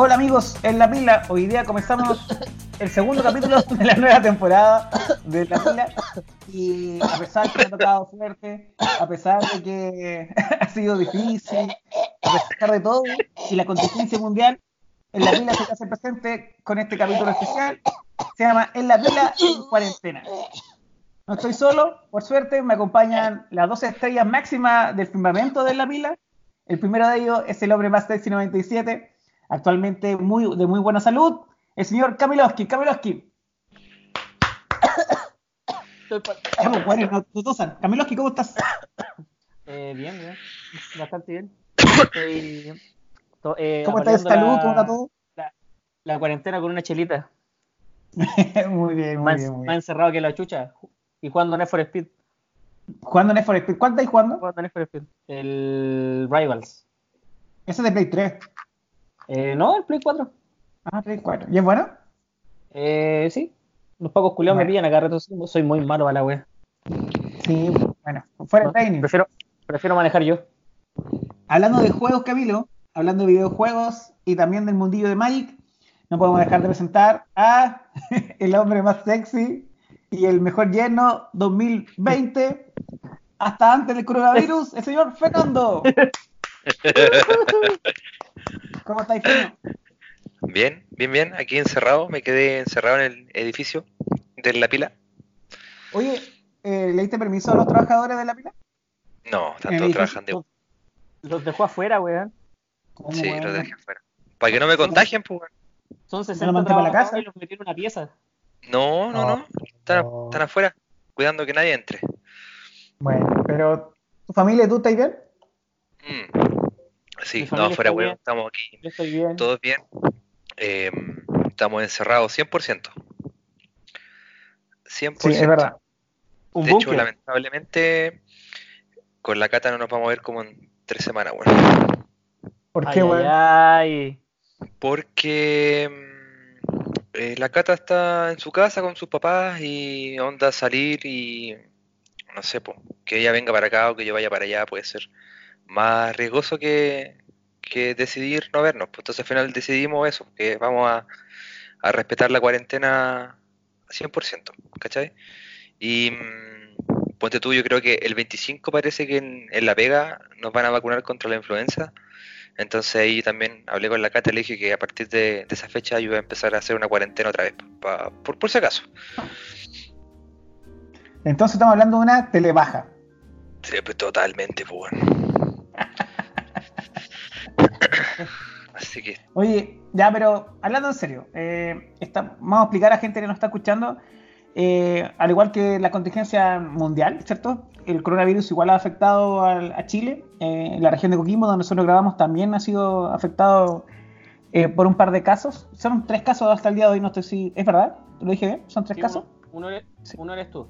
Hola amigos, en la pila. Hoy día comenzamos el segundo capítulo de la nueva temporada de la pila. Y a pesar que ha tocado fuerte, a pesar de que ha sido difícil, a pesar de todo, y la contingencia mundial, en la pila se hace presente con este capítulo especial. Se llama En la pila en cuarentena. No estoy solo, por suerte me acompañan las dos estrellas máximas del firmamento de la pila. El primero de ellos es el hombre más sexy 97, actualmente muy, de muy buena salud, el señor Kamilowski. Kamilowski. Vamos, bueno. Kamilowski, ¿cómo estás? Eh, bien, bien. Bastante bien. Estoy, to- eh, ¿Cómo estás de salud? la- ¿Cómo está todo? La, la cuarentena con una chelita. muy bien, muy Más, bien, muy más bien. encerrado que la chucha. Y jugando Need for Speed. Jugando Need for Speed. ¿Cuál estáis jugando? Jugando Need for Speed. El Rivals. Ese es de Play 3. Eh, no, el Play 4. Ah, Play 4. ¿Y es bueno? Eh, sí. Los pocos culiados me pillan acá rato. Soy muy malo para la wea. Sí, bueno. Fuera de training. Prefiero, prefiero manejar yo. Hablando de juegos, Camilo, hablando de videojuegos y también del mundillo de Magic, no podemos dejar de presentar a el hombre más sexy y el mejor yerno 2020, hasta antes del coronavirus, el señor Fernando. ¿Cómo estáis, Fernando? Bien, bien, bien. Aquí encerrado, me quedé encerrado en el edificio de la pila. Oye, eh, ¿le diste permiso a los trabajadores de la pila? No, todos edificio. trabajando. Los dejó afuera, weón. ¿Cómo, Sí, weón? los dejé afuera. Para que no me contagien, pues. weón. Son lo 60 mandé para la casa? y los metieron en una pieza. No, no, no. Están, no. están afuera, cuidando que nadie entre. Bueno, pero ¿tu familia tú estáis bien? Mm. Sí, no, weón. bien. Estamos aquí, Yo estoy bien. todos bien. Eh, estamos encerrados 100%. 100%. Sí, es verdad. Un De hecho, lamentablemente, con la cata no nos vamos a ver como en tres semanas, weón. ¿Por qué, ay, weón? ay. Porque mm, eh, la Cata está en su casa con sus papás y onda salir y no sé, po, que ella venga para acá o que yo vaya para allá puede ser más riesgoso que, que decidir no vernos. Pues entonces al final decidimos eso, que vamos a, a respetar la cuarentena 100%, ¿cachai? Y mm, ponte tú, yo creo que el 25 parece que en, en La Vega nos van a vacunar contra la influenza. Entonces ahí también hablé con la Cata y le dije que a partir de, de esa fecha yo iba a empezar a hacer una cuarentena otra vez, pa- por, por si acaso. Entonces estamos hablando de una telebaja. Sí, pues, Totalmente, pues bueno. Así que, Oye, ya, pero hablando en serio, eh, está- vamos a explicar a gente que nos está escuchando, eh, al igual que la contingencia mundial, ¿cierto? El coronavirus igual ha afectado al- a, Chile, eh, en la región de Coquimbo, donde nosotros grabamos, también ha sido afectado eh, por un par de casos. Son tres casos hasta el día de hoy, no estoy si... ¿Es verdad? ¿Lo dije bien? ¿Son tres Sí, casos? Uno, uno eres, uno eres tú.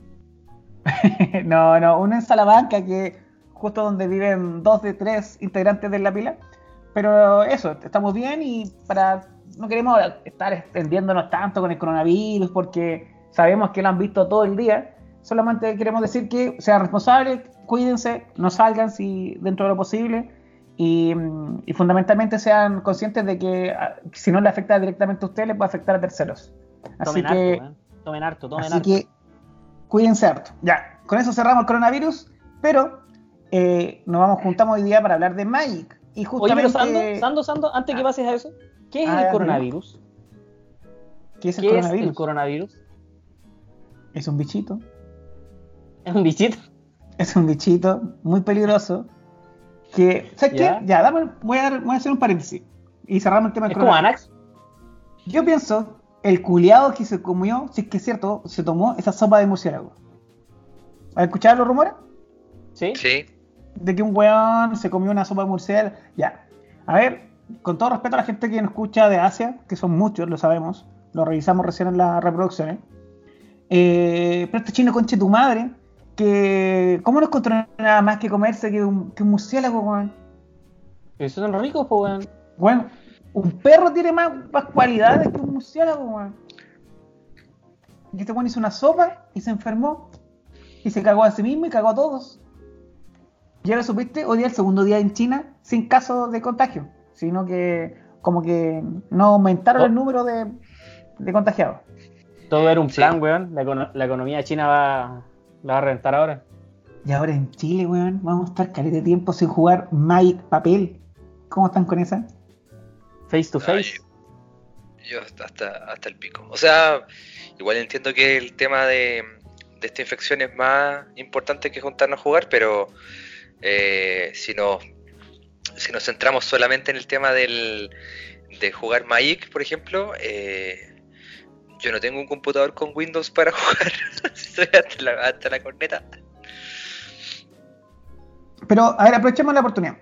no, no, uno en Salamanca, que justo donde viven dos de tres integrantes de la pila. Pero eso, estamos bien y para no queremos estar extendiéndonos tanto con el coronavirus porque sabemos que lo han visto todo el día. Solamente queremos decir que sean responsables, cuídense, no salgan si dentro de lo posible y, y fundamentalmente sean conscientes de que ah, si no le afecta directamente a usted, le puede afectar a terceros. Así Tomen que harto. Tomen harto, tomen Así harto. que cuídense harto. Ya, con eso cerramos el coronavirus, pero eh, nos vamos juntamos hoy día para hablar de Magic. Y Oye, pero justamente, Sando, Sando, Sando, antes que Ah. pases a eso, ¿qué es Ah, el coronavirus? ¿qué es el ¿Qué es coronavirus? el coronavirus? es un bichito, ¿Es un bichito? es un bichito muy peligroso. Que, ¿sabes Ya. qué? Ya, dame, voy, a, dar- voy a hacer un paréntesis y cerramos el tema del ¿Es como coronavirus. Anax? Yo pienso, el culiado que se comió, si es que es cierto, se tomó esa sopa de murciélago. ¿Has escuchado los rumores? ¿Sí? sí, de que un weón se comió una sopa de murciélago. Ya. A ver, con todo respeto a la gente que nos escucha de Asia, que son muchos, lo sabemos, lo revisamos recién en las reproducciones. Eh, pero este chino conche tu madre, que. ¿Cómo no encontró nada más que comerse que un, que un murciélago, weón? Pero son ricos, pues, weón. Weón, un perro tiene más, más cualidades que un murciélago, weón. Y este weón hizo una sopa y se enfermó. Y se cagó a sí mismo y cagó a todos. Ya lo supiste, hoy día el segundo día en China sin casos de contagio, sino que como que no aumentaron Oh. el número de, de contagiados. Todo era un Sí. plan, weón. La, la economía china va, la va a reventar ahora. Y ahora en Chile, weón, vamos a estar caleta de tiempo sin jugar Magic Papel. ¿Cómo están con esa? Face to face. Yo hasta, hasta el pico. O sea, igual entiendo que el tema de, de esta infección es más importante que juntarnos a jugar, pero eh, si, nos, si nos centramos solamente en el tema del, de jugar Magic, por ejemplo, eh, yo no tengo un computador con Windows para jugar. Estoy hasta la, hasta la corneta. Pero, a ver, aprovechemos la oportunidad.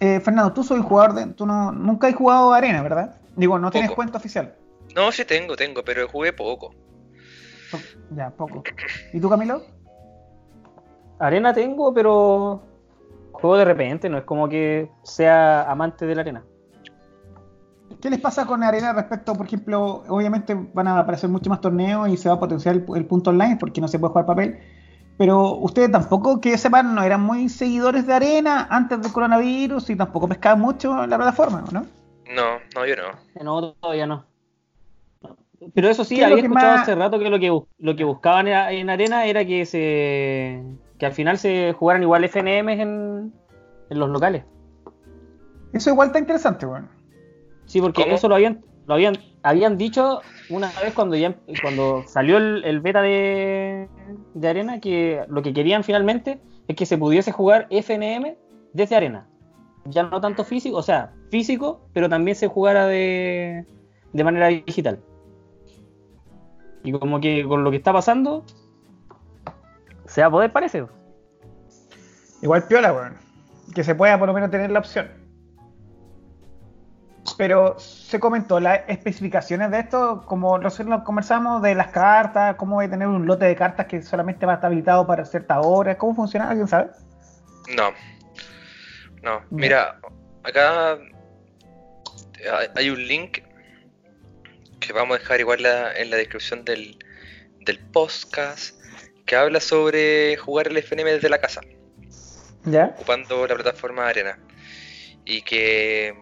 Eh, Fernando, tú soy jugador de. Tú no, nunca has jugado Arena, ¿verdad? Digo, no tienes Poco. cuenta oficial. No, sí tengo, tengo, pero jugué poco. Ya, poco. ¿Y tú, Camilo? Arena tengo, pero juego de repente, no es como que sea amante de la arena. ¿Qué les pasa con Arena respecto, por ejemplo, obviamente van a aparecer mucho más torneos y se va a potenciar el, el punto online porque no se puede jugar papel? Pero ustedes tampoco, que sepan, no eran muy seguidores de Arena antes del coronavirus y tampoco pescaban mucho en la plataforma, ¿no? No, no, yo no. Eh, No, todavía no. Pero eso sí, ¿Qué es lo había que escuchado más- hace rato que lo que, lo que buscaban en, en arena era que se que al final se jugaran igual FNM en, en los locales. Eso igual está interesante, weón. Sí, porque ¿Cómo? eso lo habían, lo habían, habían dicho una vez cuando ya cuando salió el, el beta de, de arena que lo que querían finalmente es que se pudiese jugar FNM desde arena. Ya no tanto físico, o sea, físico, pero también se jugara de, de manera digital. Y como que con lo que está pasando, se va a poder, parece. Igual piola, weón. Que se pueda por lo menos tener la opción. Pero se comentó las especificaciones de esto, como nosotros conversamos de las cartas, cómo va a tener un lote de cartas que solamente va a estar habilitado para ciertas horas, cómo funciona, ¿alguien sabe? No. No. Mira, acá hay- hay un link que vamos a dejar igual la- en la descripción del, del podcast que habla sobre jugar el FNM desde la casa, ¿Ya? ocupando la plataforma Arena. Y que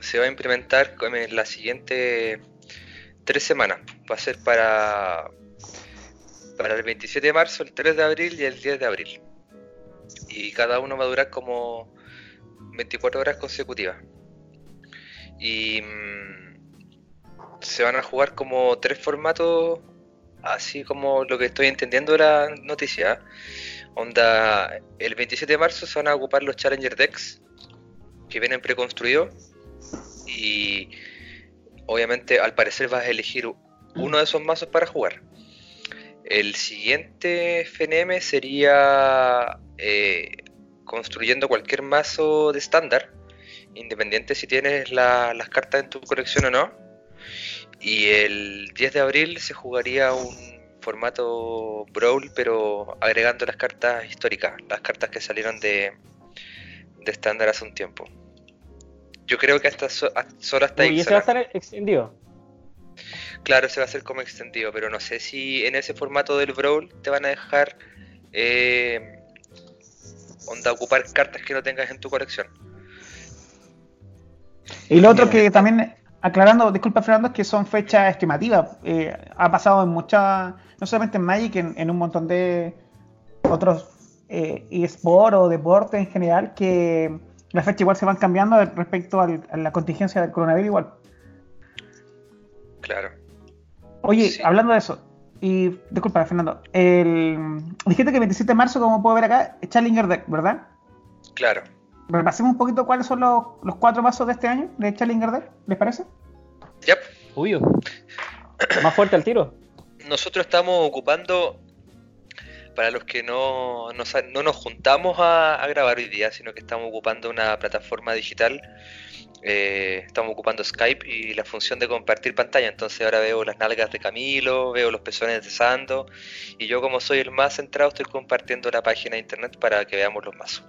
se va a implementar en las siguientes tres semanas. Va a ser para, para el 27 de marzo, el 3 de abril y el 10 de abril. Y cada uno va a durar como 24 horas consecutivas. Y mm, se van a jugar como tres formatos, así como lo que estoy entendiendo de la noticia. El 27 de marzo se van a ocupar los Challenger Decks que vienen preconstruidos. Y obviamente, al parecer, vas a elegir uno de esos mazos para jugar. El siguiente FNM sería eh, construyendo cualquier mazo de estándar, independiente si tienes la- las cartas en tu colección o no. Y el 10 de abril se jugaría un formato Brawl, pero agregando las cartas históricas, las cartas que salieron de, de estándar hace un tiempo. Yo creo que hasta, so- hasta- solo hasta y ese va a estar extendido. Claro, se va a hacer como extendido, pero no sé si en ese formato del Brawl te van a dejar eh, onda ocupar cartas que no tengas en tu colección. Y lo otro que también, aclarando, disculpa Fernando, es que son fechas estimativas. Eh, ha pasado en muchas, no solamente en Magic, en, en un montón de otros eh, eSport o deportes en general, que las fechas igual se van cambiando respecto al- a la contingencia del coronavirus igual. Claro. Oye, Sí. hablando de eso, y disculpa Fernando, el, dijiste que el 27 de marzo, como puedo ver acá, es Challenger Deck, ¿verdad? Claro. Repasemos un poquito cuáles son los, los cuatro pasos de este año de Challenger Deck, ¿les parece? Yep. Obvio. Más fuerte al tiro. Nosotros estamos ocupando, para los que no, no, no nos juntamos a, a grabar hoy día, sino que estamos ocupando una plataforma digital, eh, estamos ocupando Skype y la función de compartir pantalla. Entonces ahora veo las nalgas de Camilo, veo los pezones de Sando, y yo como soy el más centrado estoy compartiendo la página de internet para que veamos los mazos.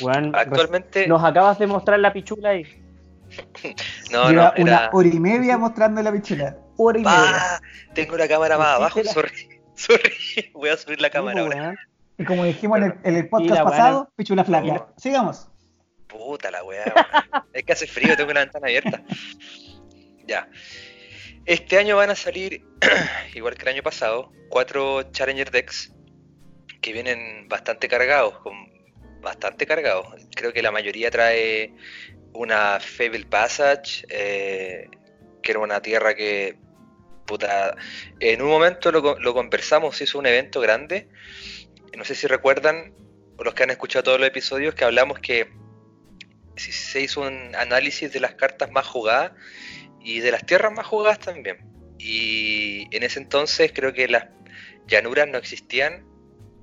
Weón, Actualmente, Nos acabas de mostrar la pichula ahí. no, Lleva no, una era... hora y media mostrando la pichula. Hora y media. Ah, tengo la cámara más abajo, la- sorry, sorry, voy a subir la cámara Sí, ahora. Y como dijimos en el, en el podcast pasado, buena- pichula flaca. la- Sigamos. Puta la weá, weón. Es que hace frío, tengo la ventana abierta. Ya. Este año van a salir, igual que el año pasado, cuatro Challenger Decks que vienen bastante cargados, con bastante cargados. Creo que la mayoría trae una Fable Passage, eh, que era una tierra que, puta, en un momento lo, lo conversamos, hizo un evento grande. No sé si recuerdan, los que han escuchado todos los episodios, que hablamos que se hizo un análisis de las cartas más jugadas y de las tierras más jugadas también. Y en ese entonces creo que las llanuras no existían,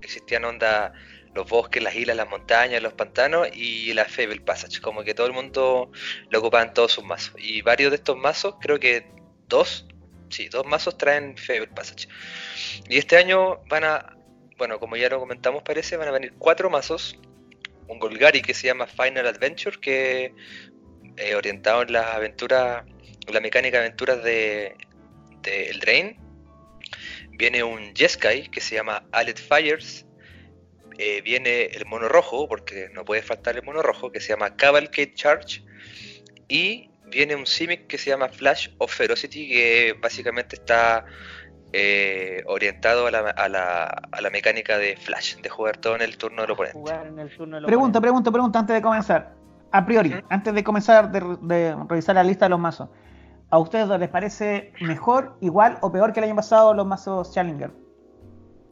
existían onda los bosques, las islas, las montañas, los pantanos y la Fable Passage, como que todo el mundo lo ocupaba en todos sus mazos. Y varios de estos mazos, creo que dos, sí, dos mazos traen Fable Passage. Y este año van a, bueno, como ya lo comentamos parece, van a venir cuatro mazos. Un Golgari que se llama Final Adventure, que orientado en las aventuras, la mecánica de aventuras de, El Drain. Viene un Jeskai que se llama Allied Fires. Eh, viene el mono rojo, porque no puede faltar el mono rojo, que se llama Cavalcade Charge. Y viene un Simic que se llama Flash of Ferocity, que básicamente está eh, orientado a la, a, la, a la mecánica de Flash, de jugar todo en el turno del oponente. Jugar en el turno del Pregunta, oponente. pregunta, pregunta antes de comenzar. A priori, antes de comenzar de, de revisar la lista de los mazos, ¿a ustedes les parece mejor, igual o peor que el año pasado los mazos Challenger?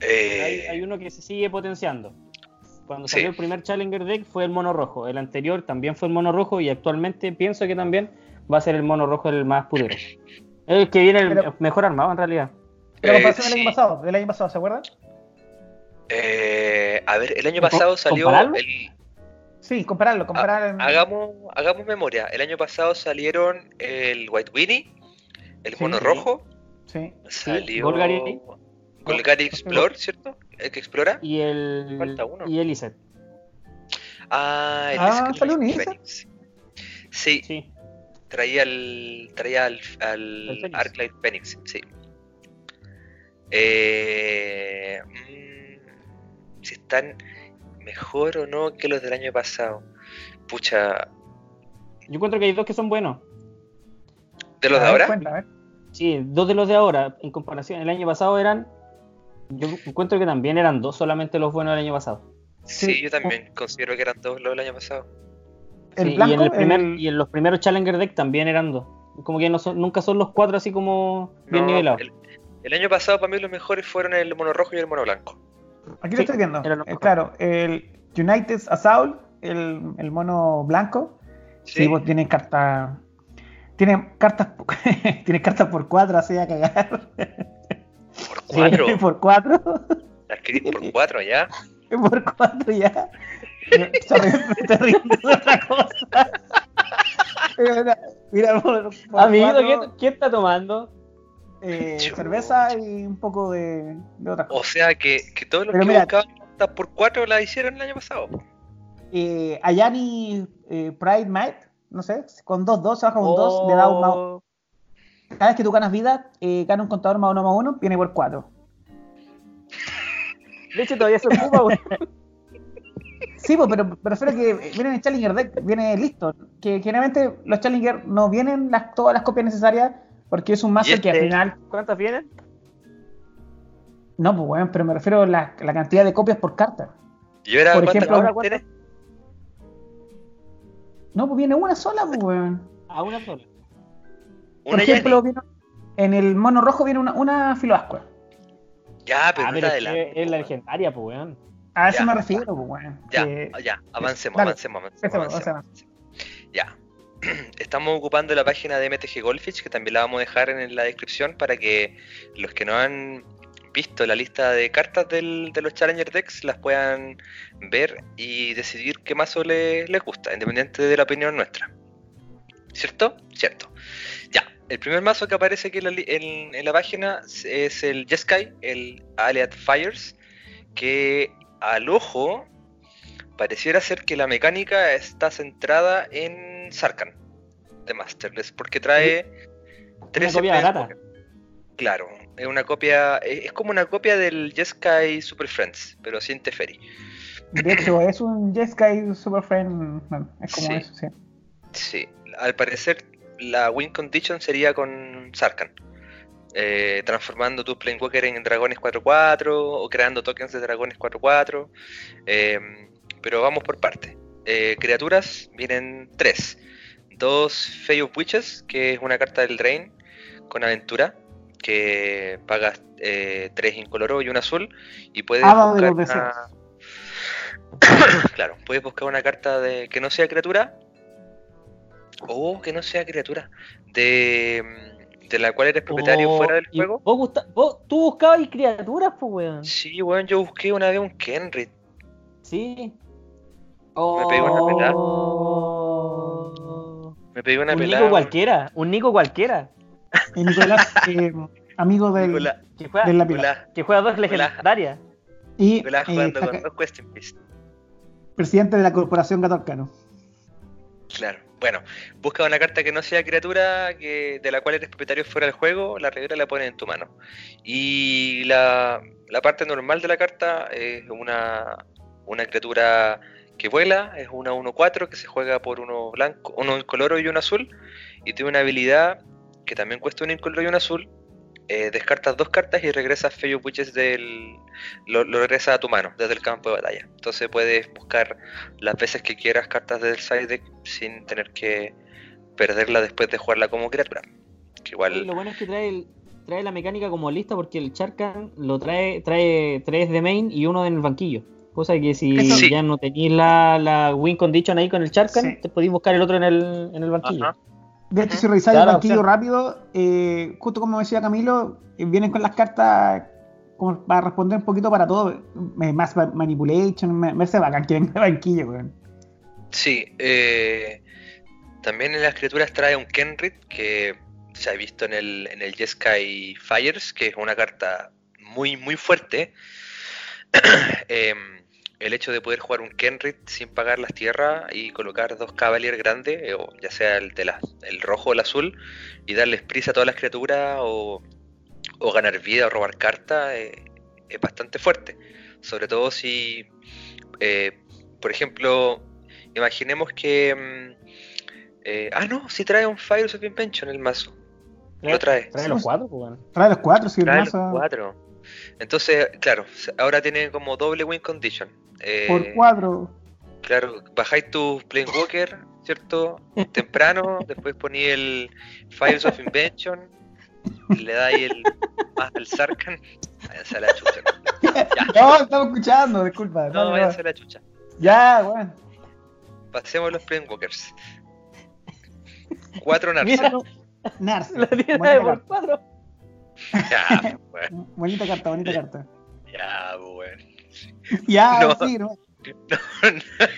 Eh, Hay, hay uno que se sigue potenciando. Cuando Sí. salió el primer Challenger Deck fue el mono rojo. El anterior también fue el mono rojo y actualmente pienso que también va a ser el mono rojo el más pudero. El que viene el Pero- mejor armado en realidad. La Eh, del sí. año pasado, del año pasado, ¿se acuerdan? eh, a ver, el año ¿Com- pasado salió compararlo? el, Sí, compararlo, comparar. Ah, Hagamos, hagamos memoria. El año pasado salieron el White Winnie, el Sí, mono sí. rojo, Sí. salió Golgari. Golgari Explore, ¿cierto? El que explora. Y el. Falta uno. Y el Iset. Ah, el Ah, ¿salió un? Phoenix. Sí, Sí. traía al traía al, al. Arclight Phoenix, sí. Eh, mm, si están mejor o no que los del año pasado. Pucha, Yo encuentro que hay dos que son buenos. ¿de los A de ver, ahora? cuenta, a ver. Sí, dos de los de ahora, en comparación. El año pasado eran. Yo encuentro que también eran dos solamente los buenos del año pasado. Sí, Sí. yo también considero que eran dos los del año pasado. El Sí, blanco, y, en el primer- el- y en los primeros Challenger Deck también eran dos. Como que no son, nunca son los cuatro así como bien No, nivelados. el, el año pasado para mí los mejores fueron el mono rojo y el mono blanco. Aquí lo Sí, estoy viendo. Eh, claro, el United Assault, el, el mono blanco, sí, pues tiene cartas. Tiene cartas, tiene cartas por cuatro, así a cagar. Por cuatro. por cuatro. La escribí por cuatro ya. por cuatro ya. Estoy riendo de otra cosa. Mira, mira, por, por Amigo, cuatro, ¿qué, qué está tomando? Eh, cerveza y un poco de, de otra O cosa. sea que, que todos los Pero que mira- buscaban por cuatro la hicieron el año pasado. Eh, Ayani eh, Pride Might, no sé, con 2-2 se baja un 2, le da un más. Oh, Cada vez que tú ganas vida, eh, gana un contador más uno más uno, viene por 4. De hecho, todavía se ocupa, güey. Sí, pues, pero me refiero a que viene en el Challenger Deck, viene listo. Que generalmente los Challenger no vienen las, todas las copias necesarias porque es un mazo que al final. ¿Cuántas vienen? No, pues bueno, pero me refiero a la, la cantidad de copias por carta. ¿Y ahora Por cuántas ejemplo, ahora tienes? No, pues viene una sola, pues weón. A una sola. Por Una ejemplo, viene- en el mono rojo viene una, una Filoascua. Ya, pero Ah, pero es, la legendaria, pues, weón. A eso Ya. me refiero, pues weón. Ya, Que- ya, avancemos, Dale. avancemos, avancemos, Avancemos, avancemos. avancemos. Ya. Estamos ocupando la página de MTG Goldfish, que también la vamos a dejar en la descripción para que los que no han visto la lista de cartas del- de los Challenger Decks las puedan ver y decidir qué mazo le- les gusta, independiente de la opinión nuestra. ¿Cierto? Cierto. Ya, el primer mazo que aparece aquí en la, en- en la página es el Jeskai, el Allied Fires, que al ojo pareciera ser que la mecánica está centrada en Sarkhan de Masterless, porque trae tres copia Space barata. Claro, Es una copia, es como una copia del Jeskai Super Friends, pero sin Teferi. De hecho, es un Jeskai Super Friend. no, es como Sí. eso, sí. Sí, al parecer la win condition sería con Sarkhan. Eh, transformando tus Planewalker en dragones 4-4 o creando tokens de dragones 4-4. eh, pero vamos por parte. Eh, criaturas vienen tres. Dos Fey of Witches, que es una carta del Drain con aventura, que pagas eh, tres incoloro y un azul. Y puedes Hada de buscar los una- claro, puedes buscar una carta de que no sea criatura o que no sea criatura de, de la cual eres propietario Oh, fuera del juego. Vos, gusta- vos- tú buscabas criaturas, pues, weón. Sí, weón, yo busqué una vez un Kenrit. Sí. Me pegué una pelada. Oh. Me pedí una un pelada. Nico cualquiera, un Nico cualquiera. Y Nicolás, eh, amigo del, Nicolás, Que juega, del lápiz. Nicolás, que juega dos legendarias. Y Nicolás eh, jugando con dos Question Piece. presidente de la corporación Gatorcano. Claro. Bueno, busca una carta que no sea criatura, que, de la cual eres propietario fuera del juego, la regla la pones en tu mano. Y la, la parte normal de la carta es una, una criatura que vuela, es una 1-4 que se juega por uno blanco, uno incoloro y uno azul, y tiene una habilidad que también cuesta un incoloro y un azul. eh, descartas dos cartas y regresas Fey of Witches del. Lo, lo regresas a tu mano desde el campo de batalla. Entonces puedes buscar las veces que quieras cartas del side deck sin tener que perderla después de jugarla como criatura. Lo bueno es que trae, el- trae la mecánica como lista porque el Charkan lo trae, trae tres de main y uno en el banquillo. Cosa que si Eso- Sí. ya no tenéis la, la win condition ahí con el Charkan, Sí. te podéis buscar el otro en el, en el banquillo. Ajá. De hecho, si revisáis Claro, el banquillo rápido, eh, justo como decía Camilo, eh, vienen con las cartas como para responder un poquito para todo. Eh, Más ma- manipulation, me, me hace bacán que venga el banquillo, weón. Sí, eh, también en las criaturas trae un Kenrit que se ha visto en el, en el Jeskai Fires, que es una carta muy, muy fuerte. Em, el hecho de poder jugar un Kenrit sin pagar las tierras y colocar dos Cavalier grandes, eh, o ya sea el, de la- el rojo o el azul, y darles prisa a todas las criaturas o, o ganar vida o robar cartas, eh, es bastante fuerte. Sobre todo si, eh, por ejemplo, imaginemos que... mm, eh, ah, no, si trae un Fires of Invention el mazo. Lo trae. Trae los cuatro, pues. Trae los cuatro, si el Trae los mazo cuatro. Entonces, claro, ahora tiene como doble win condition. Eh, por cuatro. Claro, bajáis tu Planewalker, ¿cierto? Temprano, después poní el Fires of Invention, le dais el más al Sarkhan, váyanse a la chucha. Ya, No, estamos escuchando, disculpa. no, váyanse a la chucha. Ya, weón. Pasemos los Planewalkers. Cuatro Narsa. Mira, Narce. la tiene por cuatro. Ya, bueno, Bonita carta, bonita carta. ya, bueno. Ya, No. sí, no.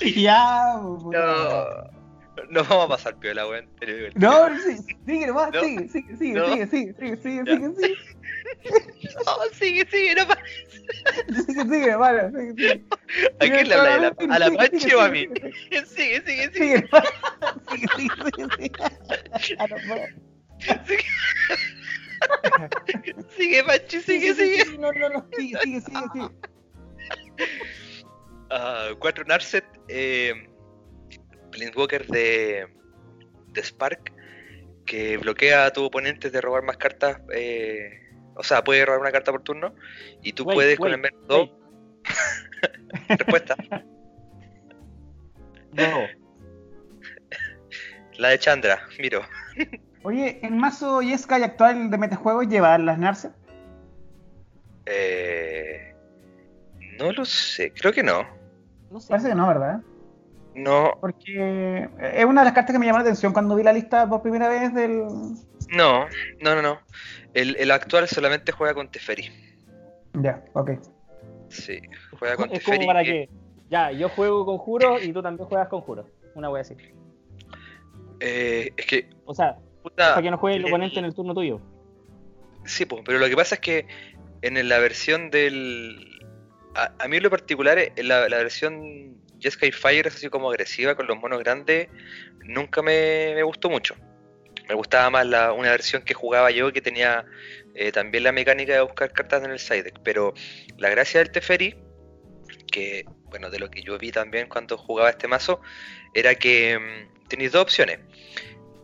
Ya, puta. No, no vamos a pasar piola, weón. No, sí, sigue nomás, No. sigue, sigue, sigue, No. sigue, sigue, sigue, sigue, Ya. sigue, sigue, No, sigue, sigue, no pasa. sigue, sigue, vale, sigue, sigue. ¿A quién le habla? ¿A la, sigue, o a sigue, mí? sigue, Sigue, sigue, sigue. Sigue, sigue, sigue, sigue, sigue. No, no. Sigue, sigue, sigue. No, no, no. Sigue, sigue, sigue, sigue. Ah, cuatro Narset, eh, Planeswalker de, de Spark, que bloquea a tu oponente de robar más cartas. eh, o sea, puede robar una carta por turno. Y tú Wait, puedes con el menos dos. Respuesta. No. La de Chandra, miro. Oye, ¿el mazo Yeskai actual de Metajuegos lleva las Narce? Eh, no lo sé, creo que no. No sé. Parece que no, ¿verdad? No, Porque es una de las cartas que me llamó la atención cuando vi la lista por primera vez del... no, no, no, no. El, el actual solamente juega con Teferi. Ya, ok. Sí, juega con Es como Teferi. para que- que. Ya, yo juego conjuros y tú también juegas conjuros. Una wea así. eh, es que, O sea, puta, para que no juegue el oponente en el turno tuyo. Sí, pues, pero lo que pasa es que en la versión del. A, a mí en lo particular, en la, la versión Jeskai Fire es así como agresiva con los monos grandes, nunca me, me gustó mucho. Me gustaba más la, una versión que jugaba yo que tenía eh, también la mecánica de buscar cartas en el side deck. Pero la gracia del Teferi, que bueno, de lo que yo vi también cuando jugaba este mazo, era que mm, tenéis dos opciones.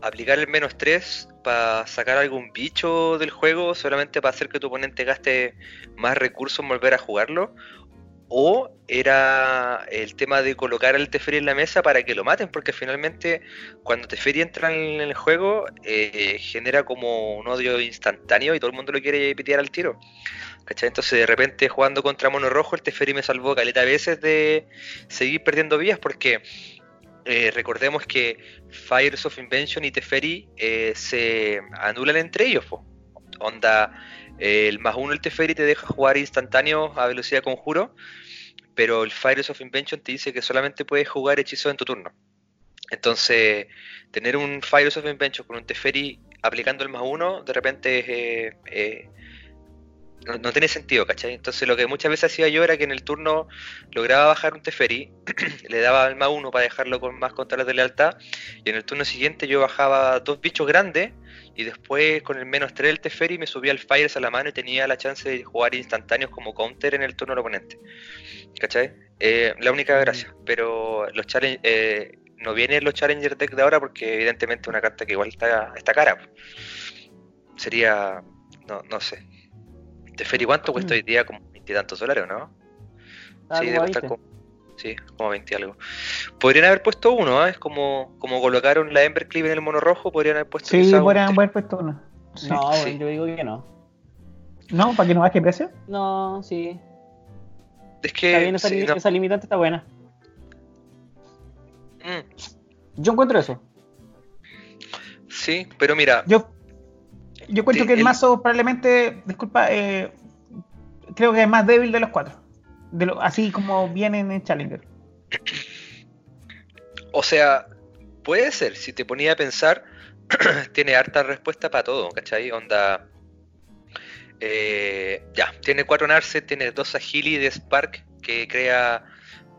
Aplicar el menos 3 para sacar algún bicho del juego, solamente para hacer que tu oponente gaste más recursos en volver a jugarlo. O era el tema de colocar al Teferi en la mesa para que lo maten, porque finalmente cuando Teferi entra en el juego eh, genera como un odio instantáneo y todo el mundo lo quiere pitear al tiro. ¿Cachai? Entonces de repente jugando contra Mono Rojo el Teferi me salvó caleta a veces de seguir perdiendo vías porque eh, recordemos que Fires of Invention y Teferi eh, se anulan entre ellos. Onda, eh, el más uno el Teferi te deja jugar instantáneo a velocidad conjuro, pero el Fires of Invention te dice que solamente puedes jugar hechizos en tu turno. Entonces, tener un Fires of Invention con un Teferi aplicando el más uno, de repente eh, no, tiene sentido, ¿cachai? Entonces lo que muchas veces hacía yo era que en el turno lograba bajar un Teferi, le daba el más uno para dejarlo con más controles de lealtad, y en el turno siguiente yo bajaba dos bichos grandes, y después con el menos 3 del Teferi me subía el Fires a la mano y tenía la chance de jugar instantáneos como counter en el turno del oponente. ¿Cachai? Eh, la única gracia, pero los challenge, eh, no vienen los Challenger deck de ahora porque evidentemente una carta que igual está, está cara. Sería, no, no sé, Teferi, ¿cuánto cuesta mm. hoy día? Como 20 tantos dólares, ¿no? Ah, sí, debe estar como, sí, como 20 algo. Podrían haber puesto uno, ¿eh? Es como, como colocaron la Embercleave en el mono rojo, podrían haber puesto Sí, podrían haber puesto uno. No, yo digo que no. ¿No? ¿Para que no baje precio? No, sí. Es que esa, limitante está buena. Mm. Yo encuentro eso. Sí, pero mira. Yo yo cuento que el, mazo probablemente, disculpa, eh, creo que es más débil de los cuatro. De lo, así como viene en Challenger. O sea, puede ser, si te ponía a pensar, tiene harta respuesta para todo, ¿cachai? Onda. Eh, ya, tiene cuatro Narce, tiene dos Agili de Spark que crea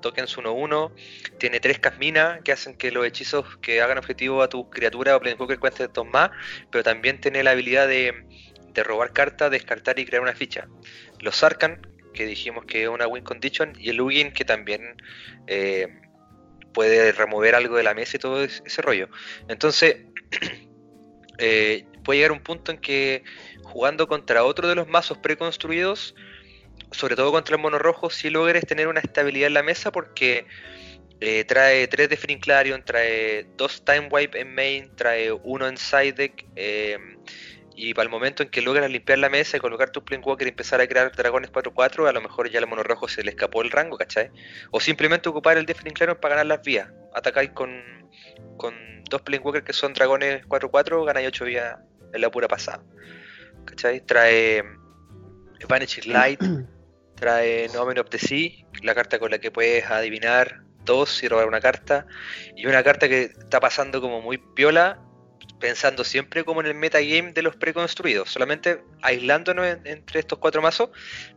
tokens 1-1. Tiene tres Casmina que hacen que los hechizos que hagan objetivo a tu criatura o Planeswalker cuenten dos más. Pero también tiene la habilidad de, robar cartas, descartar y crear una ficha. Los Arcan, que dijimos que es una win condition. Y el Lugin, que también eh, puede remover algo de la mesa y todo ese rollo. Entonces, eh, puede llegar un punto en que jugando contra otro de los mazos preconstruidos sobre todo contra el mono rojo, si logres tener una estabilidad en la mesa porque eh, trae 3 de trae 2 Time Wipe en main, trae 1 en side deck. Eh, y para el momento en que logras limpiar la mesa y colocar tu Planewalker y empezar a crear dragones 4-4, a lo mejor ya al mono rojo se le escapó el rango, ¿cachai? O simplemente ocupar el de Frinclarion para ganar las vías. Atacáis con, con dos Planewalkers que son dragones 4-4, ganáis 8 vías en la pura pasada. ¿Cachai? Trae Vanishing Light, trae Nomen of the Sea, la carta con la que puedes adivinar dos y robar una carta. Y una carta que está pasando como muy piola, pensando siempre como en el metagame de los preconstruidos. Solamente aislándonos entre estos cuatro mazos,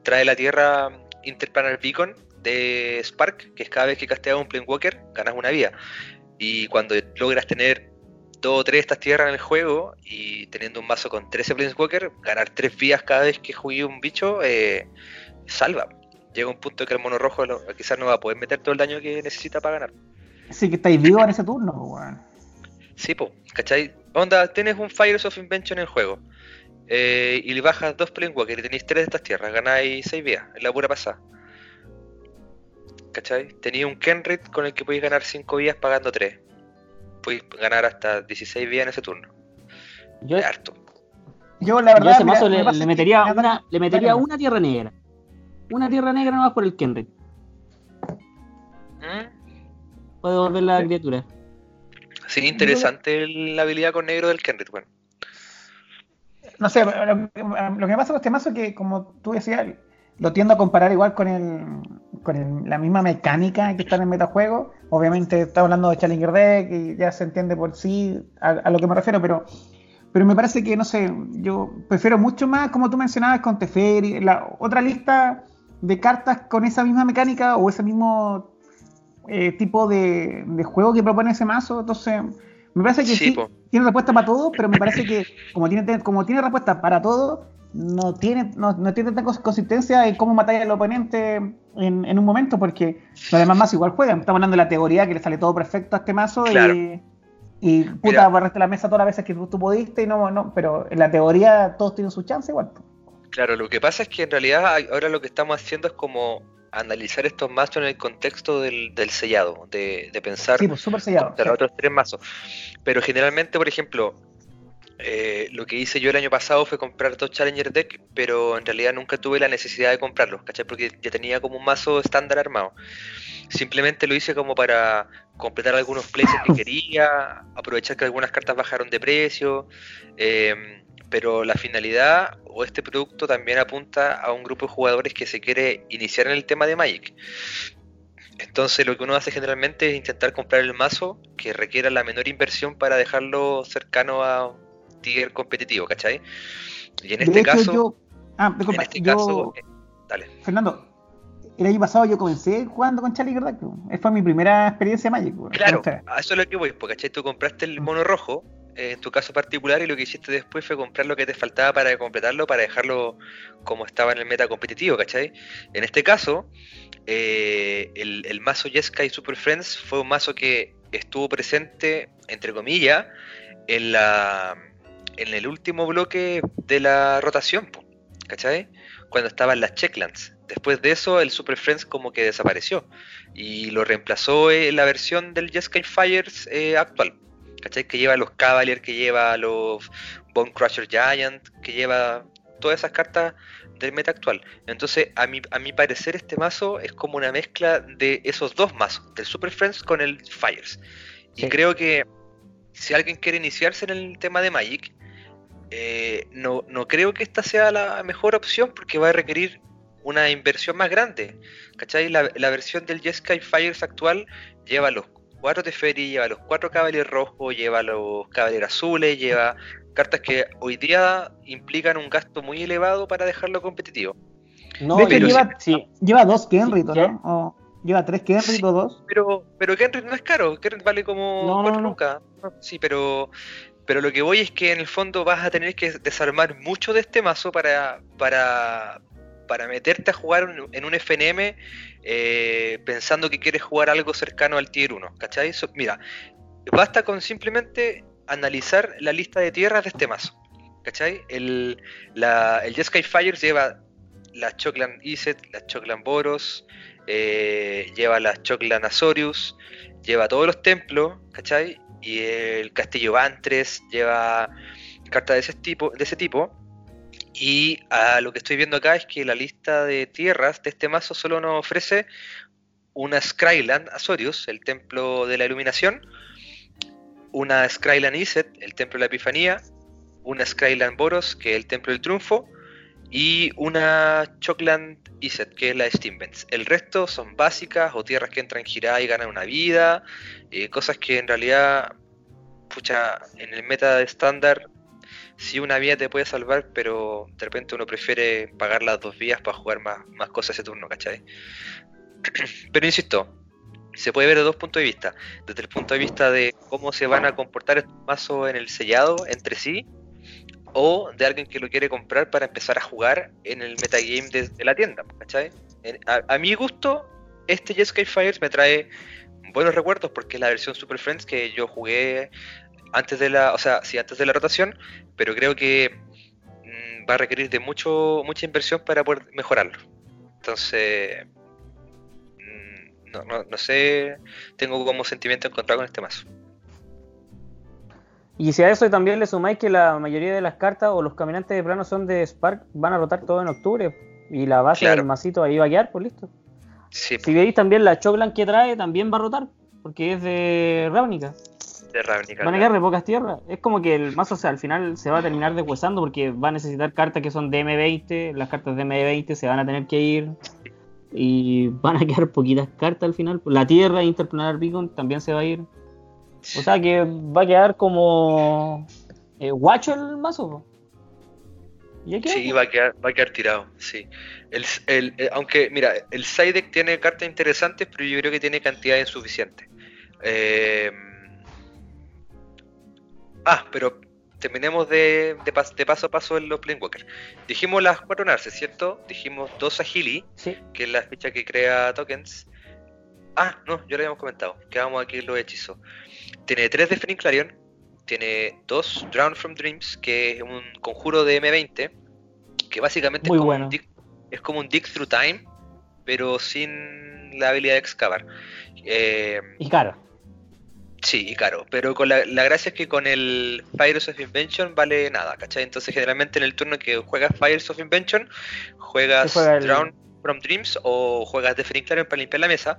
trae la tierra Interplanar Beacon de Spark, que es cada vez que casteas un Planewalker, ganas una vida. Y cuando logras tener dos o tres de estas tierras en el juego y teniendo un mazo con 13 Planeswalker, ganar tres vías cada vez que juegue un bicho, eh, salva. Llega un punto que el mono rojo quizás no va a poder meter todo el daño que necesita para ganar. Sí, que estáis vivos en ese turno, weón. Sí, po, ¿cachai? Onda, tienes un Fires of Invention en el juego. Eh, y le bajas dos Planewalker y tenéis tres de estas tierras, ganáis seis vías, en la pura pasada. ¿Cachai? Tenéis un Kenrit con el que podéis ganar cinco vías pagando tres. Podéis ganar hasta 16 vías en ese turno. Yo, harto. Yo la verdad. ese mazo le, metería, una, le metería una tierra negra una tierra negra nomás por el Kenrick. ¿Mm? Puede volver la criatura. Sí, interesante la habilidad con negro del Kenrick, bueno. No sé, lo, que pasa con este mazo es que, como tú decías, lo tiendo a comparar igual con el con la misma mecánica que está en el metajuego. Obviamente está hablando de Challenger Deck y ya se entiende por sí a, lo que me refiero, pero pero me parece que, no sé, yo prefiero mucho más, como tú mencionabas, con Teferi, la otra lista de cartas con esa misma mecánica o ese mismo eh, tipo de, juego que propone ese mazo. Entonces, me parece que sí, tiene respuesta para todo, pero me parece que como tiene, como tiene respuesta para todo, no tiene, no, no tiene tanta consistencia en cómo matar al oponente en, en un momento, porque los demás más igual juegan. Estamos hablando de la teoría que le sale todo perfecto a este mazo Claro. y, y puta, barraste la mesa todas las veces que tú, tú pudiste y no, no, pero en la teoría todos tienen su chance igual. Claro, lo que pasa es que en realidad ahora lo que estamos haciendo es como analizar estos mazos en el contexto del, del sellado, de, de pensar Sí, pues súper sellado. contra los otros tres mazos. Pero generalmente, por ejemplo, eh, lo que hice yo el año pasado fue comprar dos Challenger Deck, pero en realidad nunca tuve la necesidad de comprarlos, ¿cachai? Porque ya tenía como un mazo estándar armado. Simplemente lo hice como para completar algunos places que quería, aprovechar que algunas cartas bajaron de precio, eh, pero la finalidad o este producto también apunta a un grupo de jugadores que se quiere iniciar en el tema de Magic. Entonces lo que uno hace generalmente es intentar comprar el mazo que requiera la menor inversión para dejarlo cercano a un tier competitivo, ¿cachai? Y en este hecho, caso, yo. Ah, en este yo- caso, eh, dale. Fernando, el año pasado yo comencé jugando con Charlie ¿verdad? Fue mi primera experiencia Magic. weón, Claro, a eso es lo que voy, porque ¿cachai? Tú compraste el mono rojo, en tu caso particular, y lo que hiciste después fue comprar lo que te faltaba para completarlo, para dejarlo como estaba en el meta competitivo, ¿cachai? En este caso, eh, el, el mazo Jeskai Super Friends fue un mazo que estuvo presente, entre comillas, en la en el último bloque de la rotación, ¿cachai? Cuando estaban las checklands. Después de eso, el Super Friends como que desapareció y lo reemplazó eh, la versión del Jeskai Fires eh, actual. ¿Cachai? Que lleva los Cavalier, que lleva los Bone Crusher Giant, que lleva todas esas cartas del meta actual. Entonces, a mi, a mi parecer, este mazo es como una mezcla de esos dos mazos, del Super Friends con el Fires. Y creo que si alguien quiere iniciarse en el tema de Magic, eh, no, no creo que esta sea la mejor opción porque va a requerir una inversión más grande. ¿Cachai? La, la versión del Jeskai Fires actual lleva los cuatro Teferi, lleva los cuatro Cavalier rojos, lleva los Cavalier azules, lleva cartas que hoy día implican un gasto muy elevado para dejarlo competitivo. No, De hecho, pero lleva- sí, Lleva dos Kenrito, Sí, ¿no? O lleva tres Kenrito, dos. Pero, pero Kenrit no es caro, Kenrit vale como No, no, cuatro no. lucas. Sí, pero, pero lo que voy es que en el fondo vas a tener que desarmar mucho de este mazo para, para, para meterte a jugar en un FNM eh, pensando que quieres jugar algo cercano al tier 1, ¿cachai? Mira, basta con simplemente analizar la lista de tierras de este mazo, ¿cachai? El, la, el Fires lleva las Choclan Iset, las Choclan Boros, eh, lleva las Choclan Azorius, lleva todos los templos, ¿cachai? Y el Castillo Vantres lleva cartas de ese tipo, de ese tipo. Y a lo que estoy viendo acá es que la lista de tierras de este mazo solo nos ofrece una Skyland Azorius, el templo de la iluminación, una Skyland Iset, el templo de la epifanía, una Skyland Boros, que es el templo del triunfo, y una Chocland Iset, que es la. El resto son básicas o tierras que entran giradas y ganan una vida, eh, cosas que en realidad, pucha, en el meta estándar, sí una vida te puede salvar, pero de repente uno prefiere pagar las dos vías para jugar más, más cosas ese turno, ¿cachai? Pero insisto, se puede ver de dos puntos de vista. Desde el punto de vista de cómo se van a comportar estos mazos en el sellado entre sí, o de alguien que lo quiere comprar para empezar a jugar en el metagame de, de la tienda, ¿cachai? A mi gusto, este Jeskai Fires me trae buenos recuerdos porque es la versión Super Friends que yo jugué antes de la, o sea, sí, antes de la rotación, pero creo que mm, va a requerir de mucho mucha inversión para poder mejorarlo. Entonces, mm, no, no, no sé, tengo como sentimiento encontrado con este mazo. Y si a eso también le sumáis que la mayoría de las cartas o los caminantes de plano son de Spark, van a rotar todo en octubre. Y la base Claro. del masito ahí va a quedar, pues listo. Sí, Si veis también la Choclan que trae, también va a rotar, porque es de Ravnica. Van a quedar de pocas tierras. Es como que el mazo o sea, al final se va a terminar deshuesando porque va a necesitar cartas que son de M20. Las cartas de M20 se van a tener que ir. Y van a quedar poquitas cartas al final. La tierra Interplanar Beacon también se va a ir. O sea que va a quedar como eh, guacho el mazo. Y Sí, va a quedar, va a quedar tirado, sí. El, el- eh, aunque, mira, el side deck tiene cartas interesantes, pero yo creo que tiene cantidad insuficiente. Eh, Ah, pero terminemos de, de, pas- de paso a paso en los Planewalker. Dijimos las cuatro Narces, ¿cierto? Dijimos dos Agili, Sí. que es la ficha que crea tokens. Ah, no, ya lo habíamos comentado. Quedamos aquí en los hechizos. Tiene tres de Fenning Clarion. Tiene dos Drown from Dreams, que es un conjuro de M20. Que básicamente Muy es, como bueno. un dig, es como un Dig Through Time, pero sin la habilidad de excavar. Eh, Y claro. Sí, claro, pero con la, la gracia es que con el Fires of Invention vale nada, ¿cachai? Entonces generalmente en el turno que juegas Fires of Invention, juegas juega el- Drown from Dreams o juegas Deafening Clarion para limpiar la mesa.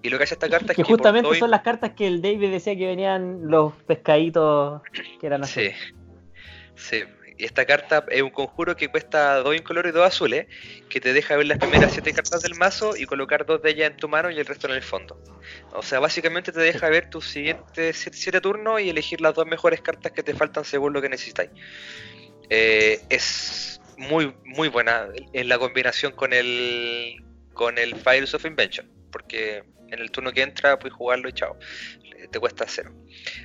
Y lo que hace esta carta es Que justamente son las cartas que el David decía que venían los pescaditos que eran así. Sí, sí. Y esta carta es un conjuro que cuesta dos incolores y dos azules, que te deja ver las primeras siete cartas del mazo y colocar dos de ellas en tu mano y el resto en el fondo. O sea, básicamente te deja ver tus siguientes siete, turnos y elegir las dos mejores cartas que te faltan según lo que necesitáis. Eh, es muy, muy buena en la combinación con el con el Fires of Invention, porque en el turno que entra puedes jugarlo y chao. Te cuesta cero.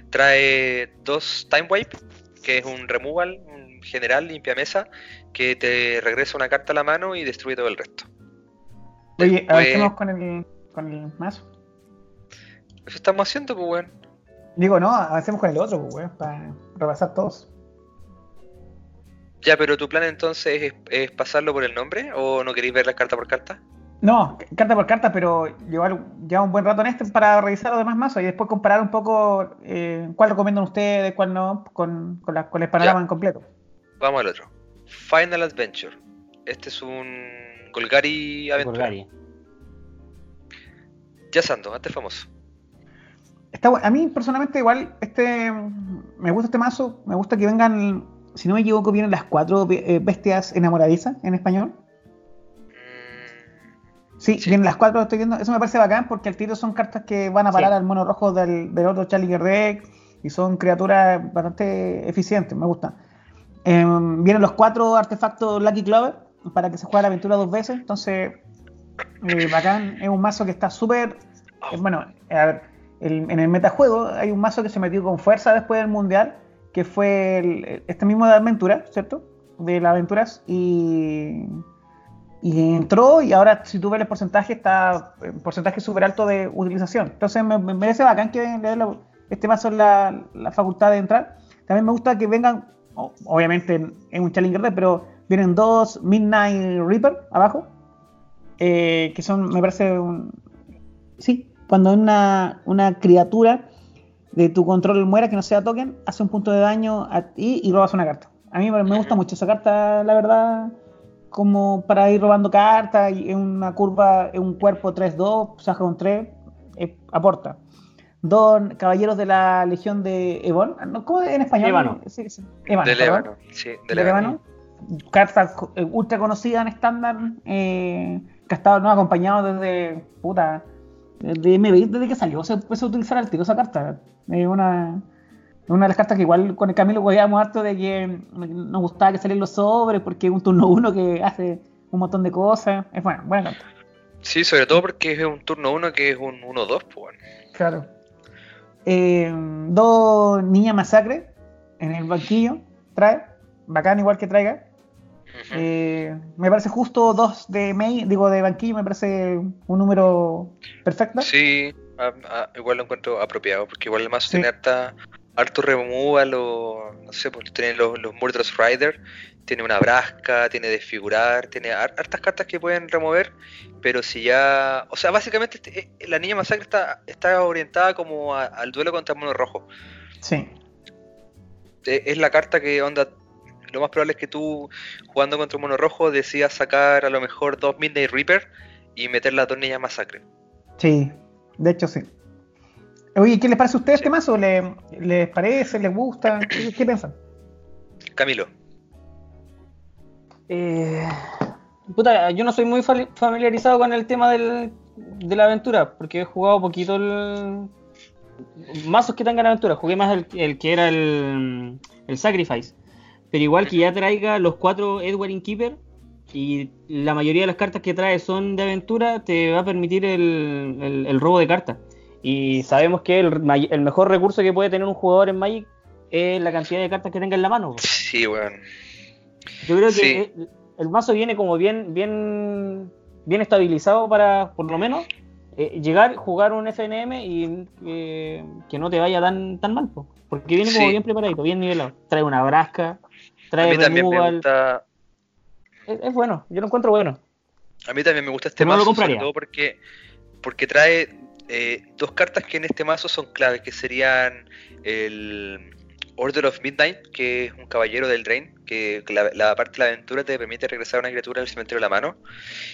Trae dos Time Wipe, que es un removal, un general limpia mesa, que te regresa una carta a la mano y destruye todo el resto. Oye, avancemos con el, con el mazo. Eso estamos haciendo, pues weón. Digo, no, avancemos con el otro, pues, weón, para repasar todos. Ya, pero tu plan entonces es, es pasarlo por el nombre o no queréis ver la carta por carta? No, carta por carta, pero llevar ya un buen rato en este para revisar los demás mazos y después comparar un poco eh, cuál recomiendan ustedes, cuál no, con, con, la- con el panorama Ya. en completo. Vamos al otro. Final Adventure. Este es un Golgari aventura. Golgari. Ya Sando, antes famoso. Está a mí personalmente igual este me gusta este mazo, me gusta que vengan, si no me equivoco, vienen las cuatro eh, bestias enamoradizas en español. Mm, Sí, Sí. vienen las cuatro, estoy viendo. Eso me parece bacán porque al tiro son cartas que van a parar Sí. al mono rojo del, del otro Challenger Deck y son criaturas bastante eficientes, me gusta. Em, vienen los cuatro artefactos Lucky Clover para que se juegue la aventura dos veces. Entonces, eh, bacán, es un mazo que está súper. eh, bueno, a ver, el- en el metajuego hay un mazo que se metió con fuerza después del mundial, que fue el- este mismo de aventura, ¿cierto? De las aventuras y. Y entró y ahora si tú ves el porcentaje está en porcentaje súper alto de utilización. Entonces me, me merece bacán que le la- este mazo la, la facultad de entrar. También me gusta que vengan, obviamente es un Challenger pero vienen dos Midnight Reaper abajo. eh, que son, me parece un... Sí, cuando una, una criatura de tu control muera que no sea token, hace un punto de daño a ti y robas una carta. A mí me gusta mucho esa carta, la verdad como para ir robando cartas y en una curva, en un cuerpo 3-2, saca un 3, eh, aporta. Dos caballeros de la Legión de Evon, ¿no? ¿cómo en español? Ébano. Sí, sí. Ébano, del. Ébano. Sí, del Ébano. Carta eh, ultra conocida en estándar, eh, que ha estado ¿no? acompañado desde, puta, desde M20, desde que salió, se empezó a utilizar al tiro esa carta. Es una, una de las cartas que igual con el Camilo hueveamos harto de que nos gustaba que salieran los sobres, porque es un turno uno que hace un montón de cosas. Es bueno, buena carta. Sí, sobre todo porque es un turno 1 que es un 1-2, pues bueno. Claro. Eh, dos niñas masacre en el banquillo, trae, bacán igual que traiga. Eh, me parece justo dos de May, digo de banquillo, me parece un número perfecto. Sí, a- a- igual lo encuentro apropiado, porque igual el mazo Sí. tiene harta, harto no sé, pues tiene los, los Murderous Rider, tiene una brasca, tiene desfigurar, tiene har- hartas cartas que pueden remover, pero si ya, o sea, básicamente este- eh, la niña masacre está, está orientada como a- al duelo contra el mono rojo. Sí, Eh, Es la carta que onda, lo más probable es que tú jugando contra un mono rojo decidas sacar a lo mejor dos Midnight Reaper y meter las dos niñas masacre. sí, de hecho sí. Oye, ¿qué les parece a ustedes Sí. este mazo? ¿Le- ¿Les parece? ¿Les gusta? ¿Qué, qué piensan? Camilo. Eh, puta, yo no soy muy familiarizado con el tema del- de la aventura, porque he jugado poquito el. Mazos que tengan aventura, jugué más el, el que era el, el Sacrifice. Pero igual que ya traiga los cuatro Edward Keeper y la mayoría de las cartas que trae son de aventura, te va a permitir el, el- robo de cartas. Y sabemos que el, mejor recurso que puede tener un jugador en Magic es la cantidad de cartas que tenga en la mano. Sí, weón. Yo creo que el, el mazo viene como bien, bien, bien estabilizado para, por lo menos, eh, llegar, jugar un FNM y eh, que no te vaya tan, tan mal, po. porque viene como Sí. bien preparadito, bien nivelado. Trae una brasca, trae removal. gusta, Es, es bueno, yo lo encuentro bueno. a mí también me gusta este No lo mazo, compraría. sobre todo porque, porque trae eh, dos cartas que en este mazo son claves, que serían el Order of Midnight, que es un caballero del Drain, que la, la parte de la aventura te permite regresar una criatura al cementerio de la mano.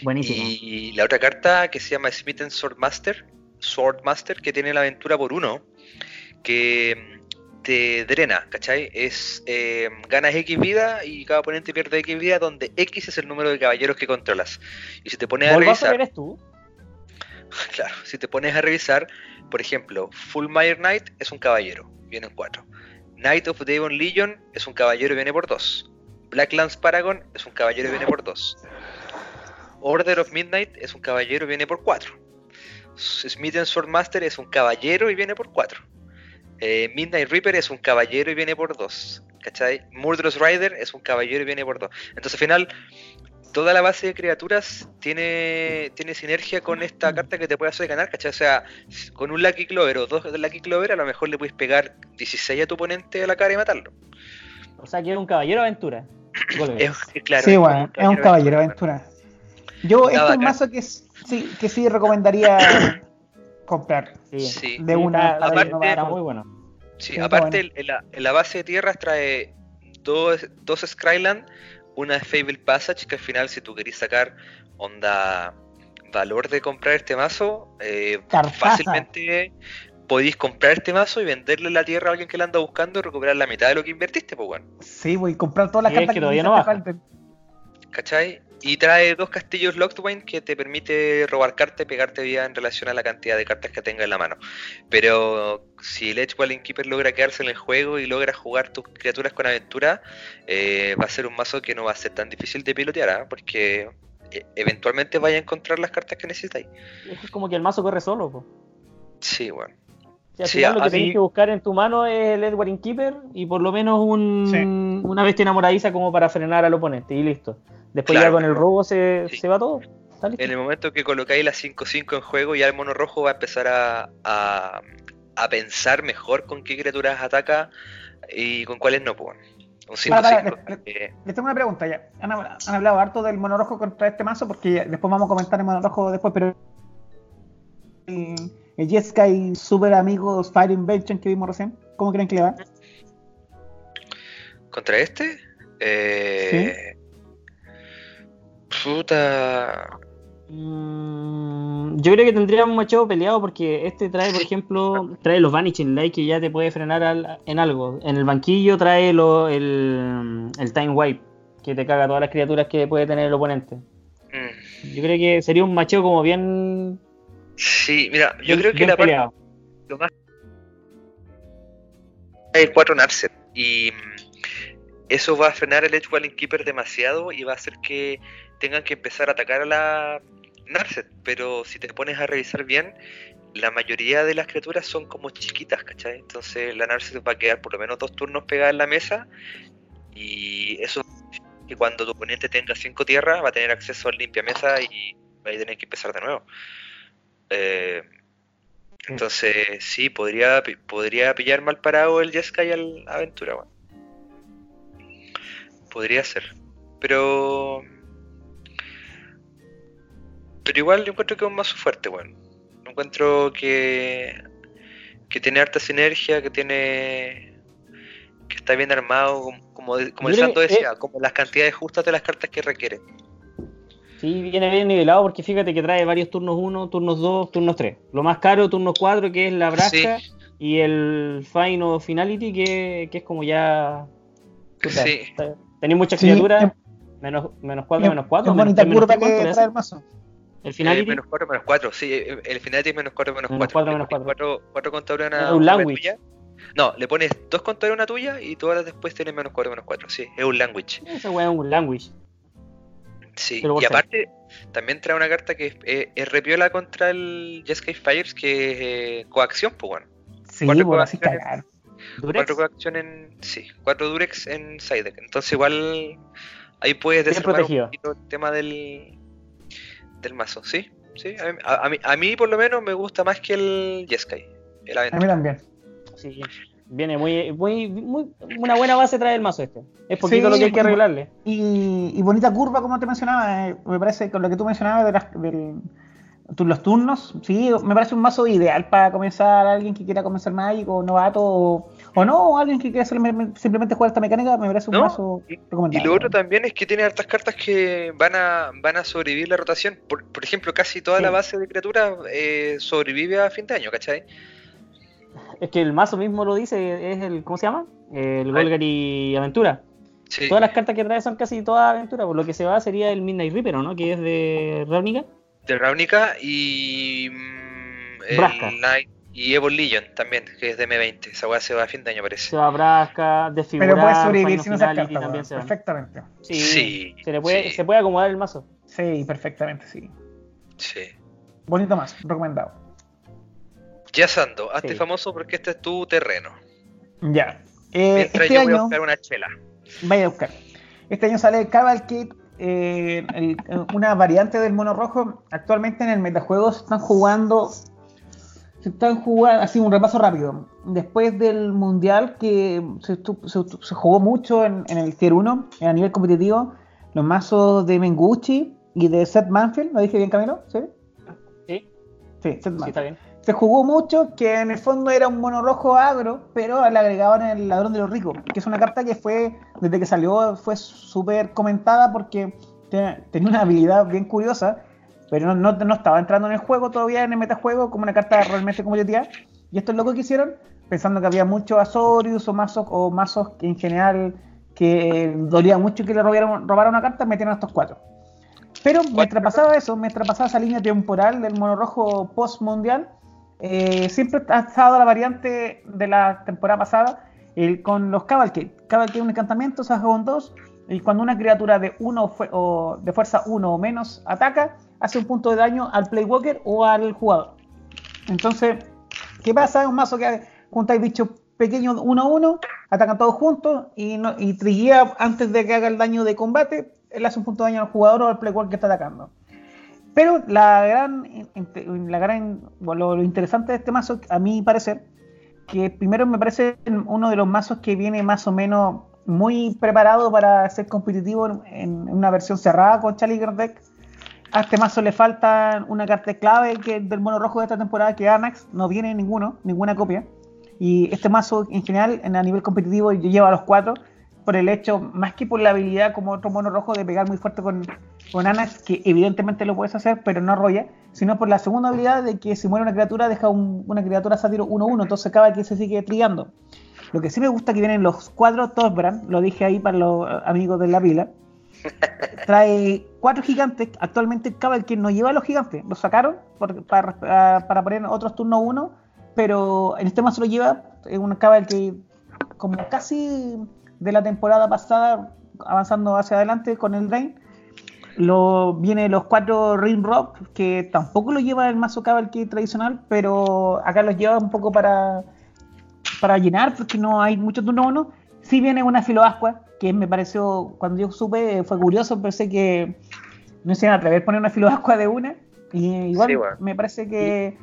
Buenísimo. Y la otra carta que se llama Smith and Sword Master, Sword Master, que tiene la aventura por uno, que mm, te drena, ¿cachai? Es eh, ganas X vida y cada oponente pierde X vida, donde X es el número de caballeros que controlas. Y si te pones a ¿Volvazo revisar, eres tú? claro, si te pones a revisar, por ejemplo, Fullmire Knight es un caballero, viene en 4. Knight of Devon Legion es un caballero y viene por 2. Black Lance Paragon es un caballero y viene por 2. Order of Midnight es un caballero y viene por 4. Smith and Sword Master es un caballero y viene por 4. Midnight Reaper es un caballero y viene por 2. ¿Cachai? Murderous Rider es un caballero y viene por 2. Entonces al final toda la base de criaturas tiene, tiene sinergia con esta carta que te puede hacer ganar, ¿cachai? O sea, con un Lucky Clover o dos Lucky Clover a lo mejor le puedes pegar 16 a tu oponente a la cara y matarlo. O sea, que era un caballero aventura. Es, claro, sí, bueno, es un caballero de aventura. Yo, este es un mazo que sí, que sí recomendaría comprar. Sí. Sí. De Sí, una aparte- innovar. muy bueno. Sí, aparte está en, la, en la base de tierras trae dos, dos Skyland, una Fable Passage, que al final si tú querés sacar onda valor de comprar este mazo, eh, fácilmente podéis comprar este mazo y venderle la tierra a alguien que la anda buscando y recuperar la mitad de lo que invertiste, pues bueno. Sí, voy a comprar todas las Sí, es cartas que todavía quizás no baja. falten. ¿Cachai? Y trae dos castillos Lockdwayne que te permite robar cartas y pegarte vida en relación a la cantidad de cartas que tenga en la mano. Pero si el Edge Walling Keeper logra quedarse en el juego y logra jugar tus criaturas con aventura, eh, va a ser un mazo que no va a ser tan difícil de pilotear, ¿ah? porque eh, eventualmente vaya a encontrar las cartas que necesitáis. Es como que el mazo corre solo. po. Sí, bueno. Si al Sí, final lo que así- tenés que buscar en tu mano es el Edward Keeper y por lo menos un, Sí. una bestia enamoradiza como para frenar al oponente y listo. Después Claro, ya con el robo se, sí. se va todo. En el momento que colocáis la 5-5 en juego, ya el mono rojo va a empezar a, a, a pensar mejor con qué criaturas ataca y con cuáles no. Un 5-5. Para, para, eh, Les tengo una pregunta ya. Han, habla- han hablado harto del mono rojo contra este mazo porque después vamos a comentar el mono rojo después, pero el, el Jeskai Super Amigos Fire Invention que vimos recién, ¿cómo creen que le va? ¿Contra este? Eh, Puta. Mm, yo creo que tendría un machado peleado porque este trae, por ejemplo, trae los Vanishing Light que ya te puede frenar al- en algo. En el banquillo trae lo- el, el Time Wipe que te caga todas las criaturas que puede tener el oponente. mm, Yo creo que sería un macheo como bien. Sí, mira, yo bien- creo que la parte lo más el 4 Narset y mm, eso va a frenar el Edge Walling Keeper demasiado y va a hacer que tengan que empezar a atacar a la Narset, pero si te pones a revisar bien, la mayoría de las criaturas son como chiquitas, ¿cachai? Entonces la Narset va a quedar por lo menos dos turnos pegada en la mesa y eso que cuando tu oponente tenga 5 tierras va a tener acceso al limpia mesa y va a tener que empezar de nuevo. Eh, entonces, sí, podría, podría pillar mal parado el Jeskai al Aventura, weón. Podría ser. Pero. Pero igual yo encuentro que es un mazo fuerte, weón. Encuentro que. que tiene harta sinergia, que tiene. que está bien armado, como, como, de- como el Santo decía, como las cantidades justas de las cartas que requiere. Sí, viene bien nivelado porque fíjate que trae varios turnos 1, turnos 2, turnos 3. Lo más caro, turnos 4, que es la Brasca, y el Final Finality, que, que es como ya. puta, Sí. Tenéis muchas Sí, criaturas, menos, menos 4, menos 4. Es bonita curva que trae el mazo. El Eh, Finality, menos 4, menos 4, sí, eh, el Finality es menos 4, menos 4. Menos cuatro, menos cuatro. 4, 4 contadores a Es una, un una language. tuya. No, le pones dos contadores a una tuya y todas las después tienen menos 4, menos 4. Sí, es un language. ese weón es un language. Sí, y aparte también trae una carta que es, es, es repiola contra el Jeskai Fires, que es eh, coacción, pues bueno. Sí, Cuatro por así cagar. Durex. Cuatro coacción en. Sí, cuatro Durex en side deck. Entonces, igual. Ahí puedes desarmar un poquito el tema del. Del mazo, ¿sí? Sí, a mí, a- a mí, a mí por lo menos me gusta más que el Jeskai. El A mí aventura. también. Sí, viene muy, muy, muy. Una buena base trae el mazo este. Es poquito Sí, lo que hay que arreglarle. Y, y bonita curva, como te mencionaba, eh, me parece con lo que tú mencionabas de las, del- los turnos, sí, me parece un mazo ideal para comenzar alguien que quiera comenzar Magic o novato o, o no, o alguien que quiera simplemente, simplemente jugar esta mecánica, me parece un No, mazo Y recomendable. lo otro también es que tiene hartas cartas que van a, van a sobrevivir la rotación. Por, por ejemplo, casi toda Sí. la base de criaturas eh, sobrevive a fin de año, ¿cachai? Es que el mazo mismo lo dice, es el. ¿Cómo se llama? El. Golgari Aventura. Sí. Todas las cartas que trae son casi todas aventuras. Por lo que se va sería el Midnight Reaper, ¿o ¿no? Que es de Ravnica. De Ravnica y. mm, el. Knight y Evil Legion también, que es de M20. Esa weá se va a fin de año, parece. Se va a Brasca, Desfigurar, Pero puede sobrevivir sin esas cartas, también se perfectamente. Sí, Sí, se, le puede, sí. se puede acomodar el mazo. Sí, perfectamente, sí. Sí. Bonito mazo, recomendado. Ya Sando, hazte Sí. famoso porque este es tu terreno. Ya. Eh, Mientras este yo voy a año, buscar una chela. vaya a buscar. Este año sale Cavalcade, eh, el- una variante del mono rojo. Actualmente en el metajuego se están jugando. Se están jugando, así un repaso rápido. Después del mundial que se, jugó mucho en, en el Tier 1, a nivel competitivo, los mazos de Menguchi y de Seth Manfield, ¿lo dije bien Camilo? ¿Sí? Sí, Sí, Seth sí, Manfield está bien. Se jugó mucho que en el fondo era un mono rojo agro, pero le agregaban el ladrón de los ricos, que es una carta que fue, desde que salió, fue súper comentada porque te- tenía una habilidad bien curiosa, pero no, no, estaba entrando en el juego todavía, en el metajuego, como una carta realmente competitiva. Y esto es lo que hicieron, pensando que había muchos Azorius o mazos, o mazos que en general que dolía mucho que le robaran, robaran una carta, metieron a estos cuatro. Pero mientras pasaba eso, mientras pasaba esa línea temporal del mono rojo post mundial, eh, siempre ha estado la variante de la temporada pasada el- con los Cavalcade. Cavalcade un encantamiento, se hace dos, y cuando una criatura de uno o de fuerza 1 o menos ataca, hace un punto de daño al Playwalker o al jugador. Entonces, ¿qué pasa? Es un mazo que juntáis bichos pequeños 1-1, atacan todos juntos y, no, y triguea antes de que haga el daño de combate, él hace un punto de daño al jugador o al Playwalker que está atacando. Pero la gran, la gran lo, interesante de este mazo, a mi parecer, que primero me parece uno de los mazos que viene más o menos muy preparado para ser competitivo en, una versión cerrada con Challenger Deck. A este mazo le falta una carta clave que del mono rojo de esta temporada, que Anax, no viene ninguno, ninguna copia. Y este mazo en general, en, a nivel competitivo, lleva a los cuatro por el hecho, más que por la habilidad como otro mono rojo de pegar muy fuerte con, con Anax, que evidentemente lo puedes hacer, pero no arrolla, sino por la segunda habilidad de que si muere una criatura, deja un- una criatura sátiro 1-1, entonces cada que se sigue triando. Lo que sí me gusta que vienen los cuatro Tosbran, lo dije ahí para los eh, amigos de la pila. Trae cuatro gigantes. Actualmente Cavalcade no lleva a los gigantes, los sacaron por- para, para, para poner otros turno 1, pero en este mazo lo lleva un Cavalcade como casi de la temporada pasada, avanzando hacia adelante con el Drain. Lo, viene los cuatro Ring Rock, que tampoco lo lleva el mazo Cavalcade tradicional, pero acá los lleva un poco para, para llenar, porque no hay mucho turno uno. Sí viene una filoascua, que me pareció, cuando yo supe, fue curioso, pensé que no se iban a atrever a poner una filoascua de una. Y igual Sí, bueno. me parece que,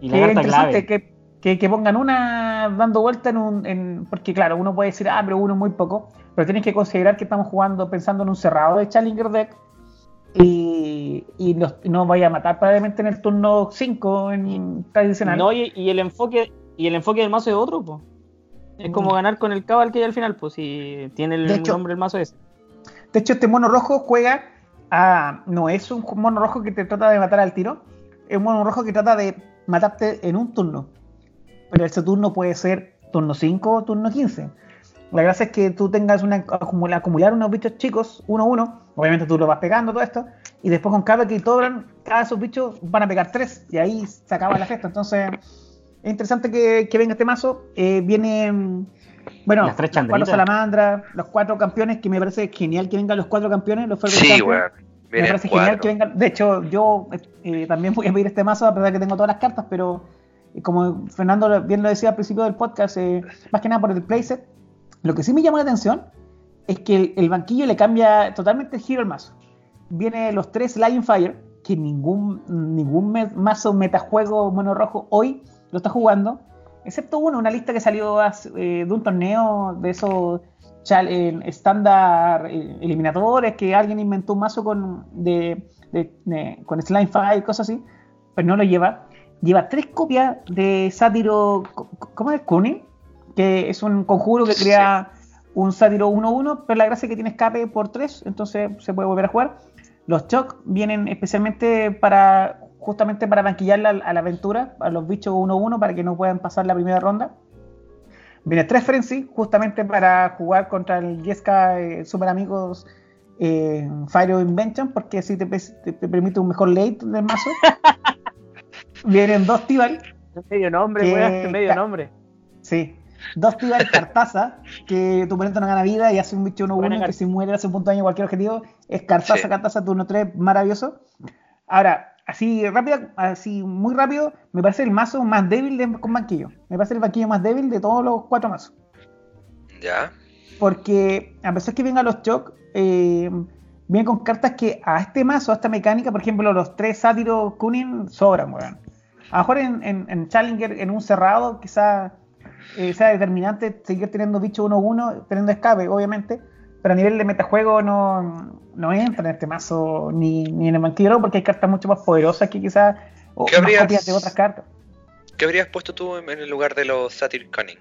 Y que la es interesante clave. que, que, que pongan una dando vuelta en un. En, porque, claro, uno puede decir, ah, pero uno es muy poco. Pero tienes que considerar que estamos jugando pensando en un cerrado de Challenger Deck. Y, y los- y no vaya a matar probablemente en el turno 5 en tradicional. No, y, y el enfoque y el enfoque del mazo es otro, pues. Es como Mm. ganar con el cabal que hay al final, pues si tiene el De hecho- nombre el mazo ese. De hecho, este mono rojo juega a. No es un mono rojo que te trata de matar al tiro. Es un mono rojo que trata de matarte en un turno. Pero ese turno puede ser turno 5 o turno 15. La gracia es que tú tengas una acumula- acumular unos bichos chicos, uno a uno. Obviamente tú lo vas pegando todo esto. Y después con cada que Tobran, cada de esos bichos van a pegar tres. Y ahí se acaba la fiesta. Entonces, es interesante que, que venga este mazo. Eh, viene. Bueno, Las tres los cuatro salamandras, los cuatro campeones, que me parece genial que vengan los cuatro campeones, los Sí, weón. Me parece genial que vengan. De hecho, yo eh, también voy a pedir este mazo, a pesar de que tengo todas las cartas, pero como Fernando bien lo decía al principio del podcast, eh, más que nada por el playset, lo que sí me llama la atención es que el, banquillo le cambia totalmente el giro al mazo. Viene los tres Lion Fire, que ningún, ningún mazo metajuego mono rojo hoy lo está jugando, excepto uno, una lista que salió eh, de un torneo de esos eh, estándar eliminadores que alguien inventó un mazo con, de, de- de- con Slime Fire y cosas así, pero no lo lleva. Lleva tres copias de sátiro, ¿cómo es? Kunin, que es un conjuro que crea un sátiro 1-1, pero la gracia es que tiene escape por 3, entonces se puede volver a jugar. Los Choc vienen especialmente para justamente para banquillar la- a la aventura, a los bichos 1-1 para que no puedan pasar la primera ronda. Viene 3 Frenzy, justamente para jugar contra el Yeska eh, Super Amigos eh, Fire of Invention, porque así te- te permite un mejor late del mazo. Vienen dos Tibal, Medio nombre, Que- medio nombre. Sí. Dos Tibal Cartaza, que tu oponente no gana vida y hace un bicho 1-1 Buena que si muere hace un punto de daño a cualquier objetivo. Es Cartaza, Sí. Cartaza, turno 3, maravilloso. Ahora, así rápido, así muy rápido, me parece el mazo más débil de, con banquillo. Me parece el banquillo más débil de todos los cuatro mazos. Ya. Porque a pesar que vengan los Choc, eh, vienen con cartas que a este mazo, a esta mecánica, por ejemplo, los tres sátiros Kunin sobran, weón. A lo mejor en, en- en Challenger, en un cerrado, quizá eh, sea determinante seguir teniendo bicho 1-1, teniendo escape, obviamente. Pero a nivel de metajuego no, no entra en este mazo ni, ni en el banquillo, porque hay cartas mucho más poderosas que quizás o ¿Qué más habrías- copias de otras cartas. ¿Qué habrías puesto tú en en el lugar de los Satyr Cunning?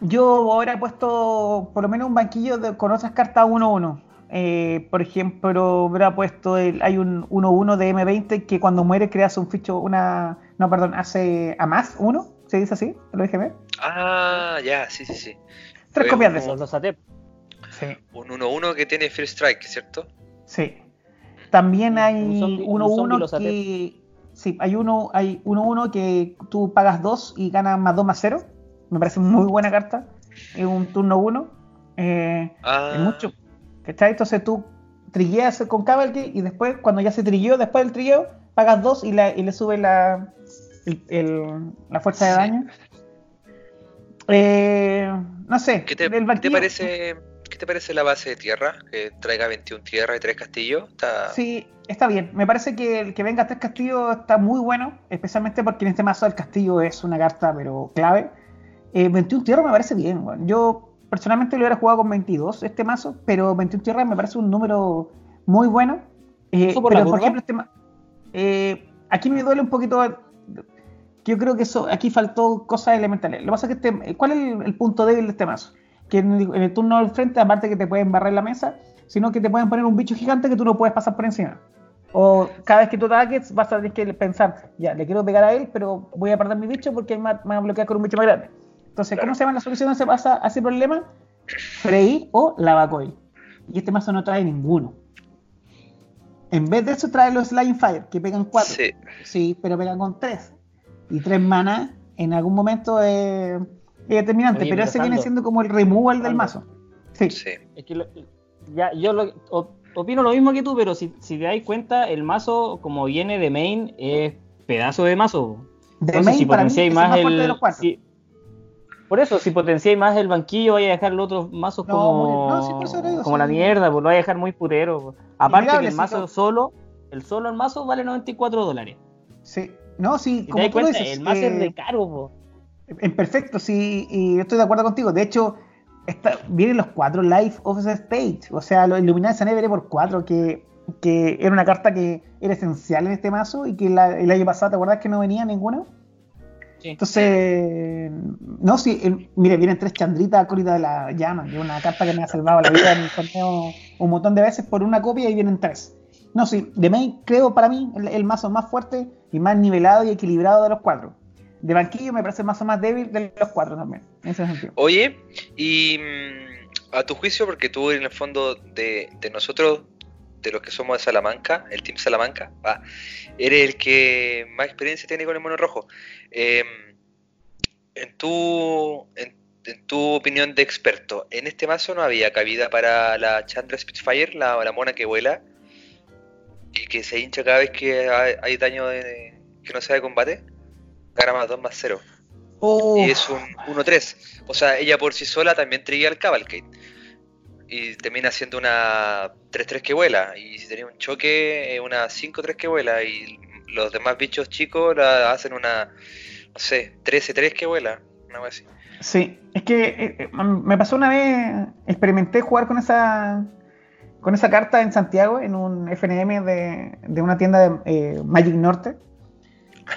Yo ahora he puesto por lo menos un banquillo de- con otras cartas 1-1. Eh, por ejemplo, hubiera puesto el, hay un 1-1 de M20 que cuando muere creas un ficho, una. No, perdón, hace a más uno, se dice así, lo dije bien. Ah, ya, sí, sí, sí. Tres copias de un- eso. Los, los ATEP. Sí, Un 1-1 que tiene Free Strike, ¿cierto? sí. También Un hay zombie- un zombie 1-1 los que. Sí, hay uno, hay 1-1 que tú pagas 2 y ganas más 2 más 0. Me parece muy buena carta. Es un turno 1. Eh, Ah, Es mucho. ¿Cachai? Entonces tú trilleas con Cavalry y después, cuando ya se trilló, después del trilleo, pagas dos y, la- y le sube la, el- el- la fuerza de daño. Eh, no sé. ¿Qué te, qué te parece, ¿Qué te parece la base de tierra? Que traiga 21 tierras y 3 castillos. Está... Sí, está bien. Me parece que el que venga a tres castillos está muy bueno, especialmente porque en este mazo el castillo es una carta, pero clave. Eh, 21 tierras me parece bien. weón. Yo personalmente lo hubiera jugado con 22 este mazo, pero 21 tierras me parece un número muy bueno. Eh, ¿Eso por pero por ejemplo, este eh, aquí me duele un poquito. Yo creo que eso aquí faltó cosas elementales. Lo que pasa es que este, ¿cuál es el, el punto débil de este mazo? Que en el, en el turno del frente, aparte que te pueden barrer la mesa, sino que te pueden poner un bicho gigante que tú no puedes pasar por encima. O cada vez que tú ataques vas a tener que pensar, ya, le quiero pegar a él, pero voy a perder mi bicho porque él me va a bloquear con un bicho más grande. Entonces, ¿cómo se llama la solución a ese, a ese- a ese problema? Freír o lavacoil. Y este mazo no trae ninguno. En vez de eso trae los Slime Fire, que pegan 4. Sí, Sí, pero pegan con 3. Y 3 mana en algún momento es es determinante, Oye, pero ese viene siendo como el removal del mazo. Sí, sí. Es que lo- ya, yo lo- opino lo mismo que tú, pero si, si te dais cuenta, el mazo, como viene de main, es pedazo de mazo. de Entonces, main si para mí es el más, más fuerte de el. los cuatro. si- por eso, si potenciáis más el banquillo, vais a dejar los otros mazos No, como, muy- no, sí, por eso lo digo, como sí. la mierda, pues lo vais a dejar muy putero. pues. Aparte que el mazo solo, el solo el mazo vale 94 dólares. Sí. No, sí, te como tú cuenta, dices. el mazo eh, es de caro, po. En perfecto, sí, y estoy de acuerdo contigo. De hecho, vienen los cuatro Life of the Stage, o sea, los Illuminati Sanevere por cuatro, que, que era una carta que era esencial en este mazo y que la- el año pasado, ¿te acuerdas que no venía ninguna? Sí. Entonces, no, sí, el- mire, vienen tres chandritas acólitas de la llama, que es una carta que me ha salvado la vida en el torneo un montón de veces por una copia y vienen tres. No, sí, de main creo para mí el, el mazo más fuerte y más nivelado y equilibrado de los cuatro. De banquillo me parece el mazo más débil de los cuatro también, en ese sentido. Oye, y mm, a tu juicio, porque tú en el fondo de, de nosotros, de los que somos de Salamanca, el Team Salamanca, ah, eres el que más experiencia tiene con el mono rojo. Em, en, tu, en, en tu opinión de experto, ¿en este mazo no había cabida para la Chandra Spitfire, la, la mona que vuela y que se hincha cada vez que hay, hay daño de- que no sea de combate? Gana más 2 más 0. Oh, Y es un 1-3. O sea, ella por sí sola también trilla el Cavalcade. Y termina siendo una 3-3 que vuela. Y si tenía un choque, es una 5-3 que vuela. Y los demás bichos chicos la hacen una, no sé, 13-3 que vuela. Una cosa así. Sí, es que eh, eh, me pasó una vez, experimenté jugar con esa con esa carta en Santiago, en un FNM de, de una tienda de eh, Magic Norte.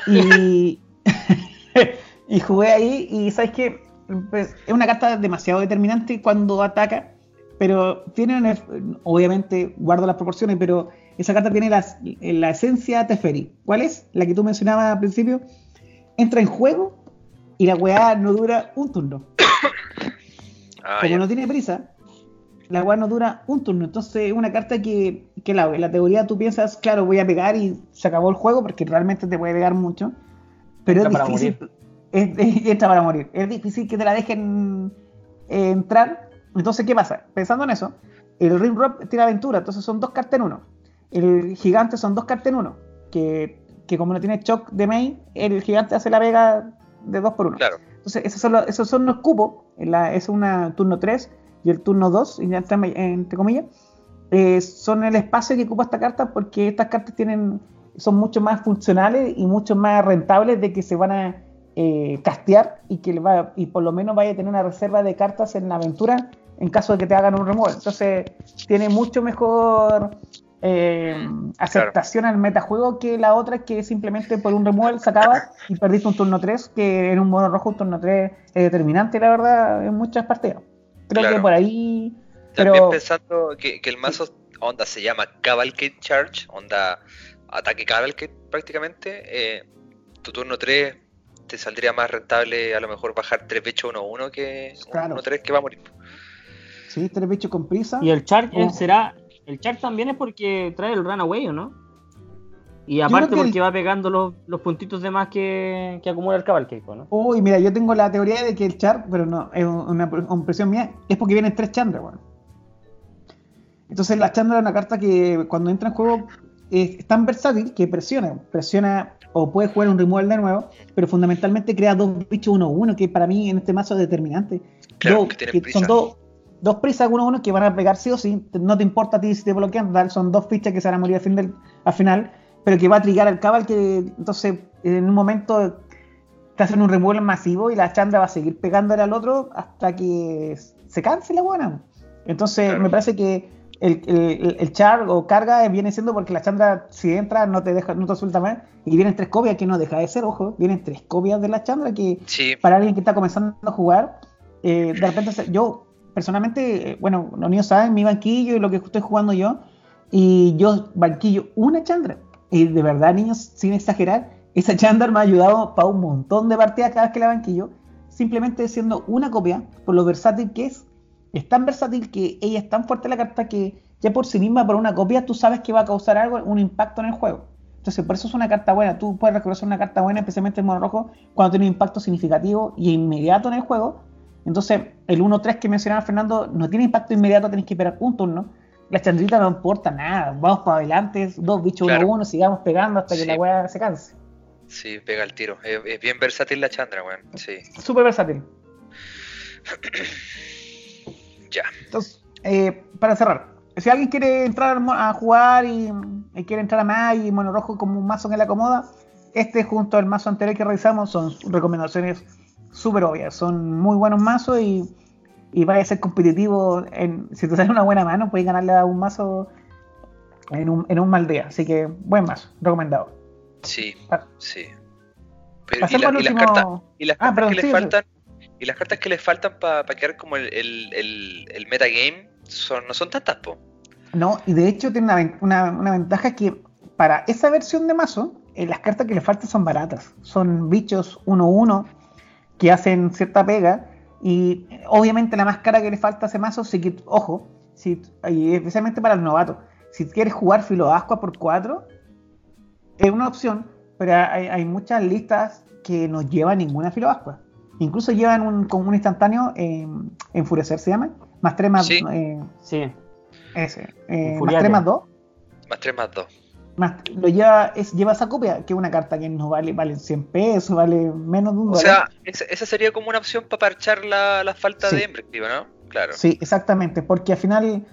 Y, y jugué ahí y sabes que es una carta demasiado determinante cuando ataca, pero tiene una- obviamente guardo las proporciones, pero esa carta tiene las- la esencia Teferi. ¿Cuál es? La que tú mencionabas al principio. Entra en juego y la weá no dura un turno. Ah, Como ya. no tiene prisa, la weá no dura un turno. Entonces es una carta que, que la, en la teoría tú piensas, claro, voy a pegar y se acabó el juego porque realmente te puede pegar mucho. Pero Entra es para difícil. Es, es- entra para morir. Es difícil que te la dejen eh, entrar. Entonces, ¿qué pasa? Pensando en eso, el Ring Rock tiene aventura, entonces son dos cartas en uno. El gigante son dos cartas en uno. Que, que como no tiene shock de main, el gigante hace la vega de dos por uno. Claro. Entonces, esos son los, esos son los cupos. En la- es una turno 3 y el turno 2, y ya entre, entre comillas, eh, son el espacio que ocupa esta carta porque estas cartas tienen son mucho más funcionales y mucho más rentables de que se van a eh, castear y que le va, y por lo menos vaya a tener una reserva de cartas en la aventura en caso de que te hagan un removal. Entonces, tiene mucho mejor eh, aceptación al metajuego que la otra que simplemente por un removal se acaba y perdiste un turno 3, que en un mono rojo un turno 3 es determinante, la verdad, en muchas partidas. Creo Claro. que por ahí. También pensando que, que el mazo onda se llama Cavalcade Charge, onda ataque Cavalcade prácticamente, eh, tu turno 3 te saldría más rentable a lo mejor bajar 3 bichos 1-1 que Claro. 1-3 que va a morir. Sí, tres bichos con prisa. Y el chart Oh. será. El chart también es porque trae el runaway, ¿o no? Y aparte el- porque va pegando los, los puntitos de más que, que acumula el cabalcade, ¿no? Uy, mira, yo tengo la teoría de que el char, pero no, es una impresión mía, es porque vienen tres chandras, weón. Entonces la chandra es una carta que cuando entra en juego es tan versátil que presiona, presiona o puede jugar un removal de nuevo, pero fundamentalmente crea dos bichos 1-1, que para mí en este mazo es determinante. Claro, Dos- que son dos, dos prisas 1-1 que van a pegar sí o sí, no te importa a ti si te bloquean, tal, son dos fichas que se van a morir al, fin del, al final, pero que va a trigar al cabal que entonces en un momento te hacen un removal masivo y la chandra va a seguir pegándole al otro hasta que se canse la buena. Entonces Claro. me parece que el, el, el char o carga viene siendo porque la chandra si entra no te deja, no te suelta más y vienen tres copias que no deja de ser, ojo, vienen tres copias de la chandra que Sí, para alguien que está comenzando a jugar, eh, de repente yo personalmente, bueno, los niños saben mi banquillo y lo que estoy jugando yo, y yo banquillo una chandra. Y de verdad, niños, sin exagerar, esa chandra me ha ayudado para un montón de partidas cada vez que la banquillo, simplemente siendo una copia, por lo versátil que es. Es tan versátil que ella es tan fuerte la carta que ya por sí misma, por una copia, tú sabes que va a causar algo, un impacto en el juego. Entonces, por eso es una carta buena. Tú puedes reconocer una carta buena, especialmente en mono rojo, cuando tiene un impacto significativo y inmediato en el juego. Entonces, el 1-3 que mencionaba Fernando no tiene impacto inmediato, tenés que esperar un turno. La chandrita no importa nada, vamos para adelante, dos bichos 1-1, Claro. sigamos pegando hasta que la weá se canse. sí, pega el tiro. Es, es bien versátil la Chandra, weón. Sí, Súper versátil. ya. Entonces, eh, para cerrar, si alguien quiere entrar a jugar y, y quiere entrar a más y mono rojo como un mazo que le acomoda, este junto al mazo anterior que revisamos son recomendaciones súper obvias. Son muy buenos mazos y, y vaya a ser competitivo. En, si te sale una buena mano, puedes ganarle a un mazo en un, en un mal día. Así que buen mazo, recomendado. Sí, Pa- sí. Pero, y, la- las cartas, y las Ah, perdón, que les sí, faltan, y las cartas que les faltan para quedar como el, el, el, el metagame son, no son tantas, po. No, y de hecho tiene una- una ventaja que para esa versión de mazo, eh, las cartas que le faltan son baratas. Son bichos 1-1 que hacen cierta pega. Y obviamente la más cara que le falta a ese mazo, sí que, ojo, si, y especialmente para el novato, si quieres jugar filo ascua por 4, es una opción, pero hay, hay muchas listas que no llevan ninguna filo ascua. Incluso llevan un, con un instantáneo, eh, enfurecer se llama, más 3 más... Sí. eh, Sí. ese. Eh, más Infuriate. 3 más 2. Más 3 más 2. Más lo lleva, es, lleva esa copia, que es una carta que no vale, vale 100 pesos, vale menos de un O dólar. sea, esa, esa sería como una opción para parchar la, la falta Sí. de Embrective, ¿no? Claro. Sí, exactamente, porque al final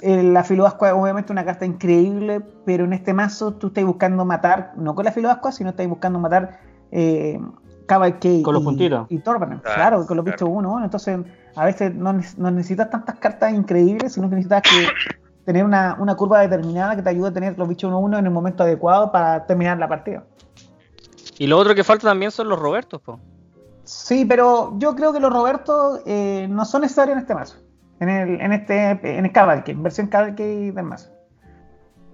eh, la Filoascua es obviamente una carta increíble, pero en este mazo tú estás buscando matar, no con la Filoascua, sino estás buscando matar eh, Cavalcade Con los y, puntitos. y Torment. Claro, Claro, con los claro. bichos uno, uno. Entonces, a veces no, no necesitas tantas cartas increíbles, sino que necesitas que tener una, una curva determinada que te ayude a tener los bichos 1-1 en el momento adecuado para terminar la partida. Y lo otro que falta también son los Robertos, po. Sí, pero yo creo que los Robertos eh, no son necesarios en este mazo. En el, en este, en el Cavalcade, versión Cavalcade del mazo.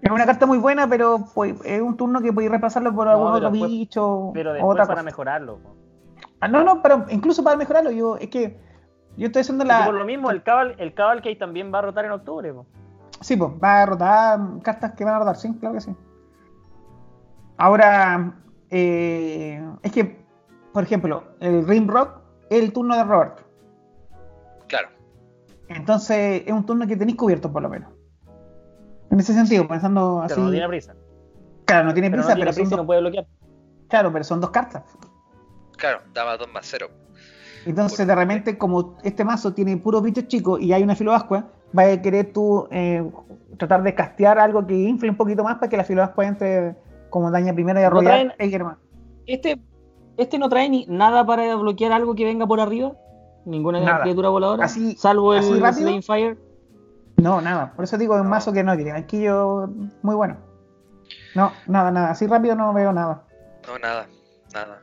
Es una carta muy buena, pero pues, es un turno que podéis repasarlo por algún pero otro después- bicho Pero después otra para cosa. mejorarlo, po. Ah, no, no, pero incluso para mejorarlo, yo es que yo estoy haciendo la. por lo mismo, el, Cabal, el Cavalcade también va a rotar en octubre, po. Sí, pues, va a rotar cartas que van a rotar, sí, claro que sí. Ahora, eh, es que, por ejemplo, el Rimrock es el turno de Robert. Claro. Entonces, es un turno que tenéis cubierto, por lo menos. En ese sentido, pensando así. Pero no tiene prisa. Claro, no tiene Pero prisa, no tiene pero, prisa dos, no puede bloquear. claro, pero son dos cartas. Claro, daba 2 más 0. Entonces, de repente, como este mazo tiene puros bichos chicos y hay una filoascua, vas a querer tú eh, tratar de castear algo que infle un poquito más para que la filoascua entre como daña primero y No arrollar más. Este, este no trae ni nada para bloquear algo que venga por arriba. Ninguna Nada. criatura voladora. Así- salvo el así. Slaying Fire. No, nada. Por eso digo, es un No. mazo que no tiene. Banquillo muy bueno. No, nada, nada. Así rápido no veo nada. No, nada, nada.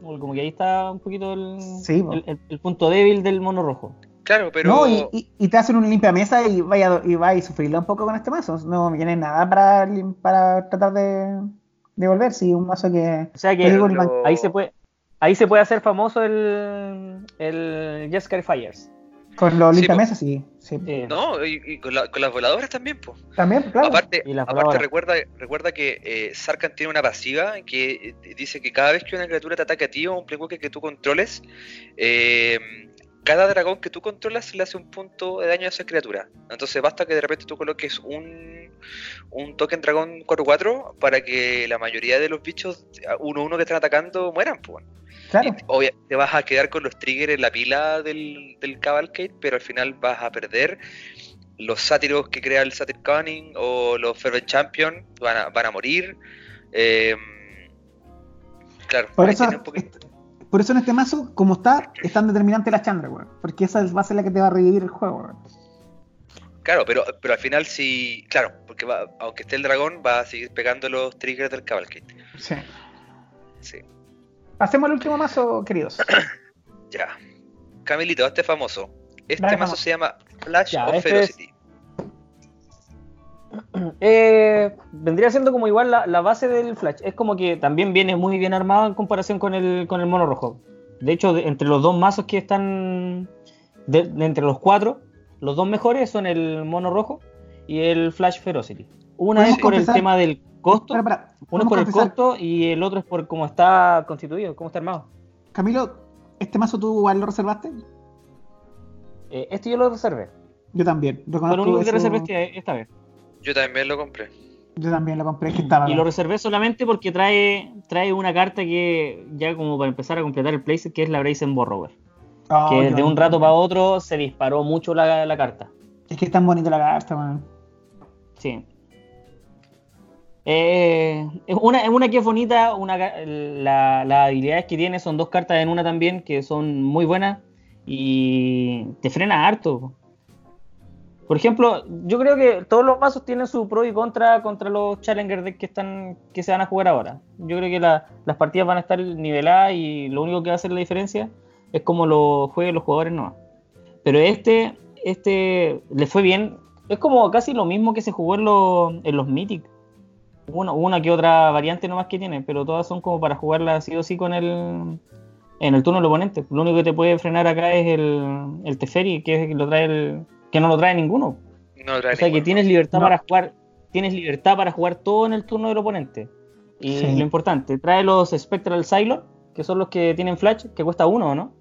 Como que ahí está un poquito el, Sí, po. el, el- el punto débil del mono rojo. Claro, pero. No, y, y- y te hacen un limpia mesa y vaya y va a sufrirla un poco con este mazo. No viene nada para, para tratar de, de volver. Sí, un mazo que. O sea ahí se puede ahí se puede hacer famoso el, el Jeskai Fires. Con los Sí, limpia po. mesas, sí. sí. Sí. No, y, y con, la- con las voladoras también, pues. También, claro. Aparte, Y recuerda, recuerda que eh, Sarkhan tiene una pasiva que eh, dice que cada vez que una criatura te ataca a ti o un planeswalker que tú controles, eh, cada dragón que tú controlas le hace un punto de daño a esa criatura. Entonces basta que de repente tú coloques un, un token dragón 4-4 para que la mayoría de los bichos 1-1 que están atacando mueran. Pues. claro. Y, te vas a quedar con los triggers en la pila del, del Cavalcade, pero al final vas a perder los sátiros que crea el Satyr Cunning o los Fervent Champion van a, van a morir. eh, claro, Por eso, un poquito- por eso en este mazo, como está, es tan determinante la Chandra, weón. Porque esa va a ser la que te va a revivir el juego, weón. claro, pero, pero al final sí, claro, porque va- aunque esté el dragón, va a seguir pegando los triggers del Cavalcade. Sí. Sí, Pasemos al último mazo, queridos. ya. Camilito, este famoso. Este Dale, mazo vamos. se llama Flash Ya, of este Ferocity. Eh, vendría siendo como igual la, la base del Flash. Es como que también viene muy bien armado en comparación con el, con el mono rojo. De hecho, de- entre los dos mazos que están. de- de entre los cuatro, los dos mejores son el mono rojo y el Flash Ferocity. Una es por el tema del costo, uno es por el costo y el otro es por cómo está constituido, cómo está armado. Camilo, ¿este mazo tú igual lo reservaste? Eh, este yo lo reservé. Yo también. Fue lo único que reservé este- esta vez. Yo también lo compré. Yo también lo compré, es que estaba. Y lo reservé solamente porque trae, trae una carta que ya como para empezar a completar el playset, que es la Brazen Borrower. Oh, que qué de un rato para otro se disparó mucho la, la carta. Es que es tan bonita la carta, weón. Sí. Eh, es, una, es una que es bonita, una, ca- la- las habilidades que tiene son dos cartas en una también que son muy buenas y te frena harto. Por ejemplo, yo creo que todos los mazos tienen su pro y contra contra los Challenger decks que están que se van a jugar ahora. Yo creo que la- las partidas van a estar niveladas y lo único que va a hacer la diferencia es como lo jueguen los jugadores no. Pero este este le fue bien. Es como casi lo mismo que se jugó en los, en los Mythic. Una, una que otra variante nomás que tiene, pero todas son como para jugarla sí o sí con el en el turno del oponente. Lo único que te puede frenar acá es el, el Teferi, que es el que lo trae el, que no lo trae ninguno. No trae O sea que ninguno. tienes libertad No. para jugar, tienes libertad para jugar todo en el turno del oponente. Y Sí. lo importante, trae los Spectral Silo, que son los que tienen flash, que cuesta uno, ¿no?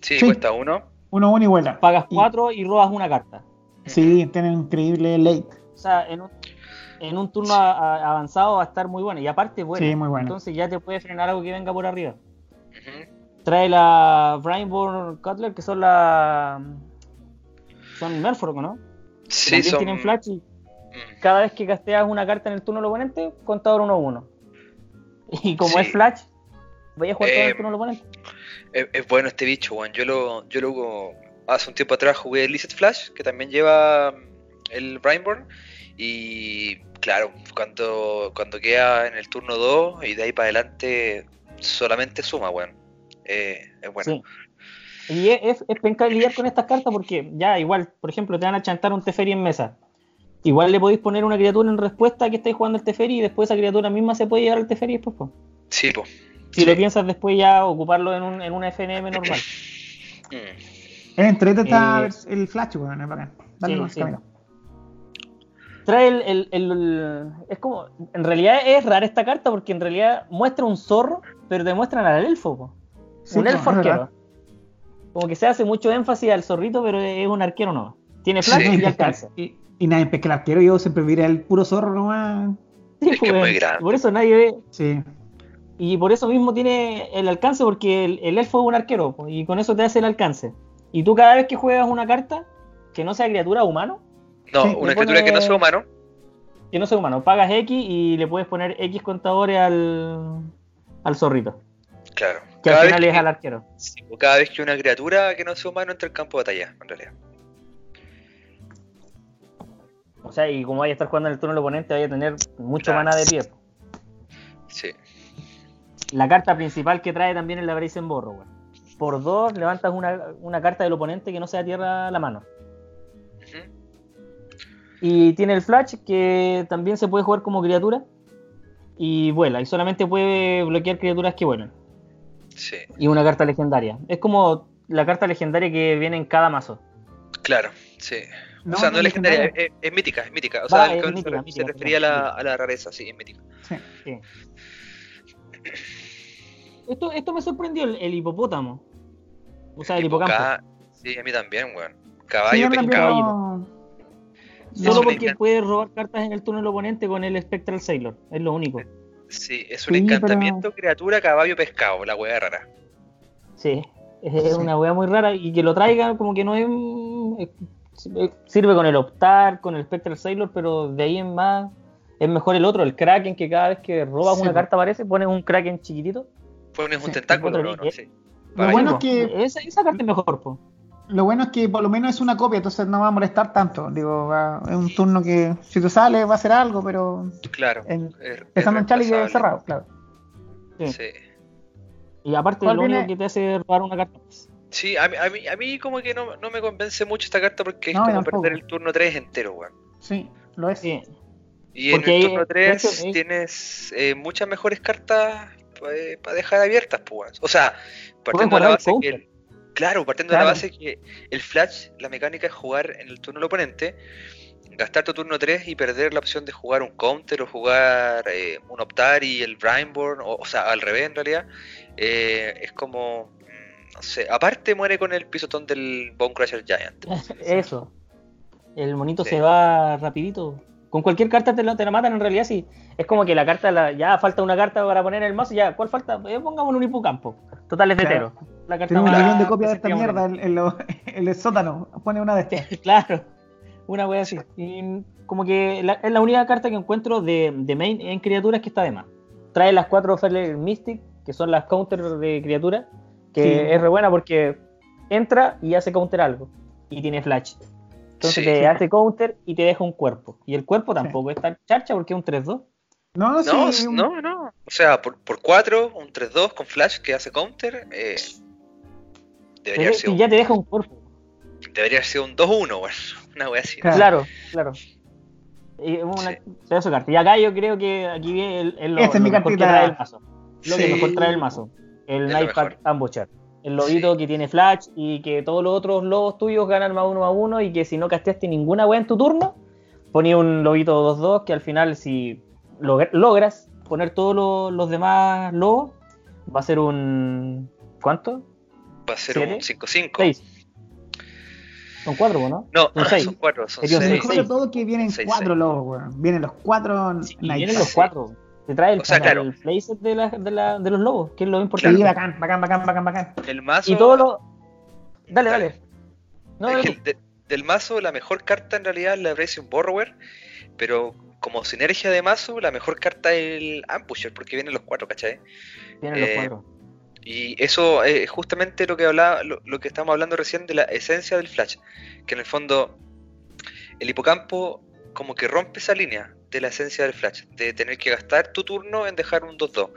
Sí, Sí. cuesta uno. Uno, uno y vuela. Pagas Y- cuatro y robas una carta. Sí, tienen un increíble late. O sea, en un, en un turno a- a- avanzado va a estar muy buena. Y aparte, bueno, Sí, muy buena. entonces ya te puede frenar algo que venga por arriba. Trae la Brainborn Cutler, que son la. Son Merfolk, ¿no? Sí, También son. tienen flash y Mm. cada vez que casteas una carta en el turno del oponente, contador 1-1. Y como Sí. es flash, vaya a jugar todo Eh, el turno del oponente. Es, es bueno este bicho, weón. Yo lo, yo lo hace un tiempo atrás jugué Lizard Flash, que también lleva mm, el Brainborn. Y claro, cuando, cuando queda en el turno 2 y de ahí para adelante solamente suma, weón. Eh, es bueno. Sí. Y es, es, penca lidiar con estas cartas porque ya igual, por ejemplo, te van a chantar un Teferi en mesa. Igual le podéis poner una criatura en respuesta a que estáis jugando el Teferi y después esa criatura misma se puede llevar al Teferi después. po. Sí, po. Si Sí. lo piensas después ya ocuparlo en, un, en una FNM normal. Mm. Es entrete está Eh, vers- el Flash, weón, es bacán. Dale sí, nomás, sí. Trae el, el- el- Es como. En realidad es rara esta carta porque en realidad muestra un zorro, pero te muestran al elfo. po. Sí, un po, elfo arquero. Como que se hace mucho énfasis al zorrito, pero es un arquero no. Tiene flash Sí. y alcance. Y, y nadie pesca el arquero, yo siempre miré el puro zorro nomás. Sí, Es que pues, muy grande. Por eso nadie ve. Sí. Y por eso mismo tiene el alcance, porque el, el elfo es un arquero, po, y con eso te hace el alcance. Y tú cada vez que juegas una carta que no sea criatura humano, No, Sí, una criatura que no sea humano. que no sea humano, pagas X y le puedes poner X contadores al, al zorrito, Claro. Que al Cada vez final que, es al arquero. sí, o cada vez que una criatura que no sea humano entra al campo de batalla, en realidad. O sea, y como vaya a estar jugando en el turno del oponente, vaya a tener mucho Claro. mana de pie. Sí. La carta principal que trae también es la Brazen Borro, weón. Por dos levantas una, una carta del oponente que no sea tierra a la mano. Y tiene el flash que también se puede jugar como criatura. Y vuela. Y solamente puede bloquear criaturas que vuelan. Sí, Y una carta legendaria. Es como la carta legendaria que viene en cada mazo. claro, sí. No, o sea, no, no es legendaria, legendaria. es, es mítica, es mítica. O Va, sea, es el que mítica, se, refería a la, a la rareza, sí, es mítica. sí. Sí. Esto, esto me sorprendió, el, el hipopótamo. O sea, el hipocampo. Ca- Sí, a mí también, weón. Sí, Caballo, también pescado. no- Solo porque puede robar cartas en el turno del oponente con el Spectral Sailor. Es lo único. Sí, es un Sí, pero- encantamiento, criatura, caballo, pescado, la weá rara. Sí. Es una wea muy rara. Y que lo traiga como que no es... Sirve con el Optar, con el Spectral Sailor, pero de ahí en más es mejor el otro, el Kraken, que cada vez que robas Sí, una carta aparece, pones un Kraken chiquitito. Pones un Sí, tentáculo, ¿no? no sí. Lo bueno Sí, es que- Esa, esa carta es mejor, po. Lo bueno es que por lo menos es una copia, entonces no va a molestar tanto. Digo, va- es un turno que si te sale va a hacer algo, pero Claro. en- es- es pensando en Charlie que es cerrado, claro. Sí. Sí. Y aparte, ¿Cuál lo único viene? que te hace robar una carta. Sí, a mí, a mí, a mí como que no, no me convence mucho esta carta porque es No, como tampoco. perder el turno 3 entero, weón. Sí, lo es. Sí. Y en Porque el ahí, turno de 3 hecho, ahí- tienes eh, muchas mejores cartas para dejar abiertas, pues. O sea, partiendo de la base que el- claro, partiendo de la base que el flash, la mecánica es jugar en el turno del oponente, gastar tu turno 3 y perder la opción de jugar un counter o jugar eh, un optar y el Brainborn, o, o sea, al revés en realidad, eh, es como, mm, no sé, aparte muere con el pisotón del Bone Crusher Giant. Eso. El monito Sí. se va rapidito. Con cualquier carta te, lo- te la matan en realidad, sí. Es como que la carta, la- ya falta una carta para poner en el mazo, ya, ¿cuál falta? Eh, pongamos un hipocampo. Total es de Claro. Tero. La carta Tiene un millón de copias de esta mierda en, en lo- en el sótano. Pone una de estas. Claro, una wea así. Y como que la- es la única carta que encuentro de, de main en criaturas que está de más. Trae las cuatro Feather Mystic, que son las counters de criaturas, que Sí. es re buena porque entra y hace counter algo. Y tiene flash. Entonces Sí. te Sí. hace counter y te deja un cuerpo. Y el cuerpo tampoco está charcha porque es un 3-2. No, no, No, sí, un- no, no. O sea, por, por 4, un 3-2 con flash que hace counter, eh, debería, haber sido, Y ya te deja un cuerpo. un- debería haber sido un 2-1, bueno, una wea así. Claro. Claro, claro. Y es una Sí. carta. Y acá yo creo que aquí viene el, el, lo, es lo mi mejor que trae el mazo. Lo que Sí. mejor trae el mazo. El Es lo Nightpack mejor. El lobito Sí. que tiene flash y que todos los otros lobos tuyos ganan más uno a uno y que si no casteaste ninguna wea en tu turno, ponía un lobito 2-2 que al final si log- logras poner todos los, los demás lobos, va a ser un... ¿Cuánto? Va a ser ¿Siete? un 5-5. 6. Son cuatro, ¿no? No, Son seis. son cuatro, son seis. seis. mejor de todo que vienen Seis, cuatro seis. lobos, weón. Vienen los cuatro Sí, vienen los sí. cuatro. Te trae el, O sea, hasta claro. el playset de, la, de, la, de los lobos, que es lo Sí, importante. bacán, bacán, bacán, bacán, bacán. El mazo. y todo lo. Dale, Dale. dale. No, es dale que tú. el de- del mazo, la mejor carta en realidad es la Brazen Borrower, pero como sinergia de mazo, la mejor carta es el Ambusher, porque vienen los cuatro, ¿cachai? Vienen los eh, cuatro. Y eso es justamente lo que hablaba, lo, lo que estamos hablando recién de la esencia del Flash, que en el fondo el hipocampo como que rompe esa línea de la esencia del Flash, de tener que gastar tu turno en dejar un 2-2.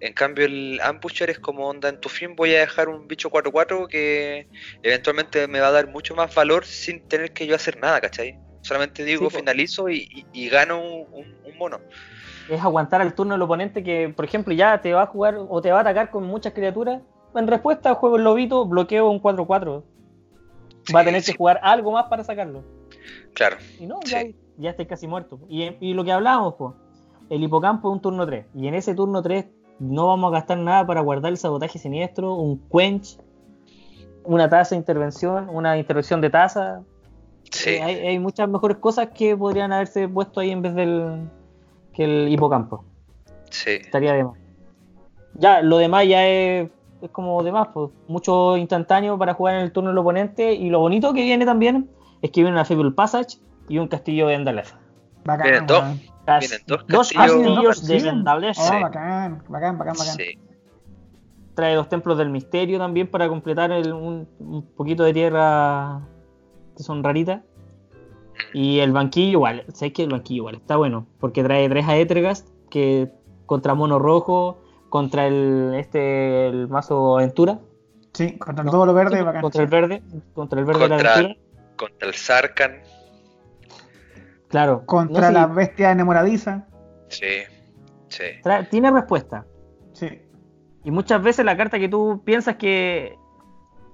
En cambio el Ambusher es como onda en tu fin voy a dejar un bicho 4-4 que eventualmente me va a dar mucho más valor sin tener que yo hacer nada, ¿cachai? Solamente digo, Sí, finalizo y, y- y gano un, mono. Es aguantar al turno del oponente que, por ejemplo, ya te va a jugar o te va a atacar con muchas criaturas. En respuesta, juego el lobito, bloqueo un 4-4. Va a tener sí. que jugar algo más para sacarlo. Claro, Y no, ya. Ya estáis casi muerto. Y, y lo que hablábamos, pues, el hipocampo es un turno 3. Y en ese turno 3 no vamos a gastar nada para guardar el sabotaje siniestro, un quench, una tasa de intervención, una intervención de tasa. sí, hay, hay muchas mejores cosas que podrían haberse puesto ahí en vez del que el hipocampo. sí. Estaría de más. Ya, lo demás ya es, es como demás, pues, mucho instantáneo para jugar en el turno del oponente. Y lo bonito que viene también es que viene una Fable Passage y un castillo de Endaleza. Bacán, Vienen dos. weón. Cas- Vienen dos dos castillos- de Sí. Vendaleza. Oh, Sí. bacán, bacán, bacán, bacán. sí. Trae los templos del misterio también para completar el- un, un poquito de tierra que son raritas. Y el banquillo igual, ¿sabes que El banquillo igual está bueno, porque trae tres Aethergast que contra mono rojo, contra el este el mazo aventura, Sí, contra todo lo verde, bacán. contra el verde, contra el verde de la aventura. Contra el Sarkhan, Claro. Contra no sé, la bestia enamoradiza. sí, sí. tiene respuesta. Sí. Y muchas veces la carta que tú piensas que,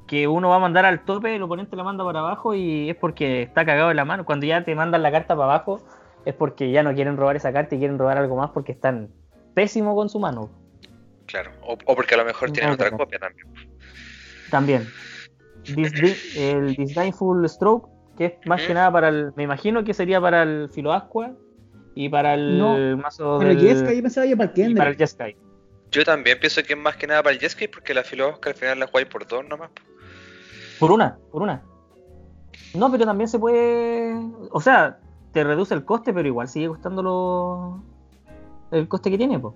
que uno va a mandar al tope, el oponente la manda para abajo y es porque está cagado en la mano. Cuando ya te mandan la carta para abajo, es porque ya no quieren robar esa carta y quieren robar algo más porque están pésimo con su mano. Claro, o, o porque a lo mejor tienen otra copia también. También. El Disdainful Stroke, que es más que nada para el. Me imagino que sería para el Filoasqua y para el No, mazo Pero del. Jessica, yo pensaba que para el y para el. Jeskai. Yo también pienso que es más que nada para el Jeskai porque la Filosca al final la jugáis por dos nomás. po. Por una, por una. No, pero también se puede. O sea, te reduce el coste, pero igual sigue costando lo... el coste que tiene, pues.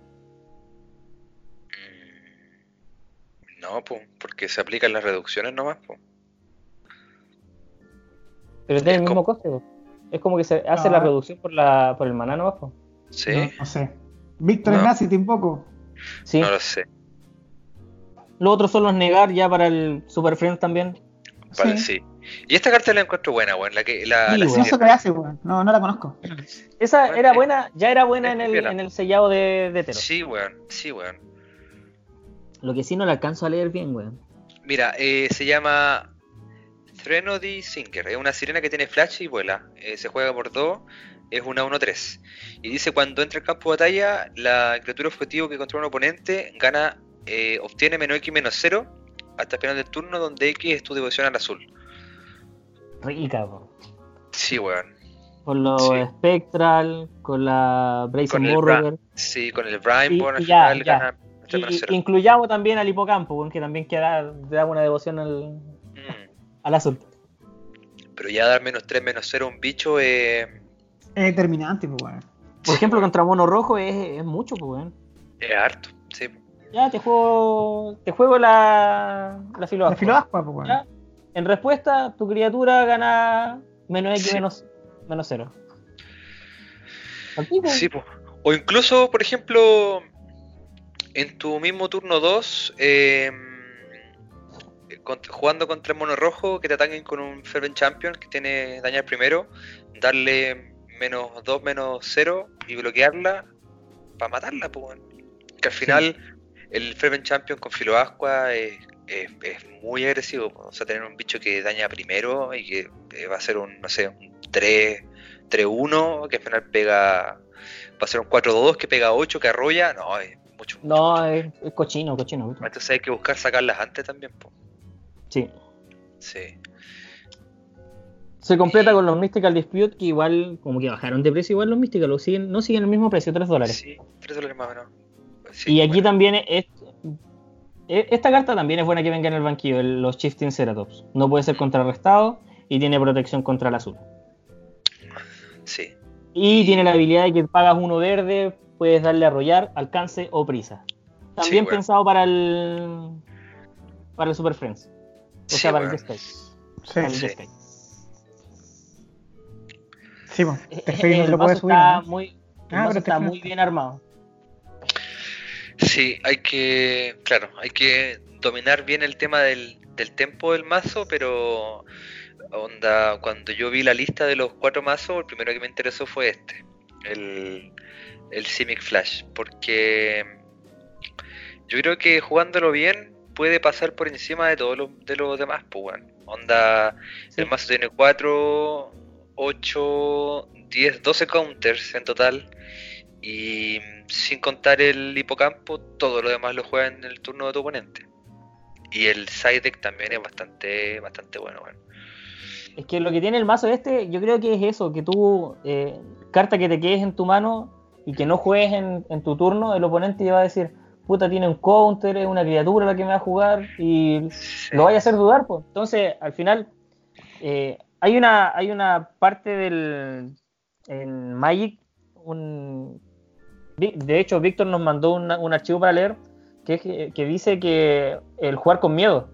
No, po, porque se aplican las reducciones nomás. po. Pero tiene el mismo coste, po. Es como que se hace Ah. la reducción por la por el maná nomás, po. Sí, No, no sé. Víctor No. Ignacio tampoco. Sí. no lo sé. Lo otro solo es negar ya para el Super Friends también. Vale, Sí. sí. Y esta carta la encuentro buena, weón. La que la, Sí, la sé qué hace, weón. No, no la conozco. Esa Bueno, era buena, ya era buena en el, en el sellado de, de Tero. Sí, weón. Sí, weón. Lo que sí no le alcanzo a leer bien, weón. Mira, eh, se llama Threnody Singer. Es una sirena que tiene flash y vuela. Eh, se juega por dos. Es una 1-3. Y dice: cuando entra al campo de batalla, la criatura objetivo que controla un oponente gana, eh, obtiene menos X menos 0 hasta el final del turno, donde X es tu devoción al azul. Rica, po. Sí, weón. Con los Sí. Spectral, con la Brazen Borrower. Sí, con el Brineborn al final ya. gana Y, 0. incluyamos también al hipocampo, que también queda, da una devoción al. Al azul. Pero ya dar menos 3 menos 0 a un bicho eh, Es determinante, pues, weón. Por sí, ejemplo, contra mono rojo es, es mucho, pues, weón. es harto. Sí. Ya te juego. Te juego la. La La filoascua. filoascua, pues, weón. Ya. En respuesta, tu criatura gana menos X Sí. menos, menos 0. Al pico. Sí, po. O incluso, por ejemplo, en tu mismo turno 2, jugando contra el mono rojo, que te ataquen con un Fervent Champion que tiene dañar primero, darle menos 2, menos 0 y bloquearla para matarla, pues. Que al final el Fervent Champion con Filoasqua es, es, es muy agresivo. po. O sea, tener un bicho que daña primero y que eh, va a ser un, no sé, un 3, 3-1, que al final pega. Va a ser un 4-2 que pega 8, que arrolla. No, es mucho. No, es, es cochino, cochino. Entonces hay que buscar sacarlas antes también, po. Sí. Sí. Se completa con los Mystical Dispute, que igual, como que bajaron de precio, igual los Mystical, o siguen, no siguen el mismo precio, 3 dólares. Sí, 3 dólares más o menos. Sí, y aquí bueno. también es, e- esta carta también es buena que venga en el banquillo, el- los Shifting Ceratops. No puede ser contrarrestado y tiene protección contra el azul. Sí, Y tiene la habilidad de que pagas uno verde, puedes darle a arrollar, alcance o prisa. También Sí, bueno. pensado para el para el Super Friends. O Sí, sea, bueno. el Jeskai. Sí, el sí. Sí, pues. Eh, Perfecto, no el lo puede mazo subir. está ¿no? muy, el Ah, pero está muy bien armado. Sí, hay que, claro, hay que dominar bien el tema del, del tempo del mazo, pero onda, cuando yo vi la lista de los cuatro mazos, el primero que me interesó fue este, el, el Simic Flash, porque yo creo que jugándolo bien puede pasar por encima de todos los de los demás, pues bueno. Onda, Sí. el mazo tiene 4, 8, 10, 12 counters en total. Y sin contar el hipocampo, todo lo demás lo juega en el turno de tu oponente. Y el side deck también es bastante, bastante bueno. bueno. Es que lo que tiene el mazo este, yo creo que es eso, que tú, eh, carta que te quedes en tu mano y que no juegues en, en tu turno, el oponente te va a decir, puta, tiene un counter, es una criatura la que me va a jugar y lo vaya a hacer dudar, pues. Entonces, al final, eh, hay una, hay una parte del en Magic, un, de hecho, Víctor nos mandó una- un archivo para leer que, es que, que dice que el jugar con miedo.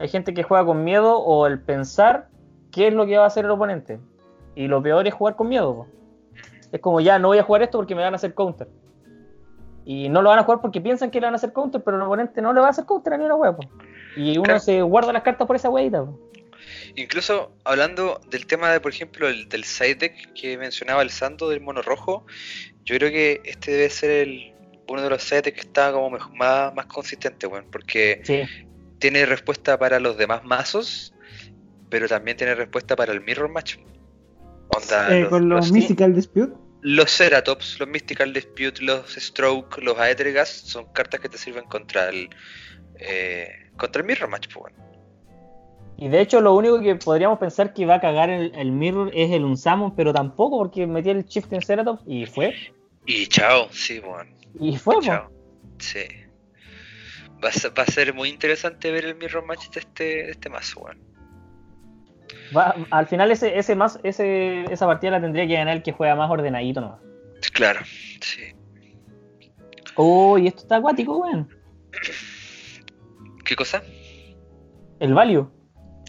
Hay gente que juega con miedo o el pensar qué es lo que va a hacer el oponente. Y lo peor es jugar con miedo. po. Es como ya, no voy a jugar esto porque me van a hacer counter. Y no lo van a jugar porque piensan que le van a hacer counter, pero el oponente no le va a hacer counter a ni una hueá. Y uno Claro. se guarda las cartas por esa hueita. Incluso hablando del tema de, por ejemplo, el, del side deck que mencionaba el Sando del mono rojo, yo creo que este debe ser el, uno de los side decks que está como más, más consistente, bueno, porque Sí, tiene respuesta para los demás mazos, pero también tiene respuesta para el Mirror Match. Onda, Eh, los, con los los- Mystical Dispute. Los Ceratops, los Mystical Dispute, los Stroke, los Aethergas son cartas que te sirven contra el eh, contra el Mirror Match, pues bueno. Y de hecho, lo único que podríamos pensar que va a cagar el, el Mirror es el Unsummon, pero tampoco porque metía el Shift en Ceratops y fue. Y chao, sí, bueno. Y fue, po. Chao. Sí. Va a, ser, va a ser muy interesante ver el Mirror Match de este, de este mazo, weón. Va- al final ese, ese más, ese, esa partida la tendría que ganar el que juega más ordenadito nomás. Claro, sí. Oh, y esto está acuático, weón. ¿Qué cosa? El value.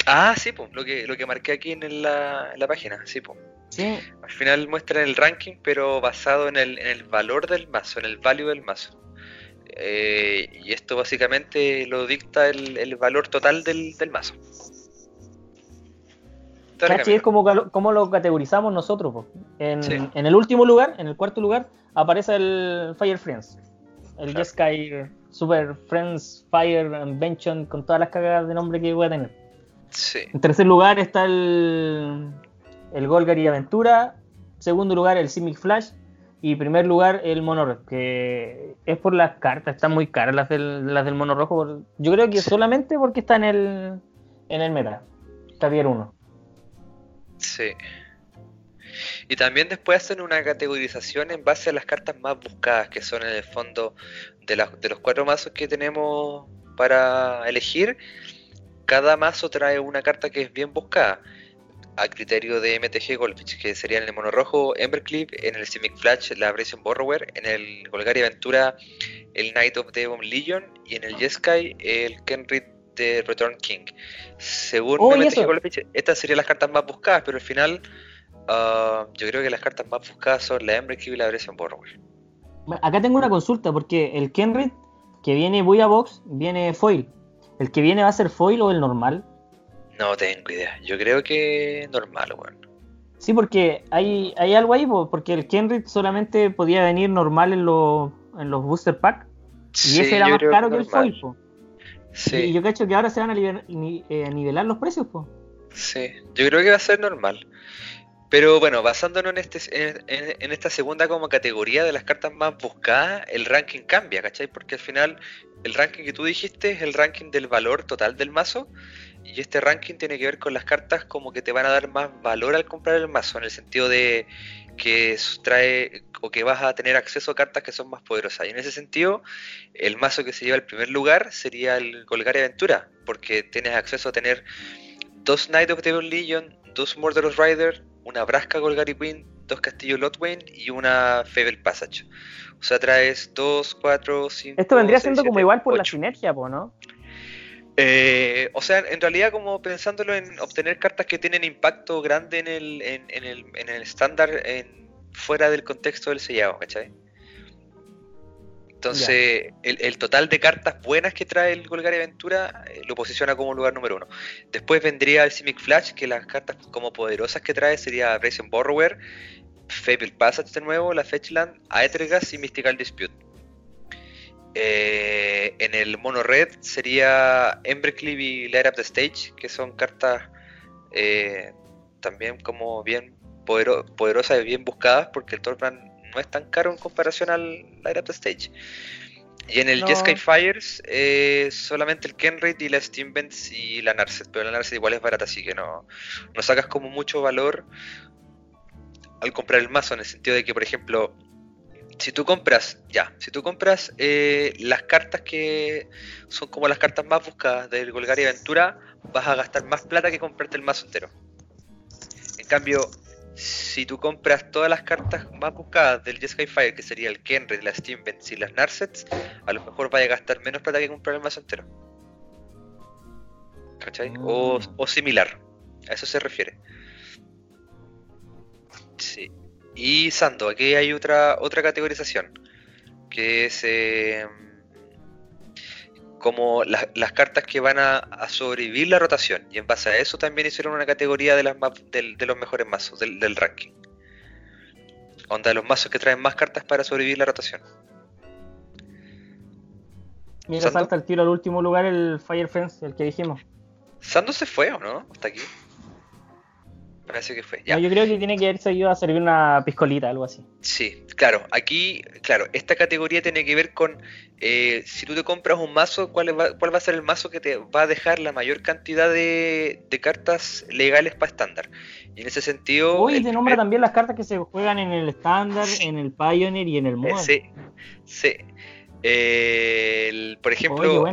Ah, sí, pues, lo que, lo que marqué aquí en la, en la página, sí, pues. Sí. Al final muestran el ranking, pero basado en el, en el valor del mazo, en el value del mazo. Eh, y esto básicamente lo dicta el, el valor total del, del mazo. Cachi, es como, como lo categorizamos nosotros. po. En, Sí. en el último lugar, en el cuarto lugar, aparece el Fire Friends. El Claro. Jeskai Super Friends Fire Invention con todas las cagadas de nombre que voy a tener. Sí, En tercer lugar está el, el Golgari Aventura. Segundo lugar el Simic Flash. Y primer lugar el Mono Red, que es por las cartas, están muy caras las del, las del Mono Rojo. yo creo que Sí. solamente porque está en el, en el meta. Está tier 1. Sí. Y también después hacen una categorización en base a las cartas más buscadas, que son en el fondo de, los cuatro mazos que tenemos para elegir. Cada mazo trae una carta que es bien buscada. A criterio de MTG Goldfish, que sería en el mono rojo Emberclip, en el Simic Flash la Abrasive Borrower, en el Golgari Aventura el Knight of the Bomb Legion y en el Jeskai el Kenrid de Return King. Según Oh, estas serían las cartas más buscadas, pero al final ah, yo creo que las cartas más buscadas son la Emberclip y la Abrasive Borrower. Acá tengo una consulta, porque el Kenrid que viene Buya Box viene foil. ¿El que viene va a ser foil o el normal? No tengo idea. Yo creo que normal, weón. Sí, porque hay, hay algo ahí, po, porque el Kenrid solamente podía venir normal en, los en los booster pack. Y Sí, ese era más caro que el foil, po. Y Sí, yo cacho que ahora se van a ni- eh, nivelar los precios, po. sí. Yo creo que va a ser normal. Pero bueno, basándonos en, este, en, en, esta segunda como categoría de las cartas más buscadas, el ranking cambia, ¿cachai? Porque al final el ranking que tú dijiste es el ranking del valor total del mazo. Y este ranking tiene que ver con las cartas como que te van a dar más valor al comprar el mazo, en el sentido de que trae o que vas a tener acceso a cartas que son más poderosas. Y en ese sentido, el mazo que se lleva el primer lugar sería el Golgari Aventura, porque tienes acceso a tener dos Knight of the Legion, dos Murderous Rider, una Braska Golgari Queen, dos Castillo Lotwain y una Fable Passage. O sea, traes dos, cuatro, cinco. Esto vendría siendo como igual por la sinergia, ¿no? Eh, o sea, en realidad como pensándolo en obtener cartas que tienen impacto grande en el, en, el, en el estándar en, fuera del contexto del sellado, ¿cachai? Entonces, el, total de cartas buenas que trae el Golgari Aventura eh, lo posiciona como lugar número uno. Después vendría el Simic Flash, que las cartas como poderosas que trae sería Brazen Borrower, Fable Passage de nuevo, la Fetchland, Aethergas y Mystical Dispute. Eh, en el mono red sería Embercleave y Light Up the Stage, que son cartas eh, también como bien poderosas y bien buscadas, porque el Torbrand no es tan caro en comparación al Light Up the Stage. Y en el no. Jeskai Fires, eh, solamente el Kenraid y la Steamvents y la Narset, pero la Narset igual es barata, así que no, no sacas como mucho valor al comprar el mazo, en el sentido de que, por ejemplo, si tú compras, ya, si tú compras eh, las cartas que son como las cartas más buscadas del Golgari Aventura, vas a gastar más plata que comprarte el mazo entero. En cambio, si tú compras todas las cartas más buscadas del Jeskai Fire, que sería el Kenred, las Steamvents y las Narsets, a lo mejor vaya a gastar menos plata que comprar el mazo entero. ¿Cachai? O, mm. o, similar. A eso se refiere. Sí. Y Sando, aquí hay otra, otra categorización. Que es. Eh, como las cartas que van a, sobrevivir la rotación. Y en base a eso también hicieron una categoría de, las de, los mejores mazos del, ranking. Onda los mazos que traen más cartas para sobrevivir la rotación. Mira, salta el tiro al último lugar el Fire Fence, el que dijimos. ¿Sando se fue o no? Hasta aquí. Parece que fue. yo creo que tiene que haber seguido a servir una piscolita, algo así. Sí, claro. Aquí, claro, esta categoría tiene que ver con eh, si tú te compras un mazo, ¿cuál va, ¿cuál va a ser el mazo que te va a dejar la mayor cantidad de, cartas legales para estándar? Y en ese sentido. Uy, te nombra también las cartas que se juegan en el estándar, en el Pioneer y en el Modern. Sí, sí. por ejemplo,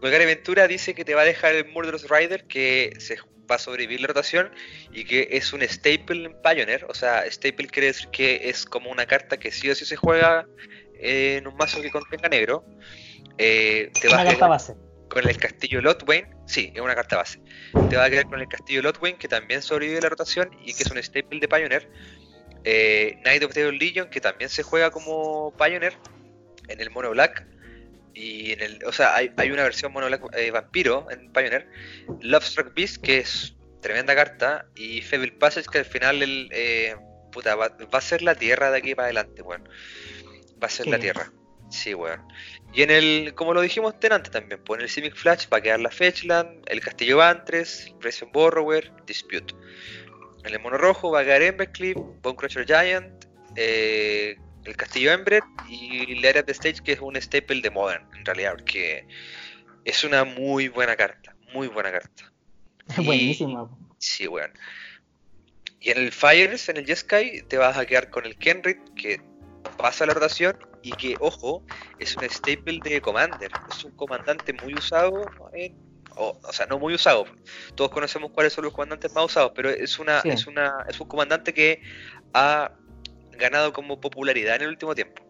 Oye, Aventura dice que te va a dejar el Murderous Rider que se va a sobrevivir la rotación y que es un staple en Pioneer. O sea, staple quiere decir que es como una carta que sí o sí se juega en un mazo que contenga negro. Eh, te una carta base. Con el castillo Lotwain, sí, es una carta base. Te va a quedar con el castillo Lotwain, que también sobrevive la rotación y que es un staple de Pioneer. Eh, Knight of the Legion, que también se juega como Pioneer en el mono black. Y en el, o sea, hay, una versión mono eh, vampiro en Pioneer. Lovestruck Beast, que es tremenda carta. Y Fable Passage, que al final el, eh, puta, va, a ser la tierra de aquí para adelante, weón. Va a ser la tierra. Sí, weón. Y en el, como lo dijimos antes también, pues en el Simic Flash va a quedar la Fetchland, el Castillo Bantres, Pression Borrower, Dispute. En el mono rojo va a quedar Embercleave, Bone Crusher Giant, eh, el Castillo Embred y la Era de Stage, que es un staple de Modern, en realidad, porque es una muy buena carta, muy buena carta. Buenísima. Sí, weón. Y en el Fires, en el Jeskai, te vas a quedar con el Kenrit, que pasa la rotación y que, ojo, es un staple de Commander. Es un comandante muy usado o, o, sea, no muy usado. Todos conocemos cuáles son los comandantes más usados, pero es una, es una, es un comandante que ha ganado como popularidad en el último tiempo.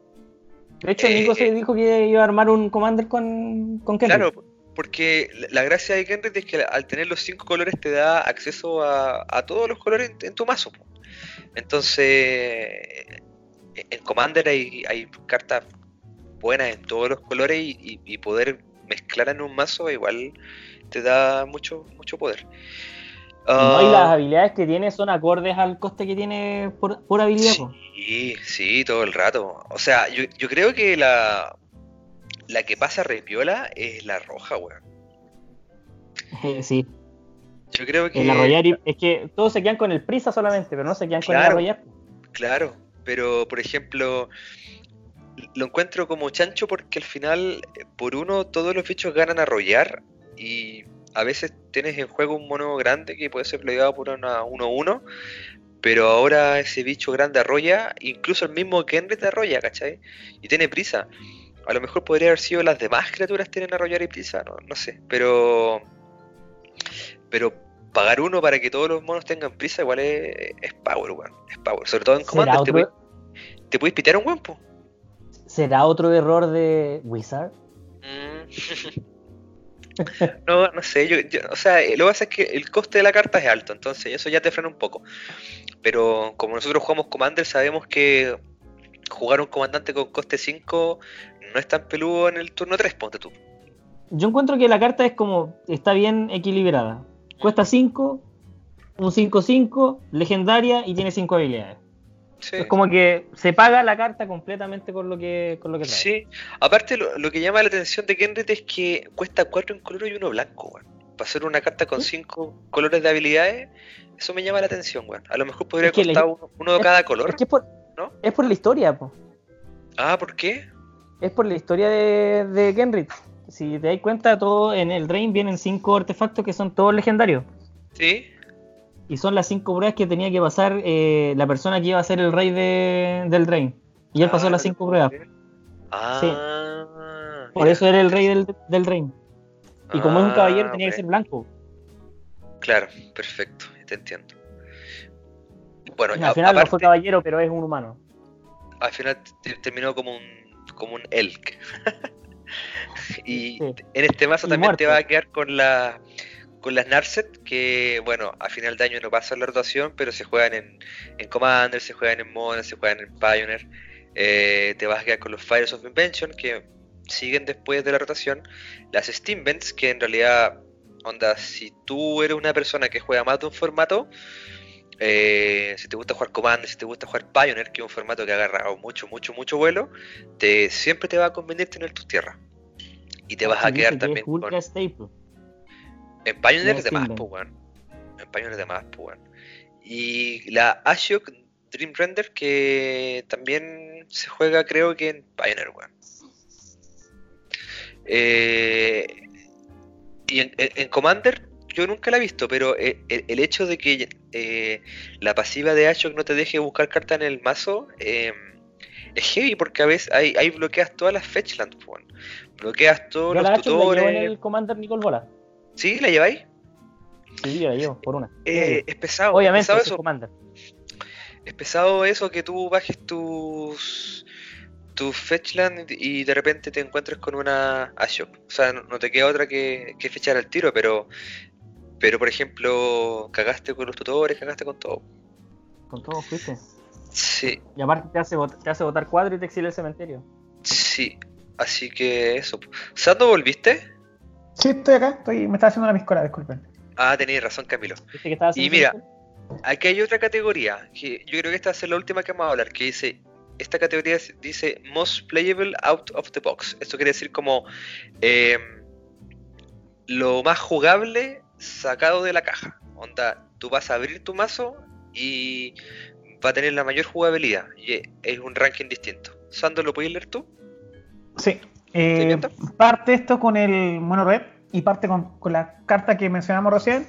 De hecho, Nico se eh, dijo que iba a armar un Commander con, con Claro, porque la gracia de Kenrit es que al tener los cinco colores te da acceso a, todos los colores en, tu mazo. Entonces, en Commander hay, hay cartas buenas en todos los colores y, poder mezclar en un mazo igual te da mucho, mucho poder y las ah. habilidades que tiene son acordes al coste que tiene por, habilidad. Sí, sí, todo el rato. O sea, yo, creo que la, la que pasa repiola es la roja, weón. sí. Yo creo que. El arrollar y- es que todos se quedan con el prisa solamente, pero no se quedan con el arrollar. Claro, pero por ejemplo, lo encuentro como chancho porque al final, eh, por uno, todos los bichos ganan a arrollar y a veces tienes en juego un mono grande que puede ser plegado por una 1-1, pero ahora ese bicho grande arrolla, incluso el mismo Kenry te arrolla, ¿cachai? Y tiene prisa. A lo mejor podría haber sido las demás criaturas tienen arrollar y prisa, no, no sé, pero pero pagar uno para que todos los monos tengan prisa igual es, es power, weón. Es power. Sobre todo en ¿Será Commander, te, otro, puedes- te puedes pitear un po. ¿Será otro error de Wizard? Mm. no, no sé, yo, o sea, eh, lo que pasa es que el coste de la carta es alto, entonces eso ya te frena un poco. Pero como nosotros jugamos Commander, sabemos que jugar un comandante con coste 5 no es tan peludo en el turno 3, ponte tú. Yo encuentro que la carta es como, está bien equilibrada. Cuesta 5, un 5-5, legendaria y tiene 5 habilidades. Sí. Es como que se paga la carta completamente con lo que, con lo que trae. Sí, aparte lo, lo que llama la atención de Kenrit es que cuesta 4 en color y uno blanco, weón. Para hacer una carta con 5 colores de habilidades, eso me llama la atención, weón. A lo mejor podría Es que le- costar uno, uno de es- cada color. Es que es por, ¿No? es por la historia, po. Ah, ¿por qué? Es por la historia de, de Kenrit. Si te das cuenta, todo en el Drain vienen 5 artefactos que son todos legendarios. Sí. Y son las 5 pruebas que tenía que pasar eh, la persona que iba a ser el rey de- del Drain. Y él pasó Ah, las no 5 puedo pruebas. Ah, Por eso era el rey del, del Drain. Y como es un Ah, caballero, tenía que ser blanco. Claro, perfecto, te entiendo. Bueno, al a- final no aparte, fue caballero, pero es un humano. al final te- terminó como un como un elk. y Sí. en este mazo Y también te va a quedar con la con las Narset, que bueno, a final de año no pasa la rotación, pero se juegan en, en Commander, se juegan en Modern, se juegan en Pioneer. Eh, te vas a quedar con los Fires of Invention, que siguen después de la rotación. Las Steam Vents, que en realidad, onda, si tú eres una persona que juega más de un formato, eh, si te gusta jugar Commander, si te gusta jugar Pioneer, que es un formato que ha agarrado mucho, mucho, mucho vuelo, te, siempre te va a convenir tener tus tierras. Y te vas a quedar que también con... staple. En Pioneer Las de más, pues, weón. En Pioneer de más, pues, weón. Y la Ashok Dream Render, que también se juega, creo que en Pioneer, weón. Eh, y en, Commander, yo nunca la he visto, pero eh, el, el hecho de que eh, la pasiva de Ashok no te deje buscar carta en el mazo eh, es heavy porque a veces ahí, bloqueas todas las fetchlands, pues. Bloqueas todos Yo los llevo en tutores. el Commander Nicole Bola. ¿Sí? ¿La lleváis? Sí, la llevo, por una. Eh, es pesado. Obviamente, es pesado eso. Commander. Es pesado eso que tú bajes tus tu fetchland y de repente te encuentres con una Ashok. O sea, no, no te queda otra que, que fechar al tiro, pero pero por ejemplo, cagaste con los tutores, cagaste con todo. Con todo fuiste. Sí, Y aparte te hace, te hace botar cuadro y te exilia el cementerio. sí. Así que eso. ¿Sando volviste? Sí, estoy acá, estoy, me está haciendo una piscola, disculpen. Ah, tenías razón, Camilo. ¿Viste que estaba Y mira? Aquí hay otra categoría, que yo creo que esta va a ser la última que vamos a hablar, que dice, esta categoría es- dice Most Playable Out of the Box. Esto quiere decir como eh, lo más jugable sacado de la caja. Onda, tú vas a abrir tu mazo y va a tener la mayor jugabilidad. Y es un ranking distinto. Sando, ¿lo puedes leer tú? Sí. Eh, parte esto con el mono red y parte con, con la carta que mencionamos recién.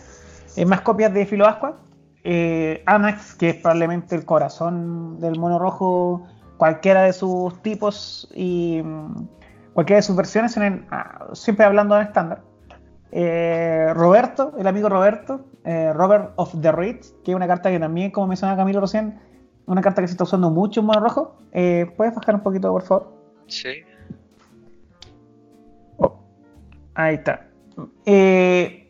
eh, más copias de Filo Asqua. Eh, Anax, que es probablemente el corazón del mono rojo, cualquiera de sus tipos y mm, cualquiera de sus versiones, en el- ah, siempre hablando en estándar. Roberto, el amigo Roberto, Robert of the Reeds, que es una carta que también, como mencionaba Camilo recién, una carta que se está usando mucho en mono rojo. Eh, ¿Puedes bajar un poquito, por favor? Sí. Ahí está. Eh,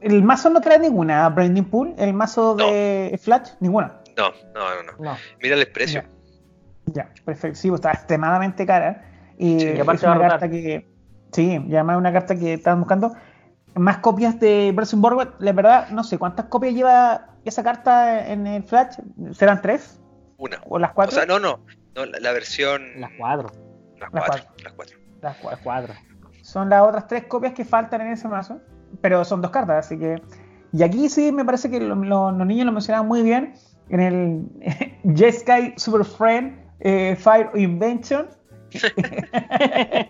el mazo no trae ninguna Branding Pool, el mazo de Flash, ninguna. No, no, no, no. No. Mira el precio. Ya, perfecto. Sí, pues, está extremadamente cara. Y, Sí, es una carta que. Sí, y además es una carta que estaban buscando. Más copias de Version Borwet. La verdad, no sé cuántas copias lleva esa carta en el Flash. ¿Serán tres? Una. ¿O las O cuatro? sea, no, no. no la, la versión... Las cuadros. Las Las cuatro. cuatro. Las cuatro. Las cuatro. Las cuadros. Son las otras tres copias que faltan en ese mazo. Pero son dos cartas, así que Y aquí sí me parece que lo- lo- los niños lo mencionaban muy bien en el J-Sky Super Friend eh, Fire Invention.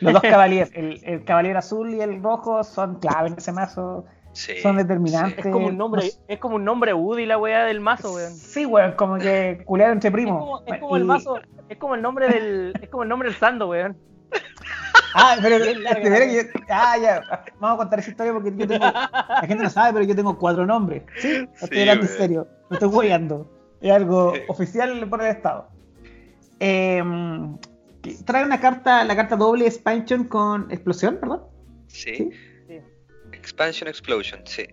los dos caballeros, el, el caballero azul y el rojo, son clave en ese mazo. Sí, Son determinantes. Es como un nombre, No sé. es como un nombre Woody la weá del mazo, weón. Sí, weón, como que culear entre Es primos. como, es como Y- el mazo, es como el nombre del, es como el nombre del Sando, weón. Ah, pero Bien larga, de veras ¿no? que yo- ah, ya, vamos a contar esa historia porque yo tengo, la gente no sabe, pero yo tengo cuatro nombres. Sí, estoy Sí, hablando en serio, no estoy guayando. Es algo Sí. oficial por el Estado. Eh, que trae una carta, la carta doble expansion con explosión, ¿verdad? Sí. Sí. Expansion Explosion, sí.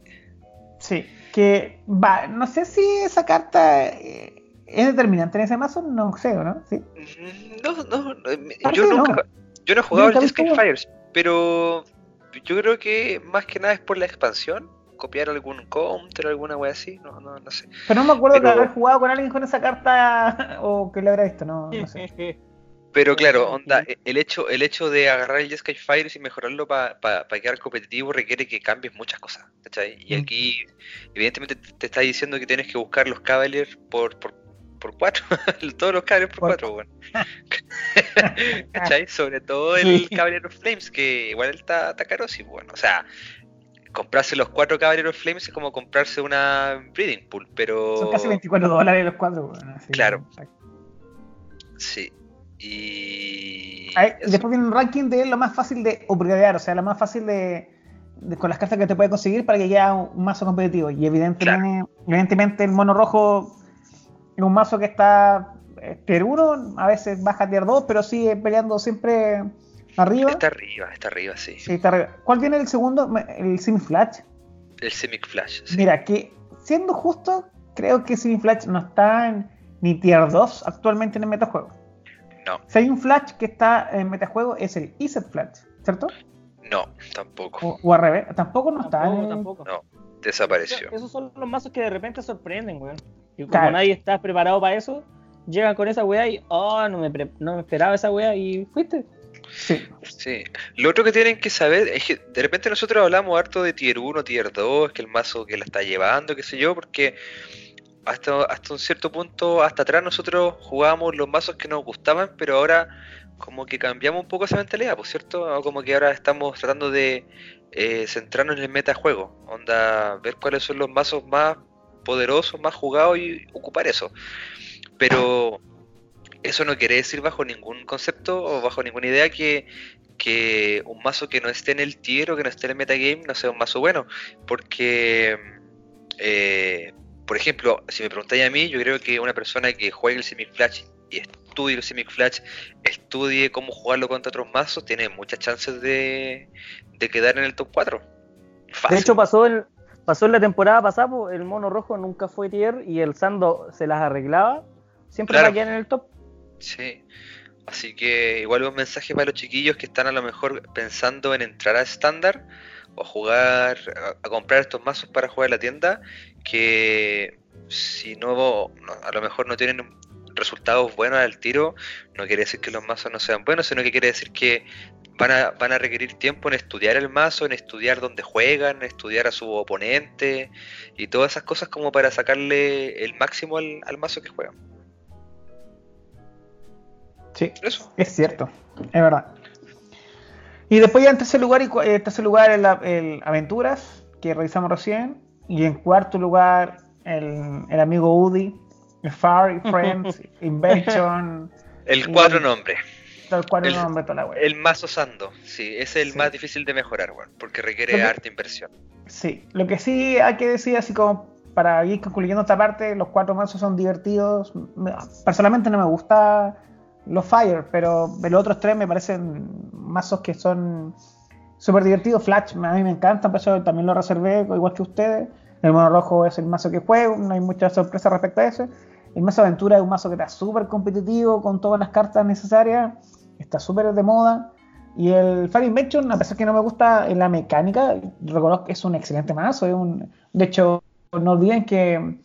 Sí. Que va, no sé si esa carta eh, es determinante en ese mazo, no sé, ¿o ¿no? Sí. Mm, No, no, no, yo nunca, no. Yo no he jugado el he Jeskai visto. Fires, pero yo creo que más que nada es por la expansión, copiar algún counter, alguna wea así, no, no, no sé. Pero no me acuerdo Pero- de haber jugado con alguien con esa carta o que le habrá visto, no, no sé. Pero claro, onda, e- el hecho, el hecho de agarrar el Jeskai Fires y mejorarlo para quedar competitivo requiere que cambies muchas cosas, ¿cachai? Y Mm. aquí, evidentemente, te, te está diciendo que tienes que buscar los Cavaliers por, por, por cuatro, todos los Cavaliers por, Por- cuatro, bueno. ¿Cachai? Sobre todo el of Flames, que igual está, está caro, sí, bueno, o sea, comprarse los cuatro Cavalier of Flames es como comprarse una Breeding Pool, pero... Son casi 24 dólares los cuatro. bueno, Claro. exacto. Sí. Y... Después viene un ranking de lo más fácil de upgradear, o sea, lo más fácil de, de- con las cartas que te puede conseguir para que llegue a un mazo competitivo. Y evidentemente, evidentemente el mono rojo es un mazo que está eh, tier 1, a veces baja tier 2, pero sigue peleando siempre arriba. Está arriba, está arriba, sí. Sí, está arriba. ¿Cuál viene el segundo? El Simi Flash. El Semic Flash. sí. Mira, que siendo justo, creo que Simi Flash no está en ni tier 2 actualmente en el metajuego. No, Si hay un Flash que está en metajuego es el Iset Flash, ¿cierto? no, tampoco. O, o al revés, tampoco no está. Tampoco, en- tampoco. No, desapareció. Esos son los mazos que de repente sorprenden, weón. Y como Claro. nadie está preparado para eso, llegan con esa weá y, oh, no me, pre- no me esperaba esa weá y fuiste. Sí, Sí. Lo otro que tienen que saber es que de repente nosotros hablamos harto de tier 1, tier 2, que el mazo que la está llevando, qué sé yo, porque hasta, hasta un cierto punto, hasta atrás nosotros jugábamos los mazos que nos gustaban, pero ahora como que cambiamos un poco esa mentalidad, ¿por cierto? O Como que ahora estamos tratando de eh, centrarnos en el metajuego, onda, ver cuáles son los mazos más poderosos, más jugados y ocupar eso. Pero eso no quiere decir bajo ningún concepto o bajo ninguna idea que, que un mazo que no esté en el tier o que no esté en el metagame no sea un mazo bueno. Porque, eh, por ejemplo, si me preguntáis a mí, yo creo que una persona que juegue el Simic Flash y estudie el Simic Flash, estudie cómo jugarlo contra otros mazos, tiene muchas chances de, de quedar en el top 4. De hecho, pasó en, pasó en la temporada pasada, el mono rojo nunca fue tier y el Sando se las arreglaba. Siempre Claro. va a quedar en el top. Sí. Así que igual un mensaje para los chiquillos que están a lo mejor pensando en entrar a estándar o jugar, a, a comprar estos mazos para jugar en la tienda, que si no- a lo mejor no tienen resultados buenos al tiro, no quiere decir que los mazos no sean buenos, sino que quiere decir que van a, van a requerir tiempo en estudiar el mazo, en estudiar dónde juegan, en estudiar a su oponente y todas esas cosas como para sacarle el máximo al, al mazo que juegan. sí, Eso. es cierto, es verdad. Y después ya en tercer lugar, y cu- eh, tercer lugar el, el Aventuras, que revisamos recién. Y en cuarto lugar el, el amigo Udi, el Far Friends, Invention, El cuatro nombres. Tal cual el la wea. Mazo Sando, sí, es el Sí. más difícil de mejorar, weón, porque requiere que- harta inversión. Sí, lo que sí hay que decir, así como para ir concluyendo esta parte, los cuatro mazos son divertidos. Me- Personalmente no me gusta los Fire, pero los otros tres me parecen mazos que son súper divertidos. Flash, a mí me encanta, por eso también lo reservé, igual que ustedes. El mono rojo es el mazo que juego, no hay mucha sorpresa respecto a ese. El mazo aventura es un mazo que está súper competitivo, con todas las cartas necesarias, está súper de moda. Y el Fire Invention, a pesar que no me gusta en la mecánica, reconozco que es un excelente mazo. un- de hecho, no olviden que,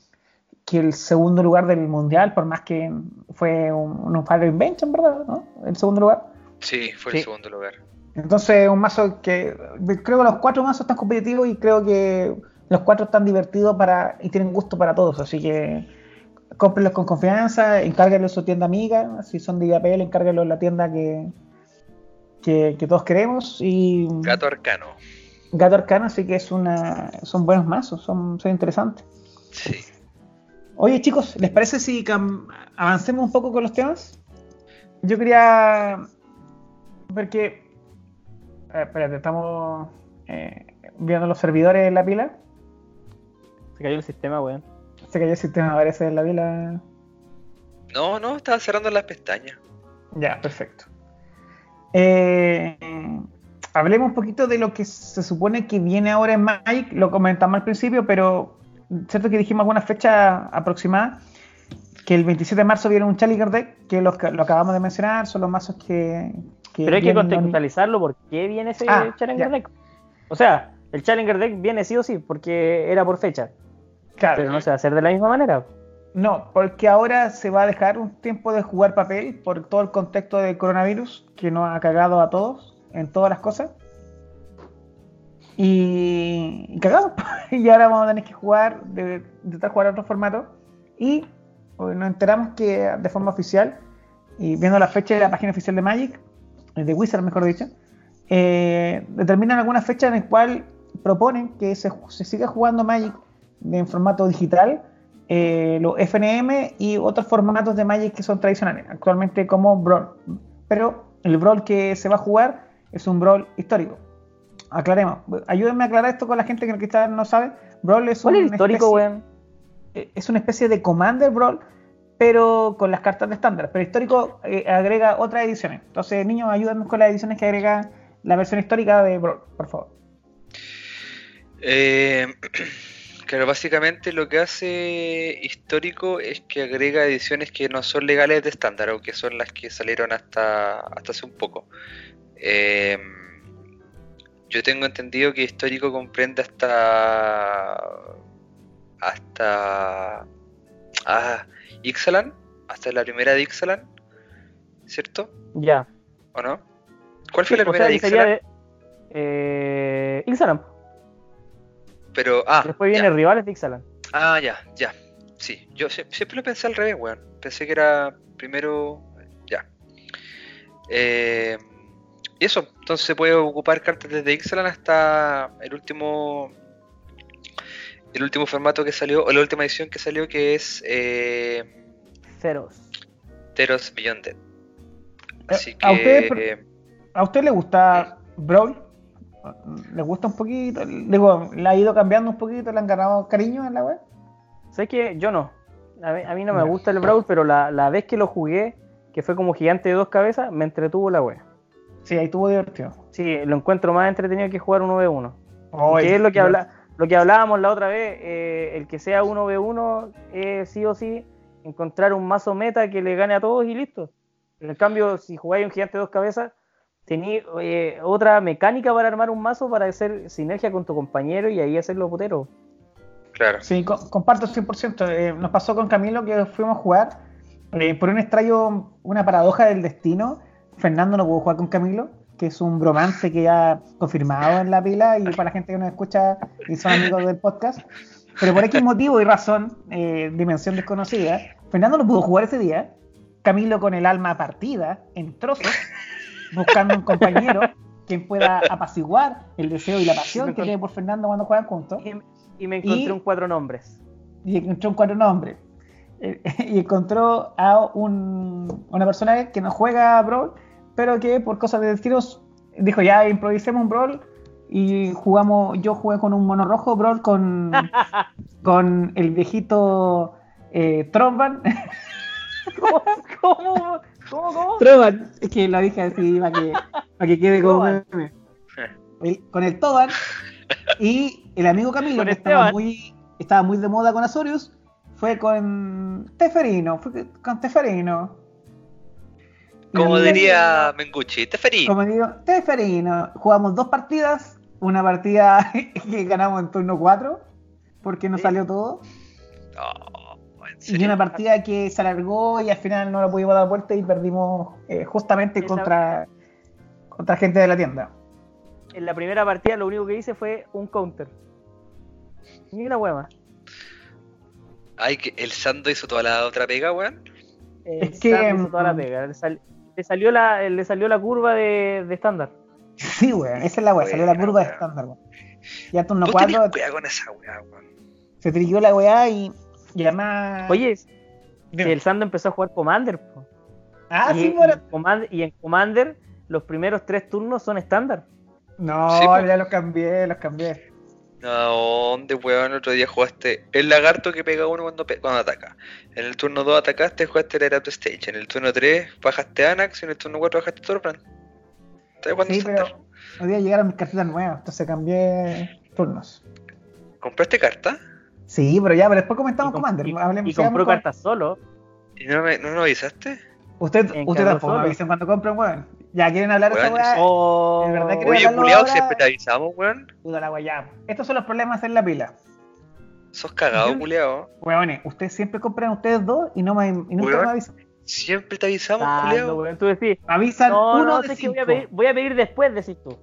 que el segundo lugar del mundial, por más que fue un, un Fire Invention, ¿verdad? ¿No? El segundo lugar. Sí, fue Sí. el segundo lugar. Entonces, un mazo que creo que los cuatro mazos están competitivos y creo que los cuatro están divertidos para y tienen gusto para todos, así que cómprenlos con confianza, encárguenlos en su tienda amiga, si son de IAPL, encárguenlos en la tienda que, que, que todos queremos y Gato Arcano. Gato Arcano, así que es una, son buenos mazos, son, son interesantes. Sí. Oye chicos, ¿les parece si avancemos un poco con los temas? Yo quería ver que... eh, espérate, estamos eh, viendo los servidores en la pila. Se cayó el sistema, weón. Se cayó el sistema, parece, en la pila. No, no, estaba cerrando las pestañas. Ya, perfecto. Eh, hablemos un poquito de lo que se supone que viene ahora en Magic. Lo comentamos al principio, pero cierto que dijimos alguna fecha aproximada. Que el 27 de marzo viene un Challenger Deck, que lo, lo acabamos de mencionar, son los mazos que. que Pero hay que contextualizarlo por qué viene ese Ah, Challenger ya. Deck. O sea, el Challenger Deck viene sí o sí, porque era por fecha. Claro, Pero no se va a hacer de la misma manera. No, porque ahora se va a dejar un tiempo de jugar papel por todo el contexto del coronavirus que nos ha cagado a todos en todas las cosas. Y, y cagamos. y ahora vamos a tener que jugar, de, intentar jugar a otro formato. Y pues, nos enteramos que de forma oficial, y viendo la fecha de la página oficial de Magic, eh, de Wizard mejor dicho, eh, determinan alguna fecha en la cual proponen que se, se siga jugando Magic en formato digital, eh, los FNM y otros formatos de Magic que son tradicionales, actualmente como Brawl. Pero el Brawl que se va a jugar es un Brawl histórico. Aclaremos, ayúdenme a aclarar esto con la gente que quizás no sabe. Brawl es ¿Cuál es el una histórico, weón? eh, es una especie de Commander Brawl, pero con las cartas de estándar. Pero histórico eh, agrega otras ediciones. Entonces, niños, ayúdenme con las ediciones que agrega la versión histórica de Brawl, por favor. Eh, claro, básicamente lo que hace histórico es que agrega ediciones que no son legales de estándar o que son las que salieron hasta, hasta hace un poco. Eh, yo tengo entendido que histórico comprende hasta hasta ah, Ixalan, hasta la primera de Ixalan, ¿cierto? Ya. ¿O no? ¿Cuál fue la o primera sea, de sería Ixalan? de. Eh, Ixalan. Pero ah, Después ya. viene Rivales de Ixalan. Ah, ya, ya. Sí, yo sie- siempre lo pensé al revés, weón. Pensé que era primero. Ya. Eh, y eso, entonces se puede ocupar cartas desde Ixalan hasta el último. El último formato que salió, o la última edición que salió, que es eh, Ceros. Teros Beyond Dead. Así Eh, ¿a ustedes que. ¿A usted le gusta Brawl? ¿Le gusta un poquito? Digo, ¿le ha ido cambiando un poquito? ¿Le han ganado cariño en la web? ¿Sabes que Yo no. A mí, a mí no me gusta el Brawl, pero la, la vez que lo jugué, que fue como gigante de dos cabezas, me entretuvo la wea. Sí, ahí estuvo divertido. Sí, lo encuentro más entretenido que jugar 1v1. Oye, que es lo que, habla, lo que hablábamos la otra vez, eh, el que sea 1v1 es sí o sí encontrar un mazo meta que le gane a todos y listo. En cambio, si jugáis un gigante de dos cabezas, eh, otra mecánica para armar un mazo para hacer sinergia con tu compañero y ahí hacerlo putero. Claro. Sí, co- comparto 100%. Eh, nos pasó con Camilo que fuimos a jugar. eh, por un extraño, una paradoja del destino, Fernando no pudo jugar con Camilo, que es un bromance que ya confirmado en la pila y para la gente que nos escucha y son amigos del podcast. Pero por X motivo y razón, eh, dimensión desconocida, Fernando no pudo jugar ese día. Camilo con el alma partida, en trozos, buscando un compañero quien pueda apaciguar el deseo y la pasión que tiene por Fernando cuando juegan juntos Y, y me encontré Y- un cuatro nombres. y encontró un cuatro nombres. Eh, Y encontró a un- una persona que no juega a Brawl, pero que por cosas de destinos dijo ya improvisemos un Brawl y jugamos, yo jugué con un mono rojo Brawl con, con el viejito eh, Tromban. ¿Cómo? ¿Cómo? ¿Cómo? cómo? Tromban, es que lo dije así para que, para que quede como Trovan. meme. El- con el Toban y el amigo Camilo Con que estaba muy, estaba muy de moda con Azorius fue con Teferino, fue con Teferino. Como diría Menguchi, Teferi. Como digo, Teferino. Jugamos dos partidas, una partida que ganamos en turno 4 porque no Sí. salió todo. Oh, Y una partida que se alargó y al final no la pudimos dar vuelta y perdimos eh, justamente Esa- contra, contra gente de la tienda. En la primera partida lo único que hice fue un counter. Ni una hueá más. Ay, que el Sando hizo toda la otra pega, weón. El Es que, hizo toda la mm, pega. Le, sal- le salió la, le salió la curva de, de estándar. Sí, weón, esa es la weá, salió la curva de estándar, weón. Ya turno Vos tenés 4 cuidado con esa weá, weón. se trilló la weá y, Oye, Dime. el Sando empezó a jugar Commander. po. ah, y, sí, en Commander, y en Commander los primeros tres turnos son estándar. No, Sí, ya los cambié, los cambié. ¿A dónde, weón? El otro día jugaste el lagarto que pega uno cuando, pe- cuando ataca. En el turno 2 atacaste, jugaste el Era to Stage. En el turno 3 bajaste Anax y en el turno 4 bajaste Torbrand. ¿Estás jugando Sí, pero hoy día llegaron mis cartitas nuevas, entonces cambié turnos. ¿Compraste carta? Sí, pero ya, pero después comentamos y, com- Commander. y- hablemos- y sigamos compró con- cartas solo. ¿Y no me, no avisaste? Usted, usted tampoco me Solo. avisen cuando compren, weón. Ya quieren hablar de esa Weón, weá. Oh, verdad Oye, culiao, siempre te avisamos, weón. Puta la weá, ya. Estos son los problemas en la pila. Sos cagado, culiao. Weones, ustedes siempre compran ustedes dos y no me, y nunca Weón. me avisan. Siempre te avisamos, culiao. weón. Tú decís, Me avisan no, uno no, de sé que cinco. voy a, pedir, voy a pedir después, decís tú.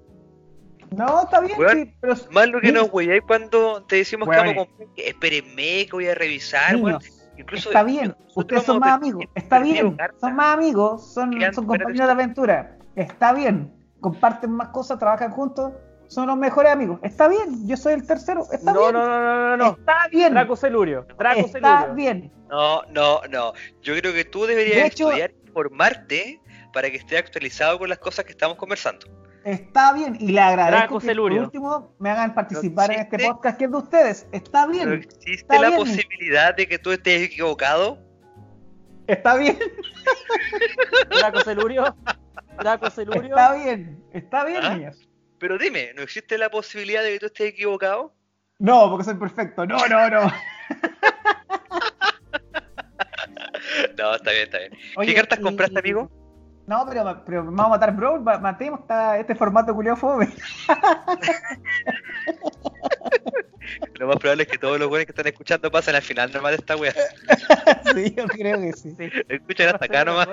No, está bien, Weón, sí, pero Más lo que Niños. no, güey. Ahí cuando te decimos que Weones. vamos a comprar, espérenme que voy a revisar, weón. niños, Incluso está bien. Ustedes son más amigos. Está bien. Son más amigos. Son, Quedan compañeros de aventura. Está bien. Comparten más cosas, trabajan juntos. Son los mejores amigos. Está bien. Yo soy el tercero. Está No, bien. no, no, no, no, no. Está bien. Draco Celurio. Draco Está Celurio. bien. No, no, no. Yo creo que tú deberías De hecho- estudiar y formarte para que estés actualizado con las cosas que estamos conversando. Está bien. Y le agradezco Draco que por último me hagan participar en este existe- podcast que es de ustedes. Está bien. existe está la bien. posibilidad de que tú estés equivocado. Está bien. Draco Celurio. Draco Celurio. Está bien. Está bien, ¿Ah? niños. Pero dime, ¿no existe la posibilidad de que tú estés equivocado? No, porque soy perfecto. No, no, no. No, está bien, está bien. Oye, ¿Qué cartas y- compraste, amigo? No, pero, pero vamos a matar Brawl, ma- matemos esta- este formato culiao fome. Lo más probable es que todos los buenos que están escuchando pasen al final nomás de esta wea. sí, yo creo que sí. Sí. Escuchan hasta acá nomás.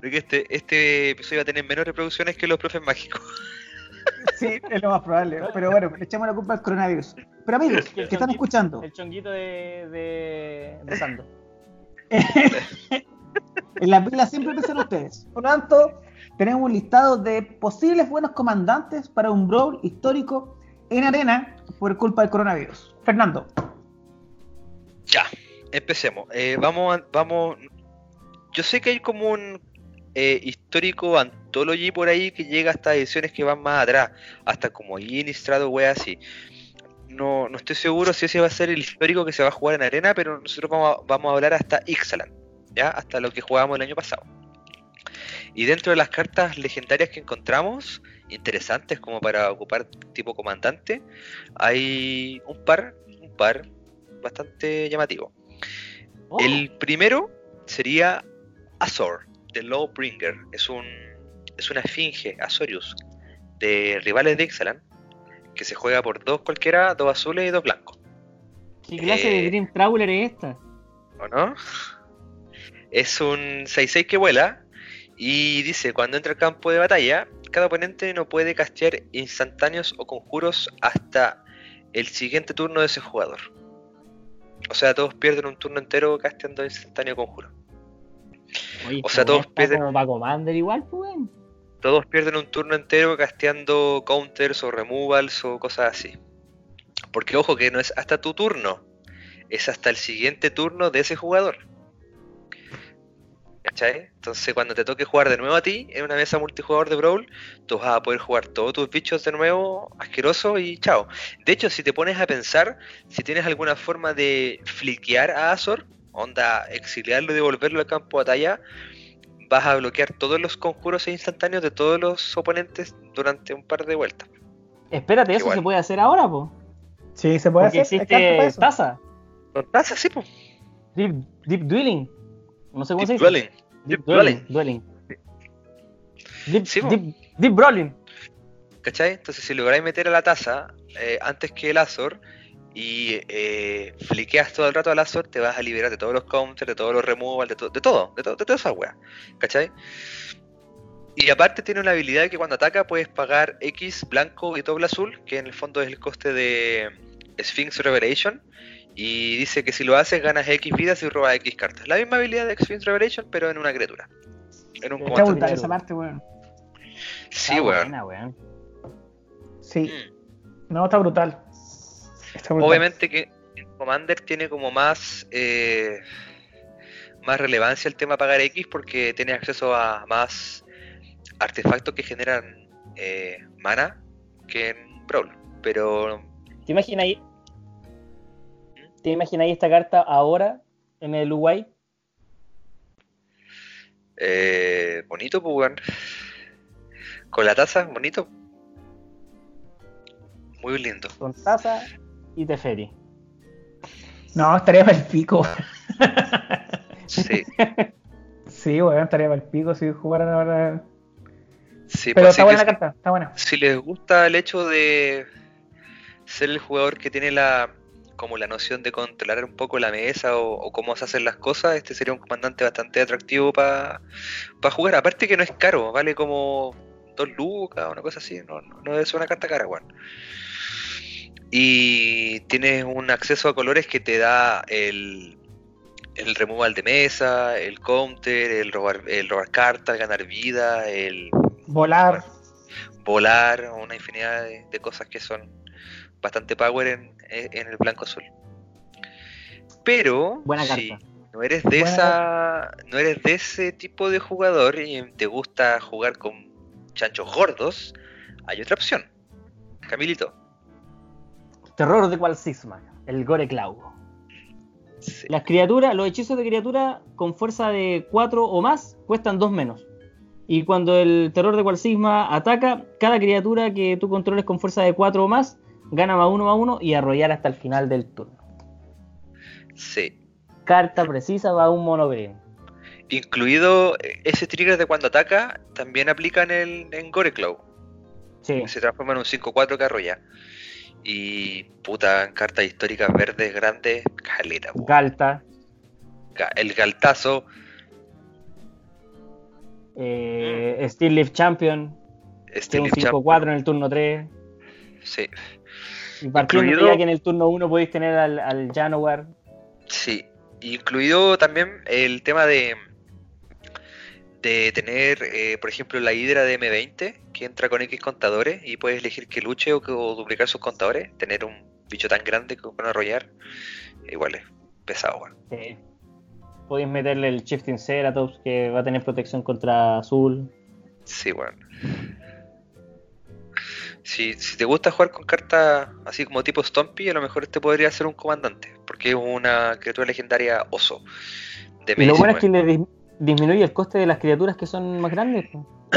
Creo que este, este episodio va a tener menos reproducciones que los profes mágicos. Sí, es lo más probable. Pero bueno, le echamos la culpa al coronavirus. Pero amigos, que están escuchando, El chonguito de, de, de Sando. En la pila siempre empiezan ustedes. Por lo tanto, tenemos un listado de posibles buenos comandantes para un brawl histórico en arena por culpa del coronavirus. Fernando. Ya, empecemos. Eh, vamos, vamos. Yo sé que hay como un eh, histórico anthology por ahí que llega hasta ediciones que van más atrás, hasta como Innistrad o wea así. No, no estoy seguro si ese va a ser el histórico que se va a jugar en arena, pero nosotros vamos a, vamos a hablar hasta Ixalan, ya, hasta lo que jugábamos el año pasado. Y dentro de las cartas legendarias que encontramos, interesantes como para ocupar tipo comandante, hay un par, un par bastante llamativo. Oh, El primero sería Azor, de Lawbringer. Es un es una esfinge, Azorius, de rivales de Ixalan, que se juega por dos cualquiera, dos azules y dos blancos. ¿Qué clase de eh, Dream Trawler es esta? ¿O no? Es un 6-6 que vuela y dice, cuando entra al campo de batalla, cada oponente no puede castear instantáneos o conjuros hasta el siguiente turno de ese jugador. O sea, todos pierden un turno entero casteando instantáneo o conjuro. Oye, o sea, todos pierden- como para Commander igual, pues. Todos pierden un turno entero casteando counters o removals o cosas así. Porque ojo que no es hasta tu turno, es hasta el siguiente turno de ese jugador. ¿Cachai? Entonces cuando te toque jugar de nuevo a ti en una mesa multijugador de Brawl, tú vas a poder jugar todos tus bichos de nuevo asqueroso y chao. De hecho, si te pones a pensar, si tienes alguna forma de fliquear a Azor, onda exiliarlo y devolverlo al campo de batalla, vas a bloquear todos los conjuros e instantáneos de todos los oponentes durante un par de vueltas. Espérate, eso Igual. se puede hacer ahora, pues. Sí, se puede Porque hacer. existe taza. Con tazas, sí, pues. Deep, deep Dwelling. No sé cómo Deep se dice. Dwelling. Deep Dwelling. Dwelling. Deep, Sí, deep, deep Brawling. ¿Cachai? Entonces, si lográis meter a la taza eh, antes que el Azor y eh, fliqueas todo el rato al Azor, te vas a liberar de todos los counters, de todos los removals, de, to- de todo, de, to- de toda esa wea. ¿Cachai? Y aparte tiene una habilidad que cuando ataca puedes pagar X blanco y doble azul, que en el fondo es el coste de, Sphinx Revelation. Y dice que si lo haces ganas X vidas y robas X cartas. La misma habilidad de Sphinx Revelation, pero en una criatura. En un Está brutal esa parte, weón. Sí, Está weón. buena, weón. Sí, Mm. no, está brutal. Está brutal. Obviamente que en Commander tiene como más eh, más relevancia el tema pagar X porque tiene acceso a más artefactos que generan eh, mana que en Brawl. Pero ¿Te imagináis? ¿Te imagináis esta carta ahora en el Uruguay? eh, bonito, pues weón. Con la taza, bonito. Muy lindo. Con taza y Teferi. No, estaría para el pico. Sí, Sí, weón, estaría para el pico si jugaran ahora. sí, Pero pues está buena la carta, está buena. si les gusta el hecho de ser el jugador que tiene la como la noción de controlar un poco la mesa o, o cómo se hacen las cosas, este sería un comandante bastante atractivo para jugar. Aparte que no es caro, vale como dos lucas, una cosa así, no, no, no es una carta cara, weón. Y tienes un acceso a colores que te da el, el removal de mesa, el counter, el robar, el robar cartas, ganar vida, el Volar. volar, una infinidad de, de cosas que son bastante power en, en el blanco azul. Pero Buena si carta. no eres de Buena esa, no eres de ese tipo de jugador y te gusta jugar con chanchos gordos, hay otra opción. Camilito. Terror de cual cisma, el Gore Clau. Sí, Las criaturas, los hechizos de criatura con fuerza de 4 o más cuestan 2 menos. Y cuando el terror de cual cisma ataca, cada criatura que tú controles con fuerza de 4 o más gana más 1 más 1 y arrollar hasta el final del turno. sí. Carta precisa va un mono green. Incluido eh, ese trigger de cuando ataca, también aplica en el en Goreclaw. Sí, Se transforma en un 5-4 que arrolla. Y puta, cartas históricas verdes grandes, caleta. Galta, Ga- el galtazo, eh, Steel Leaf Champion, un Leaf Champ- 5-4 en el turno 3. Sí, Y partiendo Incluido- ya que en el turno 1 podéis tener al, al Janowar. sí. Incluido también el tema de de tener, eh, por ejemplo, la hidra de M20 que entra con X contadores y puedes elegir que luche o, que, o duplicar sus contadores. Tener un bicho tan grande que con arrollar, igual es pesado, weón. Sí. Podéis meterle el Shifting Ceratops que va a tener protección contra azul. Sí, weón. Si, si te gusta jugar con cartas así como tipo Stompy, a lo mejor este podría ser un comandante, porque es una criatura legendaria oso. De Y lo bueno es que le dis- disminuye el coste de las criaturas que son más grandes.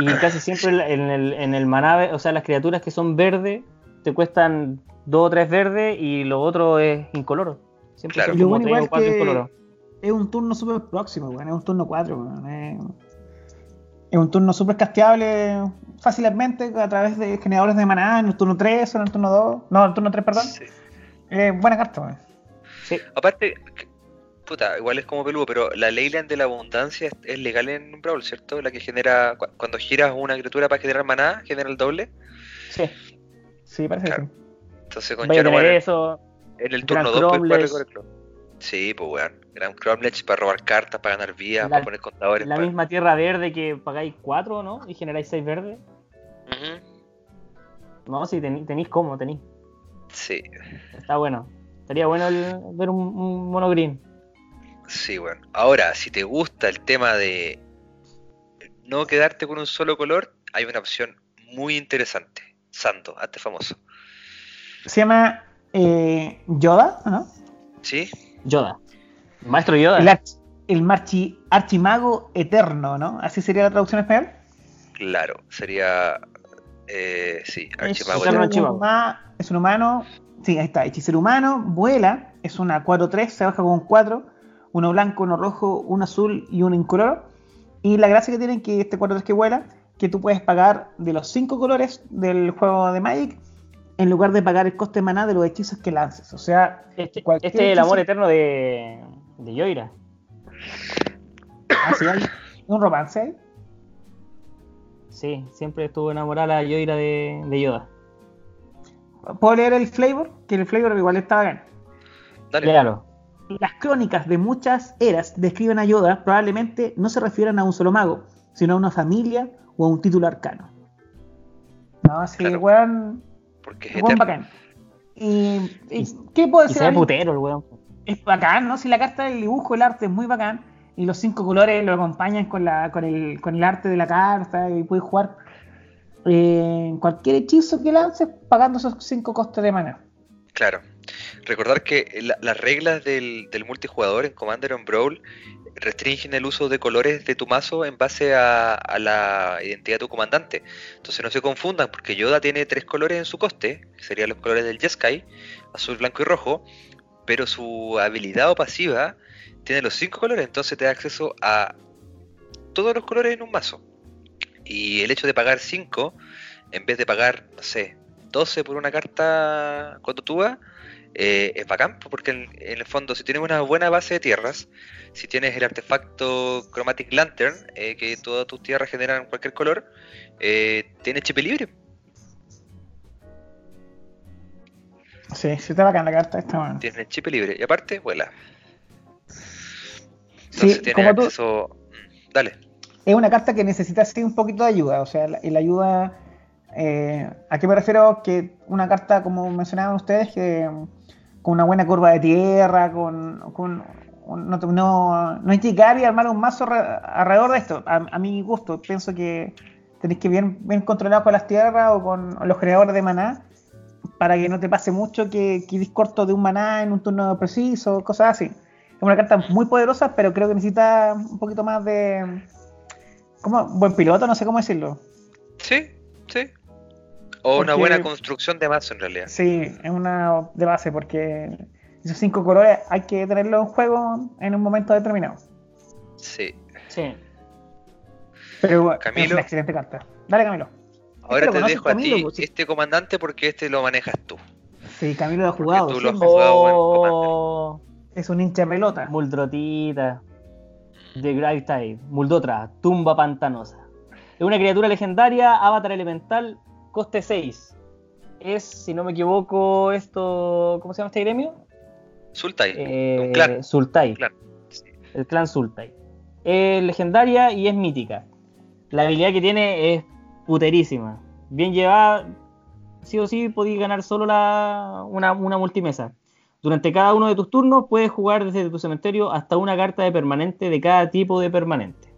Y casi siempre en el, en el, en el maná, o sea, las criaturas que son verdes te cuestan 2 o 3 verdes y lo otro es incoloro. Siempre Claro. son como bueno tres igual o cuatro que- incoloros. Es un turno súper próximo, weón. Es un turno 4, weón. Es, es un turno súper casteable fácilmente a través de generadores de maná en el turno 3 o en el turno 2. No, en el turno 3, perdón. Sí. Eh, buena carta, weón. Sí, Aparte, puta, igual es como peludo, pero la Leyland de la abundancia es, legal en Brawl, ¿cierto? La que genera, cu- cuando giras una criatura para generar maná, genera el doble. sí. Sí, parece Claro. que sí. Entonces con Vaya eso. en el turno 2 puedes jugar. Sí, pues weón. Gran Cromlech para robar cartas, para ganar vías, para poner contadores. La para- misma tierra verde que pagáis 4, ¿no? Y generáis 6 verdes. Ujú. No, si tení- tenéis cómo, tenéis. Sí, Está bueno. Estaría bueno el- ver un, un mono green. sí, bueno. Ahora, si te gusta el tema de no quedarte con un solo color, hay una opción muy interesante. Santo, hazte famoso. Se llama eh, Yoda, ¿no? ¿Sí? Yoda. Maestro Yoda. El, arch- el marchi- archimago eterno, ¿no? Así sería la traducción en español. Claro, sería. Eh, sí, Es Archimago. Eterno huma- es un humano. Sí, ahí está. Hechicero humano, vuela. Es una 4-3, se baja con un 4. Uno blanco, uno rojo, uno azul y uno incoloro. Y la gracia que tiene que este 4-3 que vuela, que tú puedes pagar de los 5 colores del juego de Magic, en lugar de pagar el coste de maná de los hechizos que lances. O sea, Este, cualquier este es el amor eterno de, de Yoira. así hay un romance ahí. Sí, siempre estuvo enamorada la Yoira de, de Yoda. ¿Puedo leer el flavor? Que el flavor igual está bacán. Dale. Léalo. Las crónicas de muchas eras describen a Yoda probablemente no se refieran a un solo mago, sino a una familia o a un título arcano. No, sí, Claro. weón, Porque es eterno. bacán. ¿Y, y qué puedo decir? putero el weón. Es bacán, ¿no? Si la carta del dibujo, el arte es muy bacán. Y los cinco colores lo acompañan con, la, con, el, con el arte de la carta. Y puedes jugar eh, cualquier hechizo que lances pagando esos cinco costes de mana. Claro. Recordar que la- las reglas del, multijugador en Commander on Brawl restringen el uso de colores de tu mazo en base a, a la identidad de tu comandante. Entonces no se confundan, porque Yoda tiene tres colores en su coste, que serían los colores del Jeskai, azul, blanco y rojo, pero su habilidad o pasiva tiene los cinco colores, entonces te da acceso a todos los colores en un mazo. Y el hecho de pagar 5, en vez de pagar, no sé, 12 por una carta cuando tú vas, eh, es bacán, po, porque en, en el fondo, si tienes una buena base de tierras, si tienes el artefacto Chromatic Lantern, eh, que todas tus tierras generan cualquier color, eh, tienes chip libre. Sí, sí está bacán la carta esta, man. Tienes chip libre. Y aparte, vuela. Sí, Entonces tienes como tú, acceso. mm, Dale. es una carta que necesita sí un poquito de ayuda. O sea, la, la ayuda. Eh, ¿A qué me refiero? Que una carta, como mencionaban ustedes, que mm, con una buena curva de tierra, con. con- no, no, no llegar y armar un mazo re- alrededor de esto. A, mi gusto, pienso que tenéis que bien, bien controlado con las tierras o con los generadores de maná para que no te pase mucho que quedes corto de un maná en un turno preciso, cosas así. Es una carta muy poderosa, pero creo que necesita un poquito más de. ¿Cómo? Buen piloto, no sé cómo decirlo. Sí, sí. O una buena construcción de mazo en realidad. Sí, es una de base, porque esos cinco colores hay que tenerlos en juego en un momento determinado. Sí. Sí. Pero es Camilo. una excelente carta. Dale, Camilo. Ahora lo te dejo a Camilo, ti pues, sí. este comandante porque este lo manejas tú. Sí, Camilo lo ha jugado. tú lo has jugado. Oh, Es un hincha de pelota. Muldrotita. De Gravitide. Muldotra. Tumba pantanosa. Es una criatura legendaria, avatar elemental, coste 6. Es, si no me equivoco, esto. ¿Cómo se llama este gremio? Sultai. Eh, un clan. Sultai. un clan. Sí. El clan Sultai. Es legendaria y es mítica. La habilidad que tiene es puterísima. Bien llevada, sí o sí podéis ganar solo la, una, una multimesa. Durante cada uno de tus turnos puedes jugar desde tu cementerio hasta una carta de permanente de cada tipo de permanente.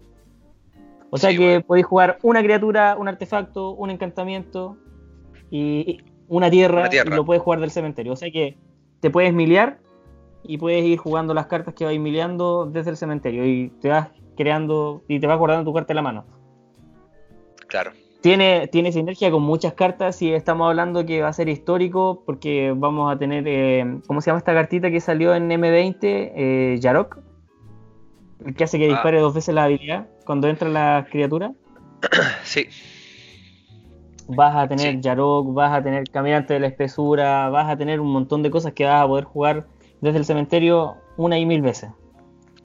O sea que podéis jugar una criatura, un artefacto, un encantamiento y una tierra, Una tierra. y lo puedes jugar del cementerio. O sea que te puedes miliar y puedes ir jugando las cartas que vais miliando desde el cementerio y te vas creando y te vas guardando tu carta en la mano. Claro. Tiene, tiene sinergia con muchas cartas y estamos hablando que va a ser histórico porque vamos a tener, eh, ¿cómo se llama esta cartita que salió en M20? Eh, Yarok, el que hace que Ah. dispare dos veces la habilidad cuando entra la criatura. Sí. Vas a tener Sí. Yarok, vas a tener Caminante de la Espesura, vas a tener un montón de cosas que vas a poder jugar desde el cementerio una y mil veces.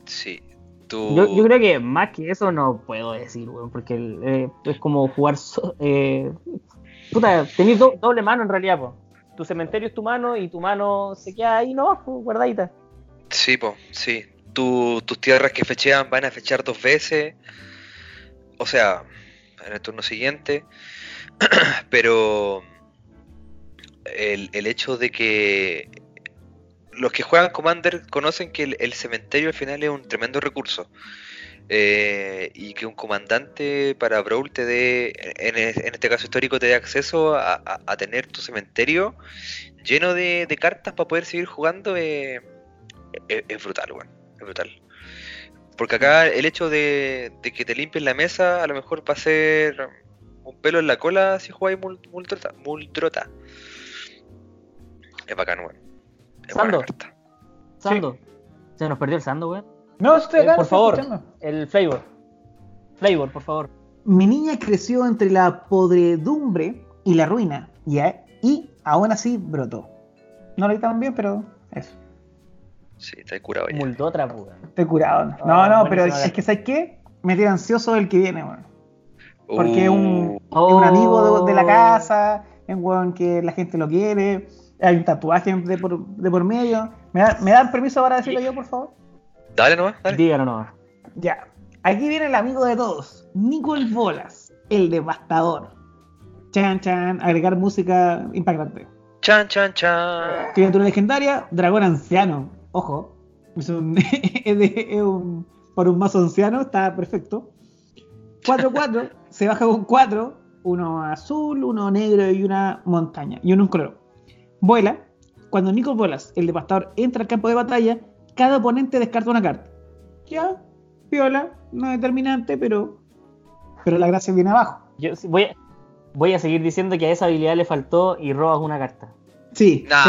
Sí. Tú... Yo, yo creo que más que eso no puedo decir, weón, porque eh, es como jugar. so- eh, puta, tenés do- doble mano en realidad, po. Tu cementerio es tu mano y tu mano se queda ahí, no, guardadita. Sí, po, sí. Tu- tus tierras que fechean van a fechar dos veces. O sea, en el turno siguiente. Pero el, hecho de que los que juegan Commander conocen que el, cementerio al final es un tremendo recurso. Eh, y que un comandante para Brawl te dé, en, este caso histórico, te dé acceso a, tener tu cementerio lleno de, cartas para poder seguir jugando. eh, es, brutal. Es brutal. Porque acá el hecho de, de que te limpien la mesa a lo mejor va a ser un pelo en la cola si jugáis mul-. Muldrota. Es bacán, weón. Sando. Sando. Se nos perdió el Sando, weón. No, estoy acá. Eh, por favor. escuchando. El flavor. Flavor, por favor. Mi niña creció entre la podredumbre y la ruina, y, a- y aún así brotó. No lo vi tan bien, pero eso. Sí, está curado ya. Muldotra, po, weón. Estoy curado. No, no, pero es que, ¿sabes qué? Me tiene ansioso el que viene, weón. Porque es un, Uh, es un amigo de, de la Oh. casa es un weón que la gente lo quiere, hay un tatuaje de por, de por medio. ¿Me, da- ¿Me dan permiso para decirlo yo, por favor? Dale nomás, dale. Dígalo nomás. Ya. Aquí viene el amigo de todos, Nicol Bolas, el devastador. Chan, chan, agregar música impactante. Chan, chan, chan. Criatura legendaria, dragón anciano. Ojo, es un, es un- por un mazo anciano, está perfecto. 4-4, se baja con 4, uno azul, uno negro y una montaña, y uno en color. Vuela, cuando Nico Bolas, el devastador, entra al campo de batalla, cada oponente descarta una carta. Ya, viola, no determinante, pero, pero la gracia viene abajo. Yo voy a, voy a seguir diciendo que a esa habilidad le faltó y robas una carta. Sí, Nah.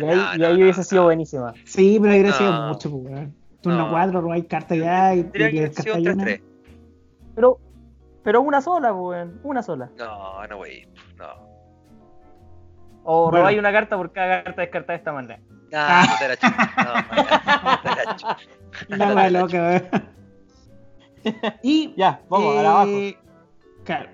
Y ahí, no, y ahí no, hubiese no, sido no. buenísima. Sí, pero hubiera sido No. mucho, pues, weón. Turno No. 4, robáis carta ya y, y una. 3-3. Pero, pero una sola, pues, weón, una sola. No, no, wey. No. O Bueno. robáis una carta por cada carta descartada de esta manera. Ah, no te la chupo. No, no te la chupo. La wea loca, weón. Y Ya, vamos, a la abajo. eh, Claro.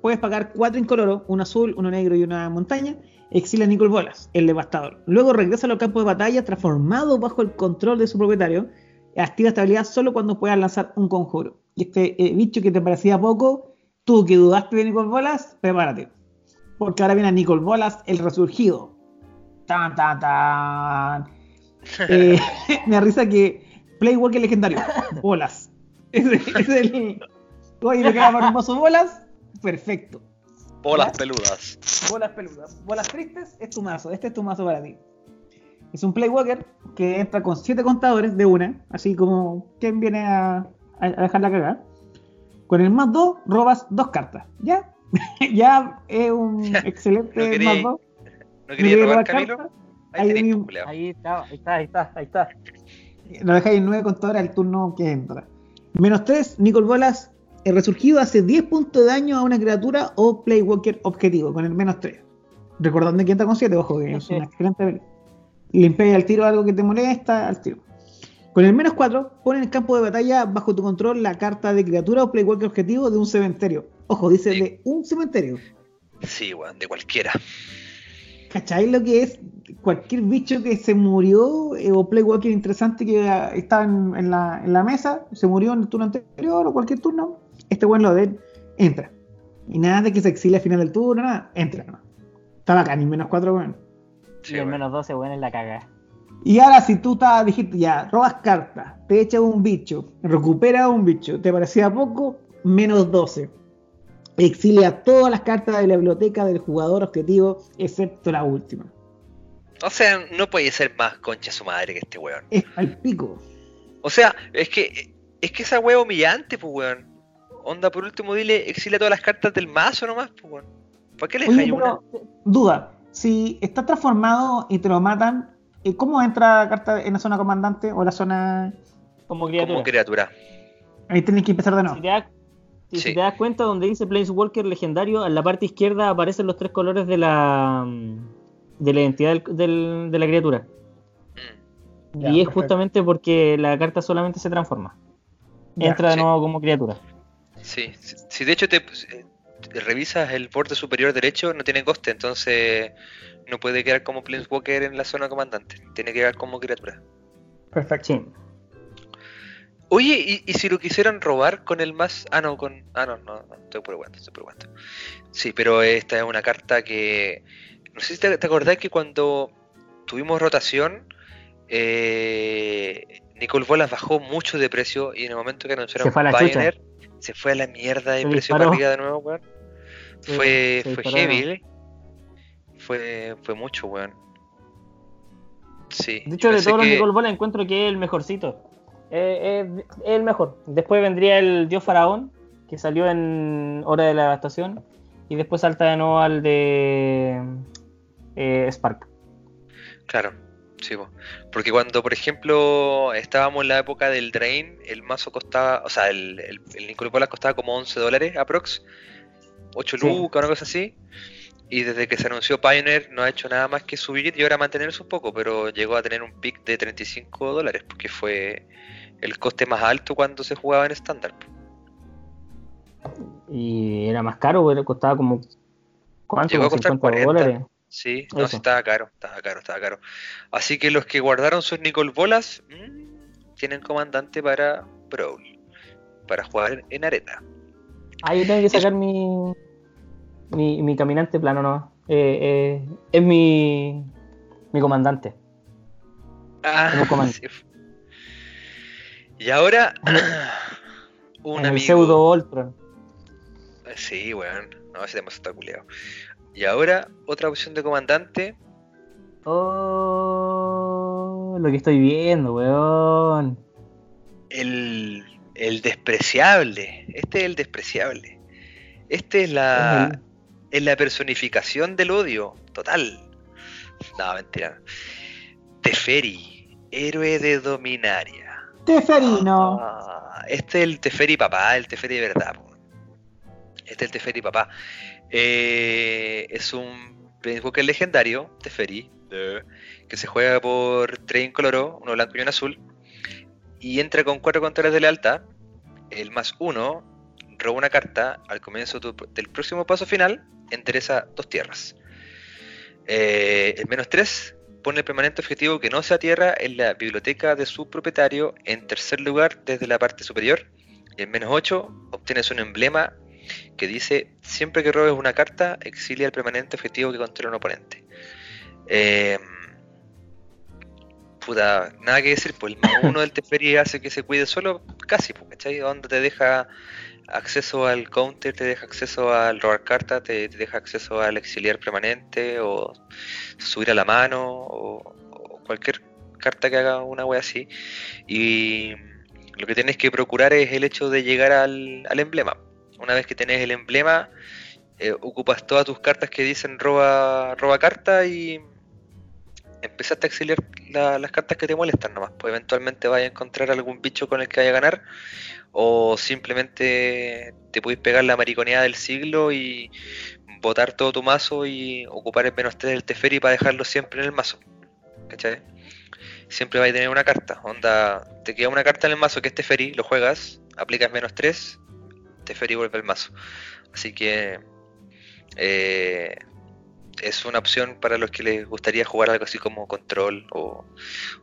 Puedes pagar cuatro incoloros, un azul, uno negro y una montaña. Exila a Nicol Bolas, el devastador. Luego regresa a los campos de batalla transformado bajo el control de su propietario. Activa esta habilidad solo cuando puedas lanzar un conjuro. Y este eh, bicho que te parecía poco, tú que dudaste de Nicol Bolas, prepárate. Porque ahora viene Nicol Bolas, el resurgido. Tan, tan, tan. Eh, me risa que Playwalker legendario. Bolas. Ese es el. Oye, me queda mazo bolas. Perfecto. Bolas ¿Ya? peludas. Bolas peludas. Bolas tristes es tu mazo. Este es tu mazo para ti. Es un Playwalker que entra con 7 contadores de una. Así como quien viene a, a dejar la cagada. Con el más 2 robas dos cartas. ¿Ya? ya es un No excelente querí- más 2. ¿No quería robar Camilo? cartas. Ahí Ahí tenés, mismo. culiao. Ahí está, ahí está, ahí está, ahí está. Lo dejáis en 9 contadores al turno que entra. Menos 3, Nicol Bolas, el resurgido hace 10 puntos de daño a una criatura o Playwalker objetivo, con el menos 3. Recordando que entra con 7, ojo, que es una excelente. Limpia al tiro algo que te molesta, al tiro. Con el menos 4, pon en el campo de batalla bajo tu control la carta de criatura o Playwalker objetivo de un cementerio. Ojo, dice Sí. de un cementerio. Sí, weón, de cualquiera. ¿Cacháis lo que es cualquier bicho que se murió eh, o Playwalker interesante que eh, estaba en, en la, en la mesa, se murió en el turno anterior o cualquier turno? Este weón lo de entra. Y nada de que se exile al final del turno, nada, entra. ¿no? Está bacán, y menos cuatro weón. Sí, y el menos 12, weón, en la caga. Y ahora si tú estás, dijiste ya, robas cartas, te echas un bicho, recuperas un bicho, te parecía poco, menos 12. Exilia todas las cartas de la biblioteca del jugador objetivo, excepto la última. O sea, no puede ser más concha su madre que este weón. Es al pico. O sea, es que es que esa weá humillante, pues weón. Onda, por último, dile, exilia todas las cartas del mazo nomás, pues. ¿Para qué le Oye, dejáis una? duda, si está transformado y te lo matan, eh, ¿cómo entra la carta en la zona comandante o la zona... Como criatura. Como criatura. Ahí tenés que empezar de Si nuevo. te, das, si- Sí. si te das cuenta, donde dice Planeswalker legendario, en la parte izquierda aparecen los tres colores de la de la identidad del- del- de la criatura. Mm. Ya, y es perfecto. justamente porque la carta solamente se transforma. Ya, Entra de sí. nuevo como criatura. Sí, si, si de hecho te, eh, te revisas el borde superior derecho, no tiene coste, entonces no puede quedar como Planeswalker en la zona comandante. Tiene que quedar como criatura. Perfecto. Sí. Oye, ¿y, y si lo quisieran robar con el más... Ah, no, con... Ah, no, no, no, estoy por estoy por Sí, pero esta es una carta que... No sé si te, te acordás que cuando tuvimos rotación, eh, Nicole Bolas bajó mucho de precio y en el momento que anunciaron Se fue a la Pioneer, se fue a la mierda precio disparó. para arriba de nuevo, weón. Sí, Fue, fue disparó heavy. ¿eh? Fue, fue mucho, weón. Sí. Hecho, de todos los que- Nicol Bola encuentro que es el mejorcito. Eh, eh, es el mejor. Después vendría el Dios Faraón, que salió en Hora de la Devastación. Y después salta de nuevo al de eh, Spark. Claro, sí, po. porque cuando, por ejemplo, estábamos en la época del Drain, el mazo costaba, o sea, el, el, el costaba como 11 dólares aprox, 8 Sí. lucas, una cosa así, y desde que se anunció Pioneer no ha hecho nada más que subir y ahora mantenerse un poco, pero llegó a tener un pick de 35 dólares, porque fue el coste más alto cuando se jugaba en estándar. Y era más caro, costaba como ¿Cuánto? Llegó a ¿Como costar 50 40. dólares? Sí, no, sí, estaba caro, estaba caro, estaba caro. Así que los que guardaron sus Nicol Bolas mm, tienen comandante para Brawl, para jugar en arena. Ah, yo tengo que sacar mi, mi, mi caminante plano, ¿no? Eh, eh, es mi, mi comandante. Ah, sí. Y ahora, un en el amigo. pseudo Ultron. Sí, weón. No, ese tema está culeado. Y ahora, otra opción de comandante. Oh, lo que estoy viendo, weón. El, el despreciable. Este es el despreciable. Este es la, es la personificación del odio. Total. No, mentira. Teferi, héroe de Dominaria. Teferino. Ah, este es el Teferi papá, el Teferi de verdad. Este es el Teferi papá. Eh, es un Planeswalker legendario, Teferi, eh, que se juega por 3 incoloro, uno blanco y uno azul. Y entra con 4 controles de lealtad. El más 1 roba una carta al comienzo del próximo paso final, endereza dos tierras. Eh, el menos 3 pone el permanente objetivo que no sea tierra en la biblioteca de su propietario en tercer lugar desde la parte superior. Y el menos 8 obtienes un emblema que dice siempre que robes una carta exilia el permanente objetivo que controla un oponente. Eh, puta, nada que decir, pues el más uno del Teferi hace que se cuide solo, casi, pues, ¿cachai? Donde te deja acceso al counter, te deja acceso al robar carta, te, deja acceso al exiliar permanente o subir a la mano o, cualquier carta que haga una wea así. Y lo que tienes que procurar es el hecho de llegar al emblema. Una vez que tenés el emblema, eh, ocupas todas tus cartas que dicen roba, roba carta y empezaste a exiliar la- las cartas que te molestan nomás. Pues eventualmente vas a encontrar algún bicho con el que vaya a ganar o simplemente te puedes pegar la mariconeada del siglo y botar todo tu mazo y ocupar el menos 3 del Teferi para dejarlo siempre en el mazo. ¿Cachai? Siempre vais a tener una carta. Onda, te queda una carta en el mazo que es Teferi, lo juegas, aplicas menos 3, Teferi vuelve al mazo. Así que eh, es una opción para los que les gustaría jugar algo así como control o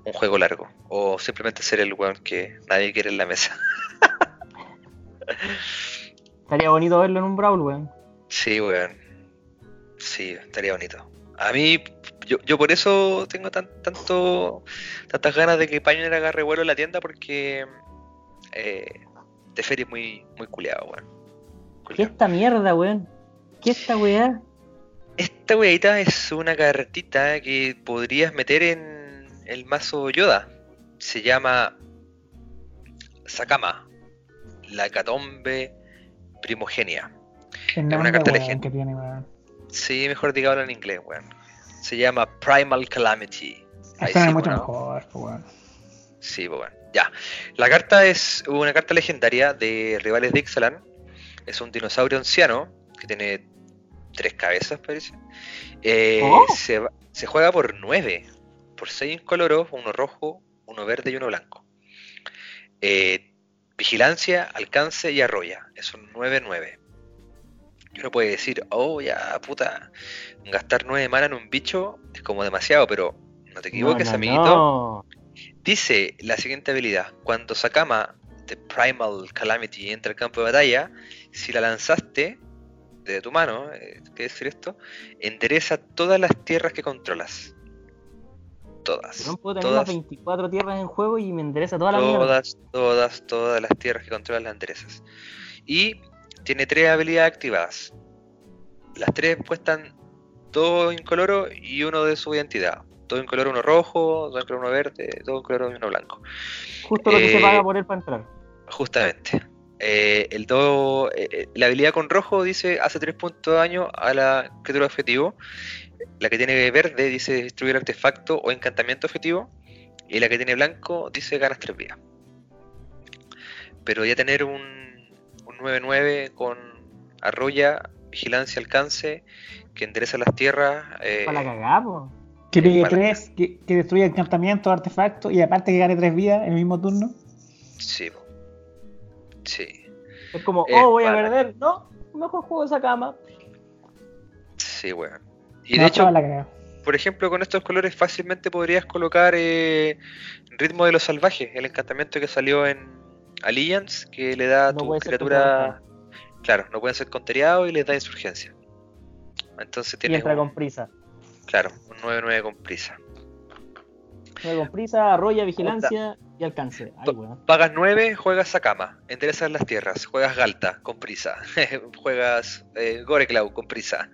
un juego largo. O simplemente ser el weón que nadie quiere en la mesa. Estaría bonito verlo en un Brawl, weón. Sí, weón. Sí, estaría bonito. A mí, yo, yo por eso tengo tan, tanto, tantas ganas de que Pioneer agarre vuelo en la tienda porque eh, Teferi es muy, muy culeado, weón. ¿Qué esta mierda, weón? ¿Qué esta weá? Esta weadita es una cartita que podrías meter en el mazo Yoda. Se llama Sakama, la catombe primogenia. El una carta weón, que tiene, weón. Sí, mejor diga habla en inglés, weón. Se llama Primal Calamity. Ahí Esta sí, es mucho bueno. mejor, weón. Sí, bueno. Ya. La carta es una carta legendaria de rivales de Ixalan. Es un dinosaurio anciano que tiene tres cabezas, parece. Eh, Oh. se, juega por nueve. Por seis incoloros, uno rojo, uno verde y uno blanco. Eh, vigilancia, alcance y arroya. Es un 9-9. Y uno puede decir, oh, ya, puta, gastar 9 mana en un bicho es como demasiado, pero no te equivoques, No, no, amiguito. no. Dice la siguiente habilidad: Cuando Sakama de Primal Calamity entra al campo de batalla, si la lanzaste de tu mano, eh, ¿qué decir esto? Endereza todas las tierras que controlas. Todas. No puedo tener las todas, 24 tierras en juego y me endereza toda la mierda. todas, todas, todas las tierras que controlas las enderezas. Y tiene tres habilidades activadas. Las tres cuestan dos incoloro y uno de su identidad. Dos incoloro, uno rojo, dos incoloro, uno verde, dos incoloro y uno blanco. Justo lo que se Eh, paga por él para entrar. Justamente. Eh, el do- eh, eh, la habilidad con rojo dice hace 3 puntos de daño a la criatura objetivo. La que tiene verde dice destruir artefacto o encantamiento objetivo. Y la que tiene blanco dice ganas 3 vidas. Pero ya tener un, un 9-9 con arroya, vigilancia, alcance, que endereza las tierras. eh, Para la cagada, po. Que pegue para- 3, que, que destruya encantamientos, artefactos y aparte que gane 3 vidas en el mismo turno. sí. Sí. Es como, Eh, oh, voy a perder. No, mejor juego esa cama. Sí, weón. Y de hecho, la por ejemplo, con estos colores fácilmente podrías colocar eh, Ritmo de los Salvajes, el encantamiento que salió en Alliance, que le da a No tu criatura. Claro, no pueden ser conteriados y les da insurgencia. Entonces Y tienes, entra un- con prisa. Claro, un 9-9 con prisa. Entra con prisa, arrolla, vigilancia y alcance. Ay. Pagas 9, juegas Sakama, enderezas las tierras, juegas Galta con prisa, juegas eh, Goreclaw con prisa.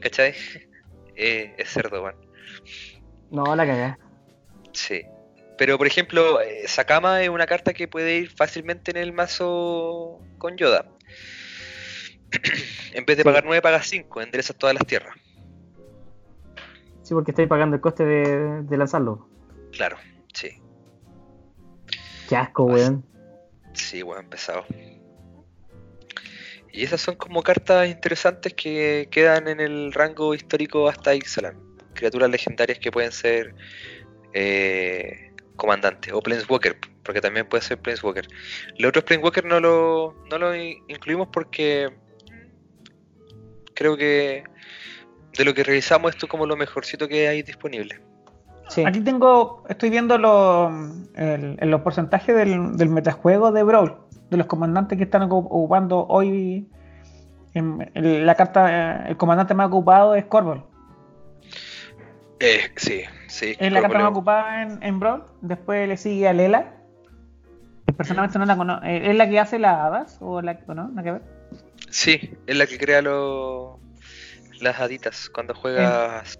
¿Cachai? Eh, es cerdo, weón. No, la cagá. Sí. Pero por ejemplo, eh, Sakama es una carta que puede ir fácilmente en el mazo con Yoda. en vez de Sí. pagar 9, pagas 5, enderezas todas las tierras. Sí, porque estáis pagando el coste de, de lanzarlo. Claro, sí. Qué asco, weón. Sí, weón, pesado. Y esas son como cartas interesantes que quedan en el rango histórico hasta Ixalan. Criaturas legendarias que pueden ser eh, comandantes o Planeswalker, porque también puede ser Planeswalker. Los otros Planeswalker no lo, no lo in- incluimos porque creo que de lo que revisamos esto es como lo mejorcito que hay disponible. Sí. Aquí tengo, estoy viendo el- en los porcentajes del, del metajuego de Brawl, de los comandantes que están ocu- ocupando hoy. en- en la carta, eh, el comandante más ocupado es Corvol. sí, sí. Es la carta más ocupada en, en Brawl. Después le sigue a Lela. Personalmente no la conozco. Eh, ¿Es la que hace las hadas? ¿O la o no? ¿Nada que ver? Sí, es la que crea los las haditas cuando juegas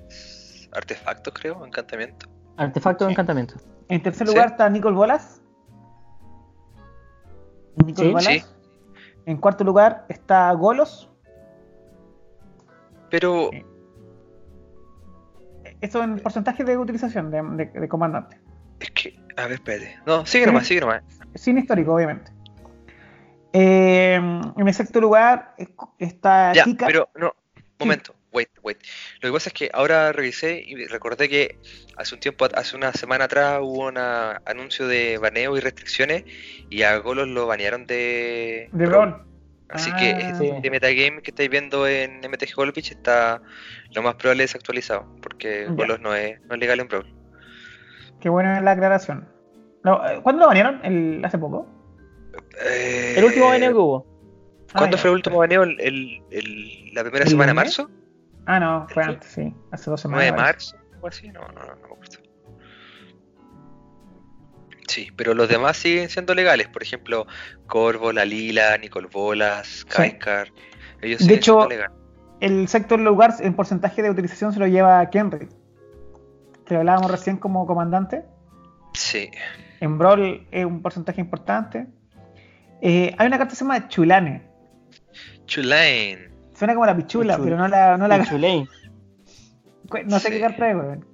artefactos, creo, encantamiento. Artefacto de Sí. encantamiento. En tercer Sí. lugar está Nicole Bolas. Nicole Sí. Bolas. Sí. En cuarto lugar está Golos. Pero Sí. Eso en porcentaje de utilización de, de- de comandante. es que, a ver, espérate. No, sigue nomás, sigue nomás. Sin histórico, obviamente. Eh, en el sexto lugar es- está Ya, Kika. pero no, momento, wait, wait. Lo que pasa es que ahora revisé y recordé que hace un tiempo, hace una semana atrás hubo un anuncio de baneo y restricciones y a Golos lo banearon de, de Brawl. Así Ah, que sí. este metagame que estáis viendo en MTG Goldpitch está lo más probable desactualizado, porque Ya. Golos no es, no es legal en Brawl. Qué buena la aclaración. No, eh, ¿Cuándo lo banearon? El, ¿Hace poco? Eh, El último baneo que hubo. ¿Cuándo Ah, fue el último baneo? ¿El, el- el- ¿La primera ¿El semana de marzo? Ah, no, fue Sí. antes, sí. Hace dos 9 semanas. de marzo o así, no, no, no, no me acuerdo. Sí, pero los demás siguen siendo legales. Por ejemplo, Corvo, La Lila, Nicol Bolas, Kaikar. Ellos De siguen hecho- siendo legales. El sexto lugar en porcentaje de utilización se lo lleva Kenry. Que hablábamos recién como comandante. Sí. En Brawl es un porcentaje importante. Eh, hay una carta que se llama Chulane. Chulane. Suena como la pichula, Chul- pero no la. No, la, Chulane. no sé Sí. qué carta es, weón.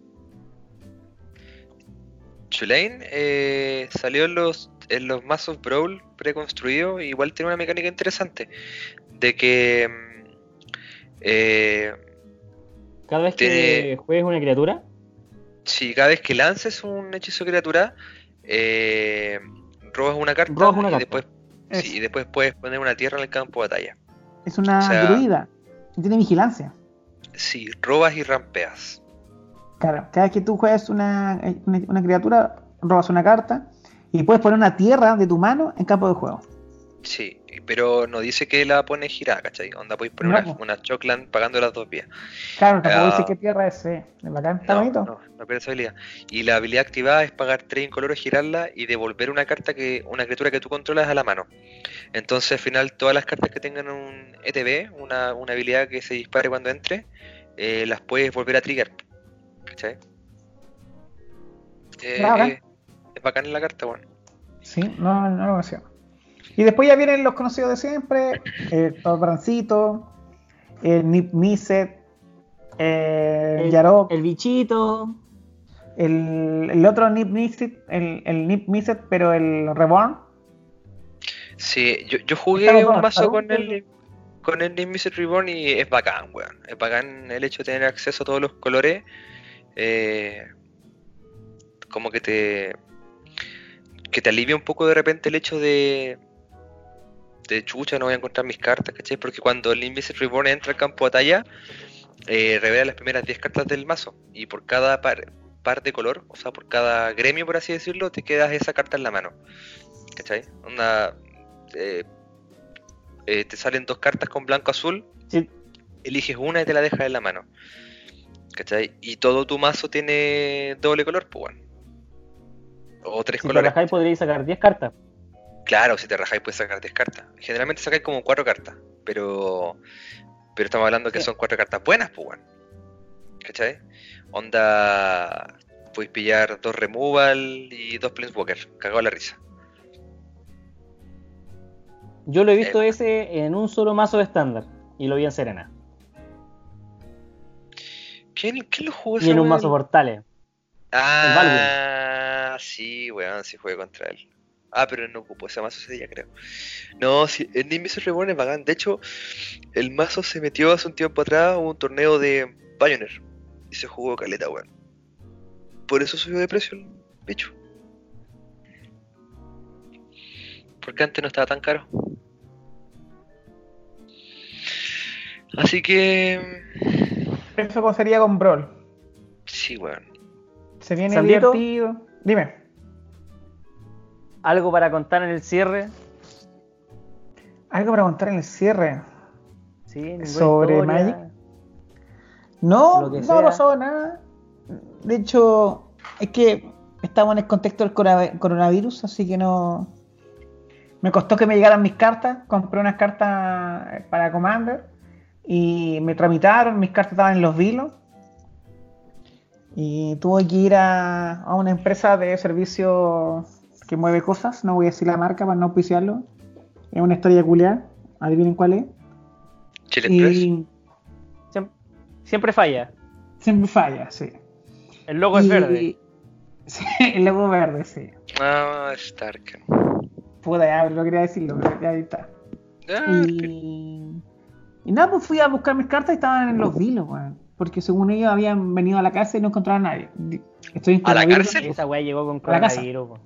Eh, salió en los, en los mazos Brawl preconstruidos. Igual tiene una mecánica interesante. De que. mm, eh, Cada vez que Tiene- juegues una criatura, si cada vez que lances un hechizo de criatura, eh, robas una carta, Robas una y, carta. Después, sí, y después puedes poner una tierra en el campo de batalla. Es una o sea- druida. y Tiene vigilancia. Sí, robas y rampeas. Claro, cada vez que tú juegas una, una, una criatura, robas una carta y puedes poner una tierra de tu mano en campo de juego. Sí, pero no dice que la pones girada, ¿cachai? Onda, podéis poner No, una, una Choclan pagando las dos vías. Claro, tampoco Ah. dice qué tierra es. eh. Bacán, está No, bonito. no, no pierde esa habilidad. Y la habilidad activada es pagar 3 incolores, girarla y devolver una carta que, una criatura que tú controlas a la mano. Entonces al final todas las cartas que tengan un ETB, una, una habilidad que se dispare cuando entre, eh, las puedes volver a trigger. ¿Cachai? Eh, bacán. eh, es bacán en la carta, bueno. Sí, no, no lo conocía. Y después ya vienen los conocidos de siempre: el Torbrancito, el Nip Miset, el, el, Yarok, el bichito, el, el otro Nip Miset, el, el Nip Miset, pero el Reborn. Sí, yo, yo jugué un mazo ¿algún con el con el Nimbus Reborn y es bacán, weón. Es bacán el hecho de tener acceso a todos los colores. eh, como que te que te alivia un poco de repente el hecho de de chucha, no voy a encontrar mis cartas, ¿cachai? Porque cuando el Nimbus Reborn entra al campo de batalla, eh, revela las primeras 10 cartas del mazo. Y por cada par, par de color, o sea, por cada gremio, por así decirlo, te quedas esa carta en la mano. ¿Cachai? Onda, eh, eh, te salen dos cartas con blanco-azul, Sí, eliges una y te la dejas en la mano. ¿Cachai? Y todo tu mazo tiene doble color, pues bueno. O tres si te colores. rajáis podríais sacar 10 cartas. Claro, si te rajáis puedes sacar 10 cartas. Generalmente sacáis como 4 cartas, pero pero estamos hablando que Sí. son 4 cartas buenas, pues bueno. ¿Cachai? Onda, podéis pillar dos removal y dos planeswalker. Cagado la risa. Yo lo he visto Eh. ese en un solo mazo de estándar. Y lo vi en Serena. ¿Quién, quién lo jugó Y en un mazo portales. Ah, sí, weón, sí jugué contra él. Ah, pero no ocupó ese mazo ese día, creo. No, sí, el Nimbus Reborn es bacán. De hecho, el mazo se metió hace un tiempo atrás a un torneo de Pioneer. Y se jugó caleta, weón. Por eso subió de precio el bicho. Porque antes no estaba tan caro. Así que... Eso sería con Brawl. Sí, weón. Se viene Sandito. divertido. Dime. Algo para contar en el cierre. Algo para contar en el cierre. Sí, Sobre historia. Magic. No, no sea. ha pasado nada. De hecho, es que estamos en el contexto del corona- coronavirus, así que no. Me costó que me llegaran mis cartas. Compré unas cartas para Commander y me tramitaron. Mis cartas estaban en los vilos. Y tuve que ir a, a una empresa de servicio que mueve cosas. No voy a decir la marca para no auspiciarlo. Es una historia culiada. Adivinen cuál es. Chile Express. Y Siem- Siempre falla. siempre falla, sí. El logo es verde. Sí, el logo verde, sí. Ah, Stark. Puta, ya no quería decirlo, pero ya ahí está. Ah, Y, y nada, pues fui a buscar mis cartas y estaban en los vilos, weón. Porque según ellos habían venido a la casa y no encontraban a nadie. Di- Estoy en ¿A la coronavirus. cárcel? Esa weá llegó con la coronavirus. po.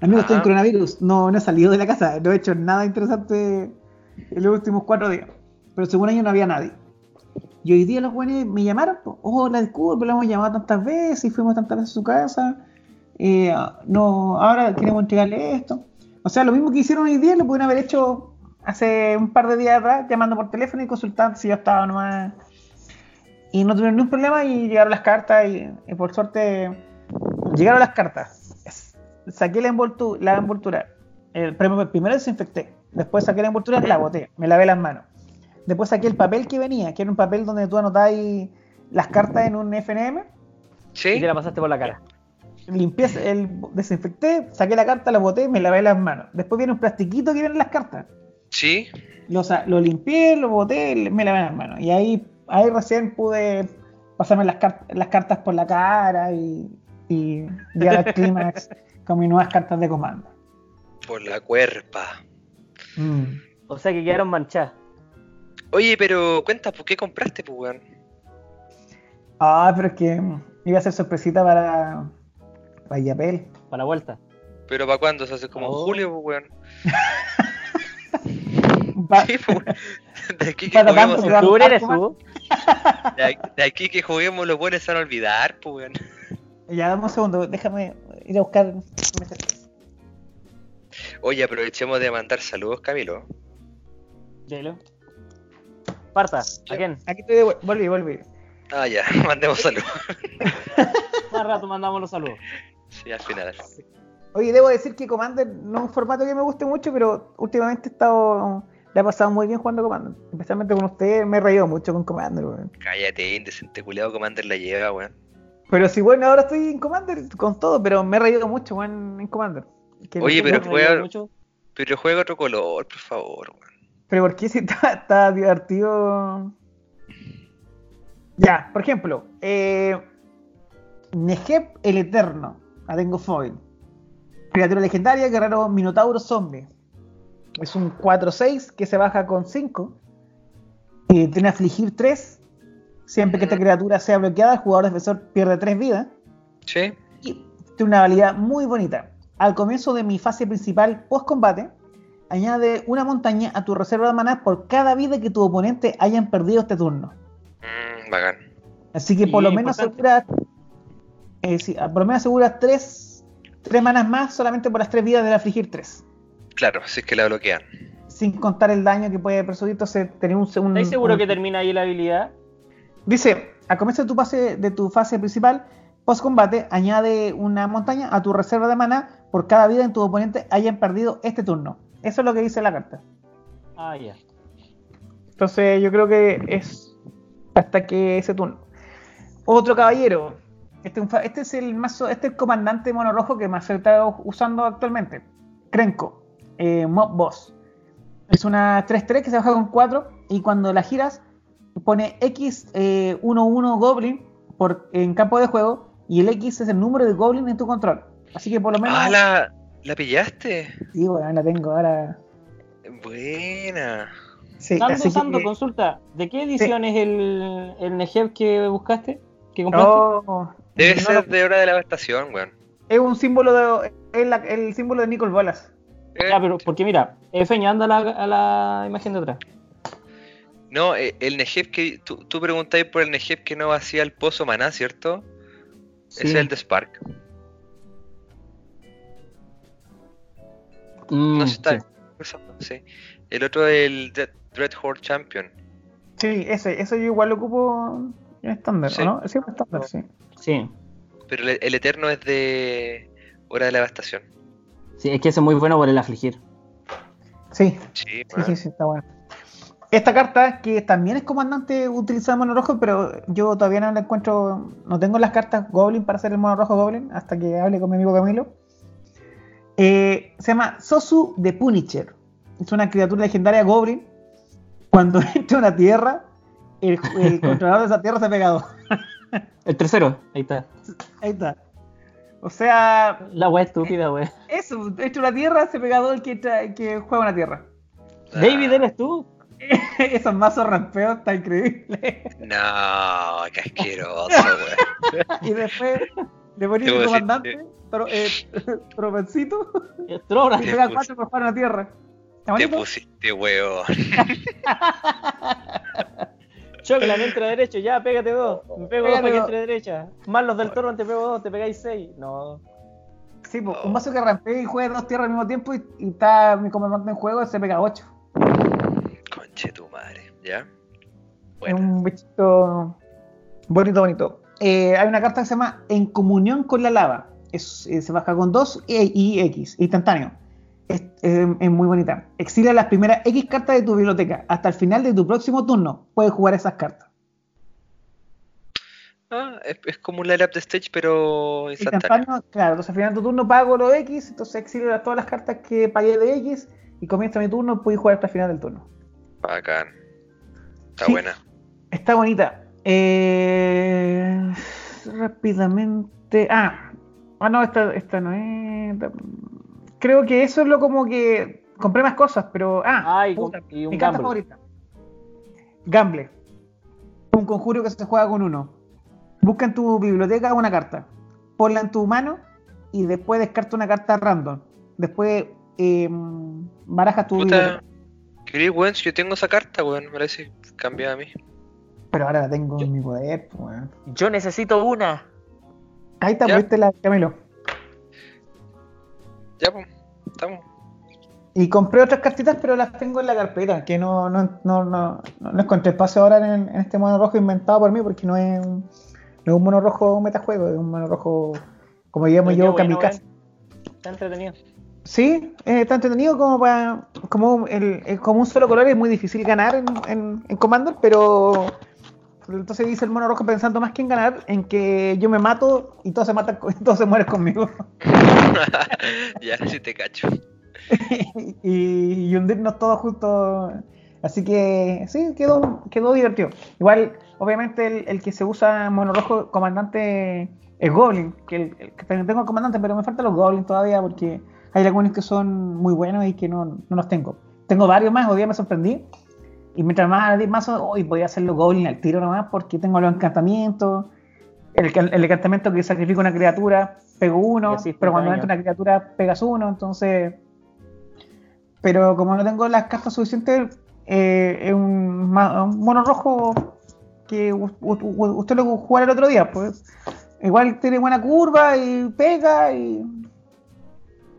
Amigo, estoy en Ah. coronavirus. No, no he salido de la casa. No he hecho nada interesante en los últimos cuatro días. Pero según ellos no había nadie. Y hoy día los buenos me llamaron. pues, Oh, la disculpa, lo hemos llamado tantas veces y fuimos tantas veces a su casa. Eh, no, ahora queremos entregarle esto. O sea, lo mismo que hicieron hoy día lo pudieron haber hecho hace un par de días atrás, llamando por teléfono y consultando si yo estaba nomás. Y no tuvieron ningún problema y llegaron las cartas y, y por suerte llegaron las cartas. Saqué la, envoltu- la envoltura. El, primero, primero desinfecté. Después saqué la envoltura, la boté. Me lavé las manos. Después saqué el papel que venía, que era un papel donde tú anotabas las cartas en un FNM. Y Sí. te la pasaste por la cara. Limpié, el, desinfecté, saqué la carta, la boté, me lavé las manos. Después viene un plastiquito que viene en las cartas. Sí. Lo, lo limpié, lo boté, me lavé las manos. Y ahí, ahí recién pude pasarme las, car- las cartas por la cara y, y llegar al clímax con mis nuevas cartas de comando. Por la cuerpa. Mm. O sea que quedaron manchadas. Oye, pero cuenta, ¿por qué compraste, pues, weón? Ah, pero es que iba a ser sorpresita para, para Yapel. Para la vuelta. ¿Pero para cuándo? ¿Se hace como en Oh. julio, pues, weón? Sí, pues. De aquí que juguemos, de aquí- de aquí que los buenos se van a olvidar, pues. Ya, dame un segundo, déjame ir a buscar. Oye, aprovechemos de mandar saludos, Camilo. Dilo. Parta, ¿a quién? Aquí estoy de vuel- volví, volví. Ah, ya, mandemos saludos. Más rato mandamos los saludos. Sí, al final. Oye, debo decir que Commander no es un formato que me guste mucho, pero últimamente he estado. Le ha pasado muy bien jugando Commander. Especialmente con usted, me he reído mucho con Commander, weón. Cállate, indecente culiado, Commander la lleva, weón. Pero si bueno, ahora estoy en Commander con todo, pero me he reído mucho, weón, en Commander. Que Oye, pero juega- mucho. Pero juega otro color, por favor, weón. Pero ¿por qué si está, está divertido? Ya, por ejemplo, eh, el Eterno, la tengo foil. Criatura legendaria, guerrero Minotauro Zombie. Es un 4-6 que se baja con 5. Y tiene afligir 3. Siempre que esta Ujú. criatura sea bloqueada, el jugador defensor pierde 3 vidas. Sí. Y tiene una habilidad muy bonita. Al comienzo de mi fase principal post combate, añade una montaña a tu reserva de maná por cada vida que tu oponente hayan perdido este turno. Mm, Bacán. Así que por Y lo menos aseguras. eh, sí, por lo menos aseguras tres, tres manas más solamente por las tres vidas del afligir 3. Claro, si es que la bloquean. Sin contar el daño que puede persuadir, entonces tener un segundo. ¿Estáis seguro que termina ahí la habilidad? Dice, al comienzo de tu fase, de tu fase principal, post combate, añade una montaña a tu reserva de maná por cada vida en tu oponente hayan perdido este turno. Eso es lo que dice la carta. Ah, ya. Entonces yo creo que es hasta que ese turno. Otro caballero. Este, es este es el mazo, este es el comandante mono rojo que más se está usando actualmente. Krenko. Eh, Mob Boss. Es una 3-3 que se baja con 4 y cuando la giras pone X11 eh, 11 Goblin por, en campo de juego y el X es el número de Goblin en tu control. Así que por lo menos... Ah, la, la pillaste. Sí, bueno, la tengo ahora. Buena. Sí, Sando, así Sando, que- consulta. ¿De qué edición es el, el Negev que buscaste? ¿Que compraste? No, Debe no ser lo- de hora de la devastación, weón. Es un símbolo de. Es la- el símbolo de Nicole Bolas. Eh, Ya, pero porque mira, Feña, anda a la, a la imagen de atrás. No, eh, el Negev que. Tú, tú preguntáis por el Negev que no vacía el pozo maná, ¿cierto? Ese es el de Spark. Mm, No está. sí. El otro es el Dread, Dreadhorde Champion. Sí, ese, eso yo igual lo ocupo en estándar, Sí. ¿o ¿no? Sí, en estándar, sí. Sí. Pero el, el Eterno es de. Hora de la devastación. Sí, es que ese es muy bueno por el afligir. Sí, Sí, sí, sí, sí, está bueno. Esta carta, que también es comandante utilizada mono rojo, pero yo todavía no la encuentro, no tengo las cartas Goblin para hacer el mono rojo Goblin, hasta que hable con mi amigo Camilo. Eh, se llama Sosu de Punisher. Es una criatura legendaria Goblin. Cuando entra a una tierra, el, el controlador de esa tierra se ha pegado. El tercero, ahí está. Ahí está. O sea, La weá estúpida, weá. eso, a una tierra, se ha pegado el que, que juega una tierra. Ah, David, ¿eres tú? Esos mazos rampeos está increíble. No, qué asqueroso, weón. Y después le pones el comandante, tro, eh, Tropencito, y Te pega cuatro por jugar una tierra. ¿Está Te pusiste, weón. Choclan, entra derecho, ya, pégate dos. Me pego dos para que dos. entre derecha. Más los del toro, te pego dos, te pegáis seis. No. Sí, po, un mazo que rampea y juega dos tierras al mismo tiempo y, y está mi comandante en juego, se pega ocho. Conche tu madre, ¿ya? Es Bueno, un bichito bonito, bonito. Eh, hay una carta que se llama En comunión con la lava. Es, eh, se baja con 2 y X, instantáneo. Es, es muy bonita. Exilia las primeras X cartas de tu biblioteca. Hasta el final de tu próximo turno puedes jugar esas cartas. ah, es, es como un light up de stage, pero instantáneo. Claro. Entonces al final de tu turno pago los X, entonces exilio todas las cartas que pagué de X y comienza mi turno, puedes jugar hasta el final del turno. Bacán. Está Sí. buena. Está bonita. Eh, rápidamente. Ah, ah no, esta, esta no es. Creo que eso es lo como que. Compré más cosas, pero. Ah, Ah, y, puta, y un mi carta gamble. favorita. Gamble. Un conjuro que se juega con uno. Busca en tu biblioteca una carta. Ponla en tu mano y después descarta una carta random. Después eh, barajas tu Puta, biblioteca. weón, si yo tengo esa carta, weón, hice cambiada a mí. Pero ahora la tengo en mi poder, weón. Yo necesito una. Ahí está, Ya. pues, la Camilo. Ya, pues, estamos. Y compré otras cartitas, pero las tengo en la carpeta, que no, no, no, no, no, encontré espacio ahora en, en este mono rojo inventado por mí, porque no es un, no es un mono rojo metajuego, es un mono rojo, como llamo Qué yo, kamikaze. weón. Está entretenido. Sí, eh, está entretenido como para, como, el- como un solo color es muy difícil ganar en, en, en Commander, pero entonces dice el mono rojo pensando más que en ganar, en que yo me mato y todos se matan, todos se mueren conmigo. ya, sí te cacho. y, y hundirnos todos juntos. Así que sí, quedó, quedó divertido. Igual, obviamente, el, el que se usa mono rojo comandante es Goblin, que, el, el que tengo comandante, pero me faltan los Goblins todavía porque hay algunos que son muy buenos y que no, no los tengo. Tengo varios más, hoy día me sorprendí. Y mientras más más hoy voy a hacer los Goblins al tiro nomás porque tengo los encantamientos. El, el encantamiento que sacrifica una criatura, pego uno, pero cuando daño. entra una criatura pegas uno, entonces pero como no tengo las cartas suficientes, eh, es un, mono rojo que usted lo jugó el otro día, pues igual tiene buena curva y pega y,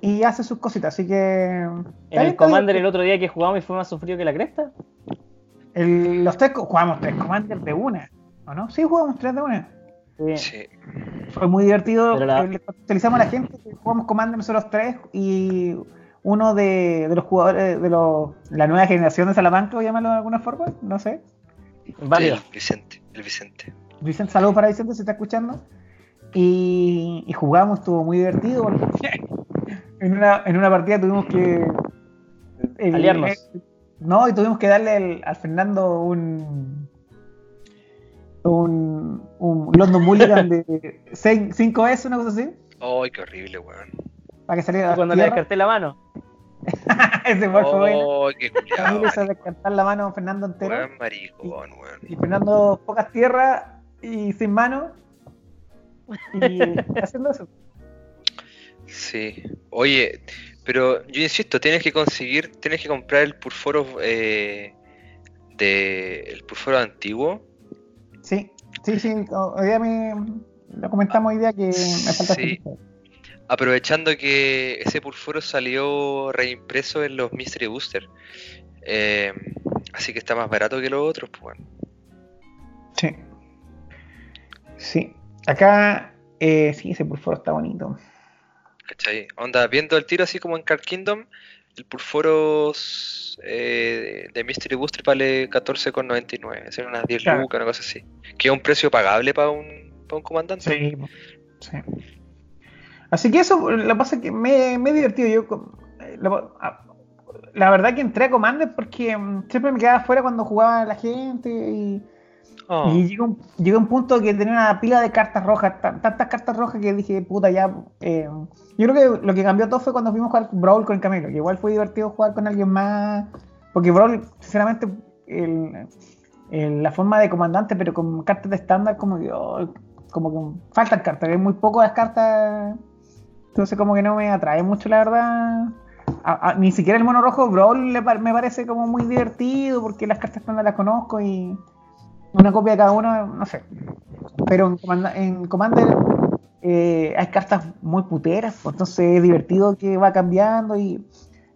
y hace sus cositas, así que... En el Commander el otro día que jugamos y fue más sufrido que la cresta. El- los tres jugamos tres Commander de una, ¿o no? Sí, jugamos tres de una. Sí. Sí. Fue muy divertido. La- eh, Le utilizamos a la gente que jugamos Commander nosotros tres y uno de, de los jugadores de los, la nueva generación de Salamanca, voy a llamarlo de alguna forma, no sé. Válido. El Vicente, el Vicente. Vicente, saludos para Vicente si está escuchando. Y, y jugamos, estuvo muy divertido. porque en, una, en una partida tuvimos que. el- Aliarnos. eh, no, y tuvimos que darle al, al Fernando un. Un, un London Mulligan de 5S, una cosa así, Ay, qué horrible, weón. para que saliera Cuando le descarté la mano. Ese fue fue bueno. Ay, qué A mí culiado. hizo descartar la mano a Fernando entero. Weón maricón, weón. Y Fernando pocas tierras y sin mano. Y haciendo eso. Sí. Oye, pero yo insisto, tienes que conseguir, tienes que comprar el purforo eh, de el purforo antiguo. Sí, sí, sí. Hoy día me, lo comentamos hoy día que me falta Sí. Aprovechando que ese purforo salió reimpreso en los Mystery Booster. Eh, así que está más barato que los otros, pues bueno. Sí. Sí. Acá, eh, sí, ese pulforo está bonito. ¿Cachai? Onda, viendo el tiro así como en Card Kingdom, el pulforo eh, de Mystery Booster vale 14,99. Son unas 10 Claro. lucas, una cosa así. Que es un precio pagable para un, para un comandante. Sí. sí. Así que eso, lo que pasa es que me, me he divertido. Yo, eh, lo- a- la verdad que entré a Commander porque mm, siempre me quedaba afuera cuando jugaba la gente y, Oh, y llegó, un, llegó un punto que tenía una pila de cartas rojas, tan- tantas cartas rojas que dije, puta, ya. eh, yo creo que lo que cambió todo fue cuando fuimos a jugar Brawl con el Camilo, que igual fue divertido jugar con alguien más. Porque Brawl, sinceramente, la forma de comandante, pero con cartas de estándar, como que, oh, como faltan cartas, hay muy pocas cartas. Entonces, como que no me atrae mucho, la verdad. Ni siquiera el mono rojo Brawl me parece como muy divertido porque las cartas estándar las conozco y una copia de cada uno, no sé. Pero en, Comanda- en Commander eh, hay cartas muy puteras, pues, entonces es divertido que va cambiando y,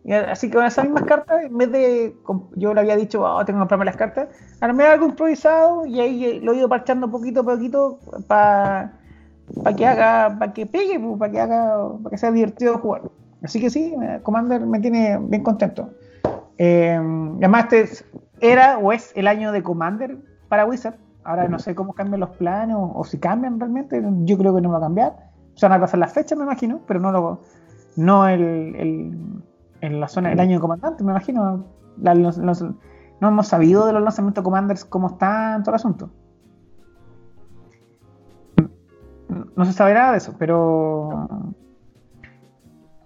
y así que con esas mismas cartas, en vez de, yo le había dicho, oh, tengo que comprarme las cartas, armé algo improvisado y ahí eh, lo he ido parchando poquito a poquito para que haga, para que pegue, para que haga, para que sea divertido jugar. Así que sí, eh, Commander me tiene bien contento. Eh, además, este es- era o es el año de Commander para Wizard. Ahora no sé cómo cambian los planes o, o si cambian realmente. Yo creo que no va a cambiar. Se van a pasar las fechas, me imagino, pero no lo, no el, el- en la zona del año de comandante, me imagino. La- los- los- no hemos sabido de los lanzamientos Commanders cómo están, todo el asunto. No se sabe nada de eso, pero.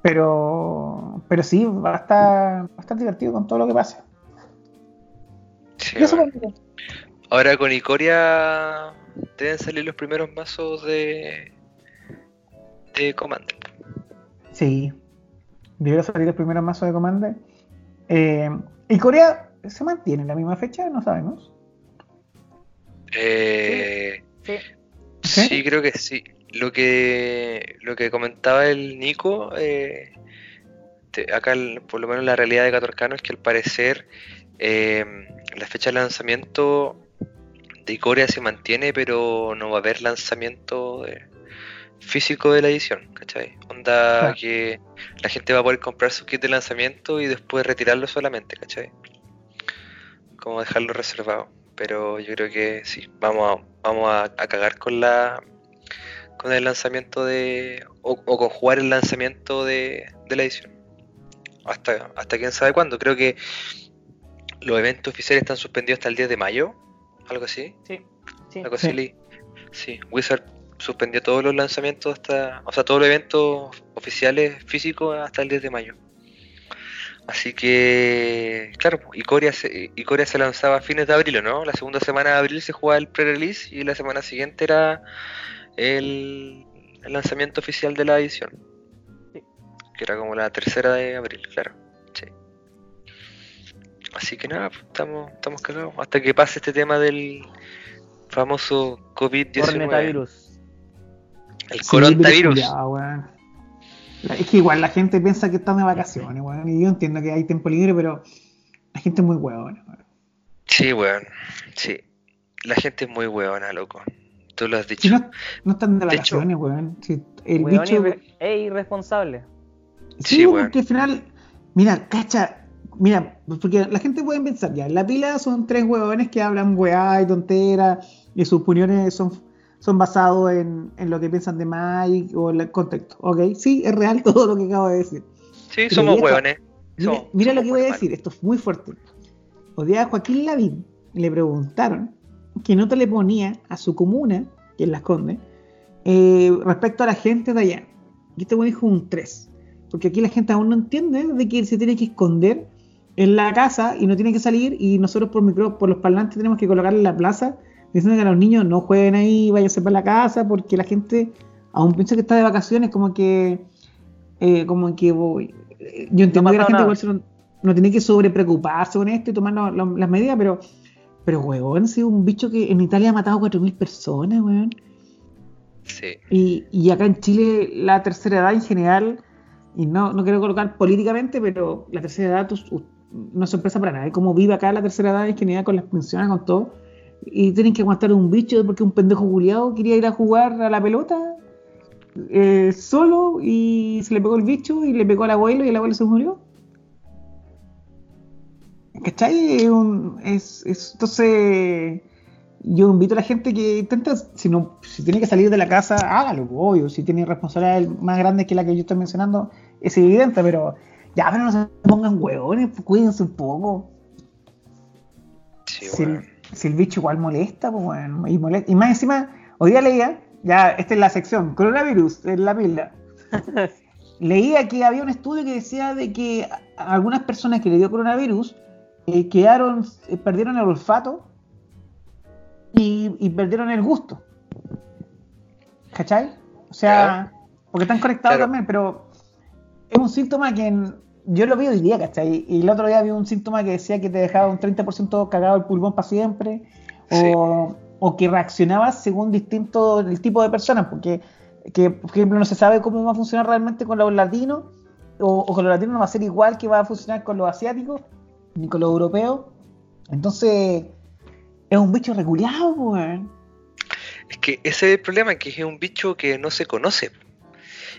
Pero. Pero sí, va a estar, va a estar divertido con todo lo que pase. sí, Y eso weón. Ahora con Icoria deben salir los primeros mazos de de Commander. Sí. Debería salir el primer mazo de Commander. Eh, ¿Y Corea se mantiene en la misma fecha? No sabemos. Eh, Sí. sí. ¿Sí? creo que sí. Lo que lo que comentaba el Nico, eh, te- acá el- por lo menos la realidad de Catorcano es que al parecer eh, la fecha de lanzamiento de Icoria se mantiene, pero no va a haber lanzamiento de- físico de la edición, ¿cachai? Onda Claro. que la gente va a poder comprar su kit de lanzamiento y después retirarlo solamente, ¿cachai? Como dejarlo reservado. Pero yo creo que sí, vamos a, vamos a, a cagar con la con el lanzamiento de. o, o con jugar el lanzamiento de, de la edición. Hasta, hasta quién sabe cuándo. Creo que los eventos oficiales están suspendidos hasta el 10 de mayo. Algo así. Sí, sí. Algo así Sí. Sí, Wizard suspendió todos los lanzamientos hasta. O sea, todos los eventos oficiales físicos hasta el 10 de mayo. Así que, claro, Icoria se, Icoria se lanzaba a fines de abril, ¿o ¿no? La segunda semana de abril se jugaba el pre-release y la semana siguiente era el, el lanzamiento oficial de la edición. Sí. Que era como la tercera de abril, claro. Sí. Así que nada, pues, estamos, estamos cagados. Hasta que pase este tema del, famoso COVID-19. Cornetavirus. El Sí, coronavirus. weón. La- Es que igual la gente piensa que están de vacaciones, weón. Y yo entiendo que hay tiempo libre, pero la gente es muy huevona, weón. Sí, weón. Sí. La gente es muy huevona, loco. Tú lo has dicho. no, no están de vacaciones, weón. El Weón bicho. irre- e irresponsable. Sí, Sí, weón. porque al final, mira, cacha, mira, porque la gente puede pensar ya, en la pila son tres huevones que hablan weá y tontera, y sus opiniones son, son basados en, en lo que piensan de Mike o en el contexto, ¿ok? Sí, es real todo lo que acabo de decir. Sí, Pero somos vieja, hueones. Mira, Somos- mira lo que voy a decir, esto es muy fuerte. Hoy día a Joaquín Lavín le preguntaron qué nota le ponía a su comuna, que es Las Condes, eh, respecto a la gente de allá. Y este güey dijo un 3. Porque aquí la gente aún no entiende de que se tiene que esconder en la casa y no tiene que salir. Y nosotros por micro, por los parlantes tenemos que colocar en la plaza diciendo que a los niños no jueguen ahí, váyanse para la casa, porque la gente aún piensa que está de vacaciones, como que eh, como que voy. Yo entiendo que la gente igual no, no tiene que sobrepreocuparse con esto y tomar lo- lo- las medidas, pero, pero weón, si un bicho que en Italia ha matado a 4.000 personas, weón. Sí. Y, y acá en Chile la tercera edad en general, y no, no quiero colocar políticamente, pero la tercera edad tú- no es sorpresa para nadie. Como vive acá la tercera edad en general con las pensiones, con todo. Y tienen que aguantar un bicho porque un pendejo culiado quería ir a jugar a la pelota eh, solo y se le pegó el bicho y le pegó al abuelo y el abuelo se murió. ¿Cachai? Es un- es- es- entonces, yo invito a la gente que intenta, si no, si tiene que salir de la casa, hágalo, obvio. Si tiene responsabilidades más grandes que la que yo estoy mencionando, es evidente, pero ya, pero no se pongan huevones, pues, cuídense un poco. Sí, Si el, weón. si el bicho igual molesta, pues bueno, y, molesta. y más encima, hoy día leía, ya, esta es la sección, coronavirus, en la pila. leía que había un estudio que decía de que algunas personas que le dio coronavirus eh, quedaron, eh, perdieron el olfato y, y perdieron el gusto. ¿Cachai? O sea, porque están conectados Claro. también, pero es un síntoma que en- yo lo vi hoy día, ¿cachai? Y el otro día vi un síntoma que decía que te dejaba un 30% cagado el pulmón para siempre, o, o que reaccionabas según distinto el tipo de personas, porque, que, por ejemplo, no se sabe cómo va a funcionar realmente con los latinos, o, o con los latinos no va a ser igual que va a funcionar con los asiáticos, ni con los europeos. Entonces, es un bicho regulado, weón. Es que ese es el problema, que es un bicho que no se conoce.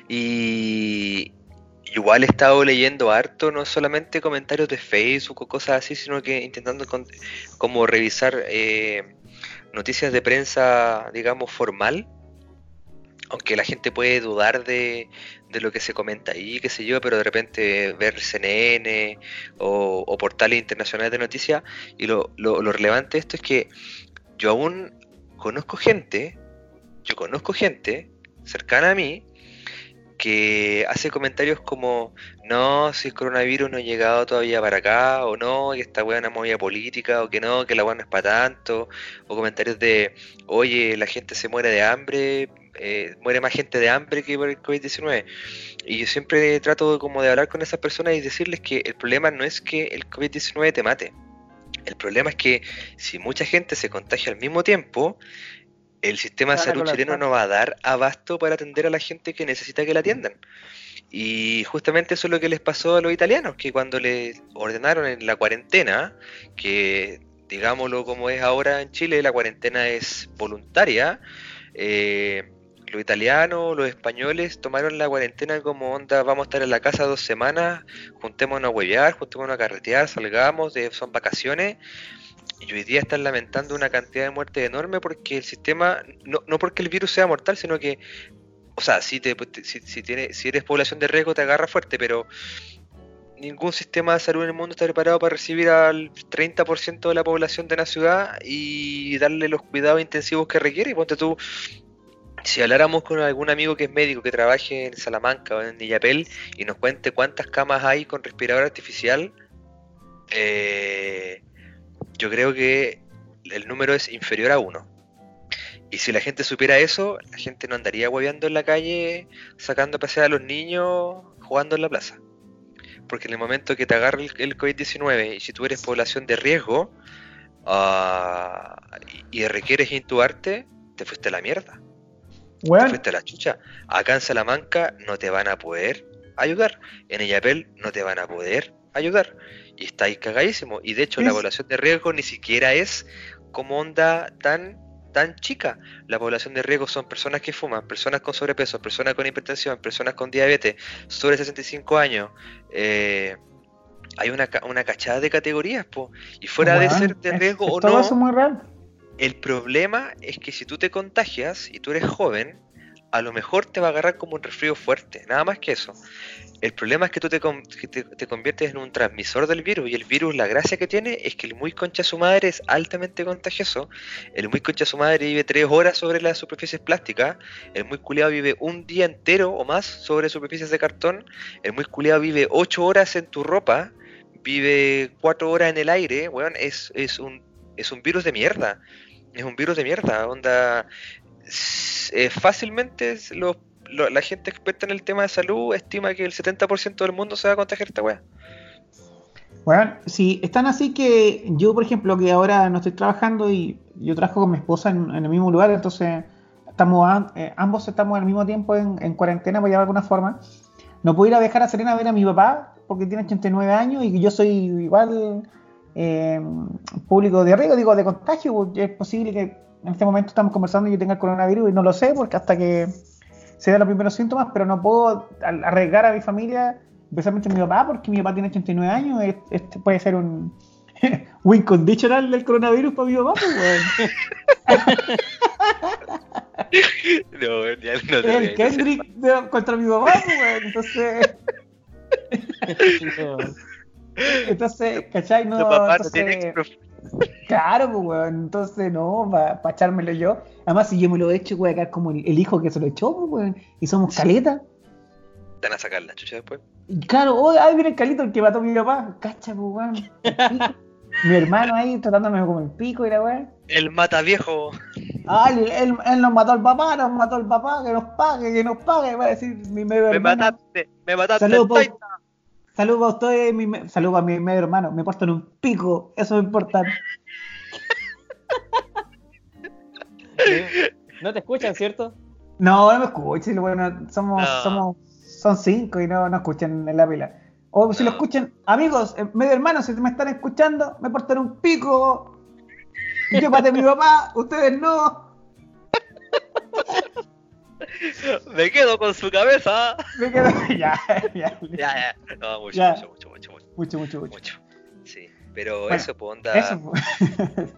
Y igual he estado leyendo harto, no solamente comentarios de Facebook o cosas así, sino que intentando con- como revisar eh, noticias de prensa, digamos, formal. Aunque la gente puede dudar de, de lo que se comenta ahí, qué sé yo, pero de repente ver CNN o, o portales internacionales de noticias. Y lo, lo, lo relevante de esto es que yo aún conozco gente, yo conozco gente cercana a mí que hace comentarios como, no, si el coronavirus no ha llegado todavía para acá, o no, que esta weá una movida política, o que no, que la weá no es para tanto, o comentarios de, oye, la gente se muere de hambre, eh, muere más gente de hambre que por el COVID-19. Y yo siempre trato como de hablar con esas personas y decirles que el problema no es que el COVID-19 te mate, el problema es que si mucha gente se contagia al mismo tiempo, el sistema de salud chileno no va a dar abasto para atender a la gente que necesita que la atiendan. Y justamente eso es lo que les pasó a los italianos, que cuando les ordenaron en la cuarentena, que digámoslo como es ahora en Chile, la cuarentena es voluntaria, eh, los italianos, los españoles tomaron la cuarentena como onda, vamos a estar en la casa dos semanas, juntémonos a huevear, juntémonos a carretear, salgamos, de, son vacaciones. Y hoy día están lamentando una cantidad de muertes enorme porque el sistema, no, no porque el virus sea mortal, sino que, o sea, si, te, te- si, si, tiene, si eres población de riesgo te agarra fuerte, pero ningún sistema de salud en el mundo está preparado para recibir al 30% de la población de una ciudad y darle los cuidados intensivos que requiere. Y ponte tú, si habláramos con algún amigo que es médico que trabaje en Salamanca o en Illapel y nos cuente cuántas camas hay con respirador artificial, eh, yo creo que el número es inferior a uno. Y si la gente supiera eso, la gente no andaría hueveando en la calle, sacando a pasear a los niños, jugando en la plaza. Porque en el momento que te agarre el, el COVID-19 y si tú eres población de riesgo, ah, y, requieres intubarte, te fuiste a la mierda. Te fuiste a la chucha. Acá en Salamanca no te van a poder ayudar. En Illapel no te van a poder ayudar. Y estáis cagadísimo. Y de hecho la población de riesgo ni siquiera es como onda tan tan chica. La población de riesgo son personas que fuman, personas con sobrepeso, personas con hipertensión, personas con diabetes, sobre 65 años. Eh, hay una, una cachada de categorías, po. Y fuera de ser de es- riesgo es o no, el problema es que si tú te contagias y tú eres joven, a lo mejor te va a agarrar como un resfrío fuerte, nada más que eso. El problema es que tú te, conviertes en un transmisor del virus y el virus, la gracia que tiene es que el muy concha su madre es altamente contagioso. El muy concha su madre vive tres horas sobre las superficies plásticas. El muy culiado vive un día entero o más sobre superficies de cartón. El muy culiado vive ocho horas en tu ropa. Vive cuatro horas en el aire. Weón, es, es, un, es un virus de mierda. Es un virus de mierda. Onda. Eh, fácilmente los- lo- la gente experta en el tema de salud estima que el 70% del mundo se va a contagiar esta weá. Bueno, si están así que yo, por ejemplo, que ahora no estoy trabajando y yo trabajo con mi esposa en, el mismo lugar, entonces estamos eh, ambos estamos al mismo tiempo en, en cuarentena, por llamarlo de alguna forma. No puedo ir a dejar a Serena a ver a mi papá porque tiene 89 años y yo soy igual eh, público de riesgo, digo, de contagio. Es posible que en este momento estamos conversando y yo tenga el coronavirus y no lo sé porque hasta que se den los primeros síntomas, pero no puedo arriesgar a mi familia, especialmente a mi papá, porque mi papá tiene 89 años, es- este puede ser un win conditional del coronavirus para mi papá, pues. No, ya no te el Kendrick de- contra mi papá, pues, entonces, entonces, ¿cachai? No, papá no entonces- tiene Claro, pues, weón. Entonces, no, para echármelo yo. Además, si yo me lo he hecho, voy a quedar como el, el hijo que se lo echó, pues, weón. Y somos caleta. Te van a sacar la chucha después. Y claro, oh, ahí viene el calito el que mató a mi papá. Cacha, pues, weón. Mi hermano ahí tratándome como el pico y la weón. El mata viejo. Ah, él, él- él nos mató al papá, nos mató al papá, que nos pague, que nos pague. Va a decir mi medio Me hermano. mataste, me mataste. Saludos Taita. para salud pa ustedes, mi, me- salud para mi medio hermano. Me porto en un pico, eso es importante. No te escuchan, ¿cierto? No, no me escuchen, bueno, somos, No. somos, son cinco y no, no escuchan en la pila. O si lo escuchan, amigos, eh, medio hermanos, si me están escuchando, me portan un pico. Yo maté a mi papá, ustedes no. Me quedo con su cabeza. Me quedo, ya, ya, Ya, ya. No, mucho, Ya. mucho, mucho, mucho, mucho, mucho, mucho. Sí, pero Bueno, eso, pues onda. Eso, pues.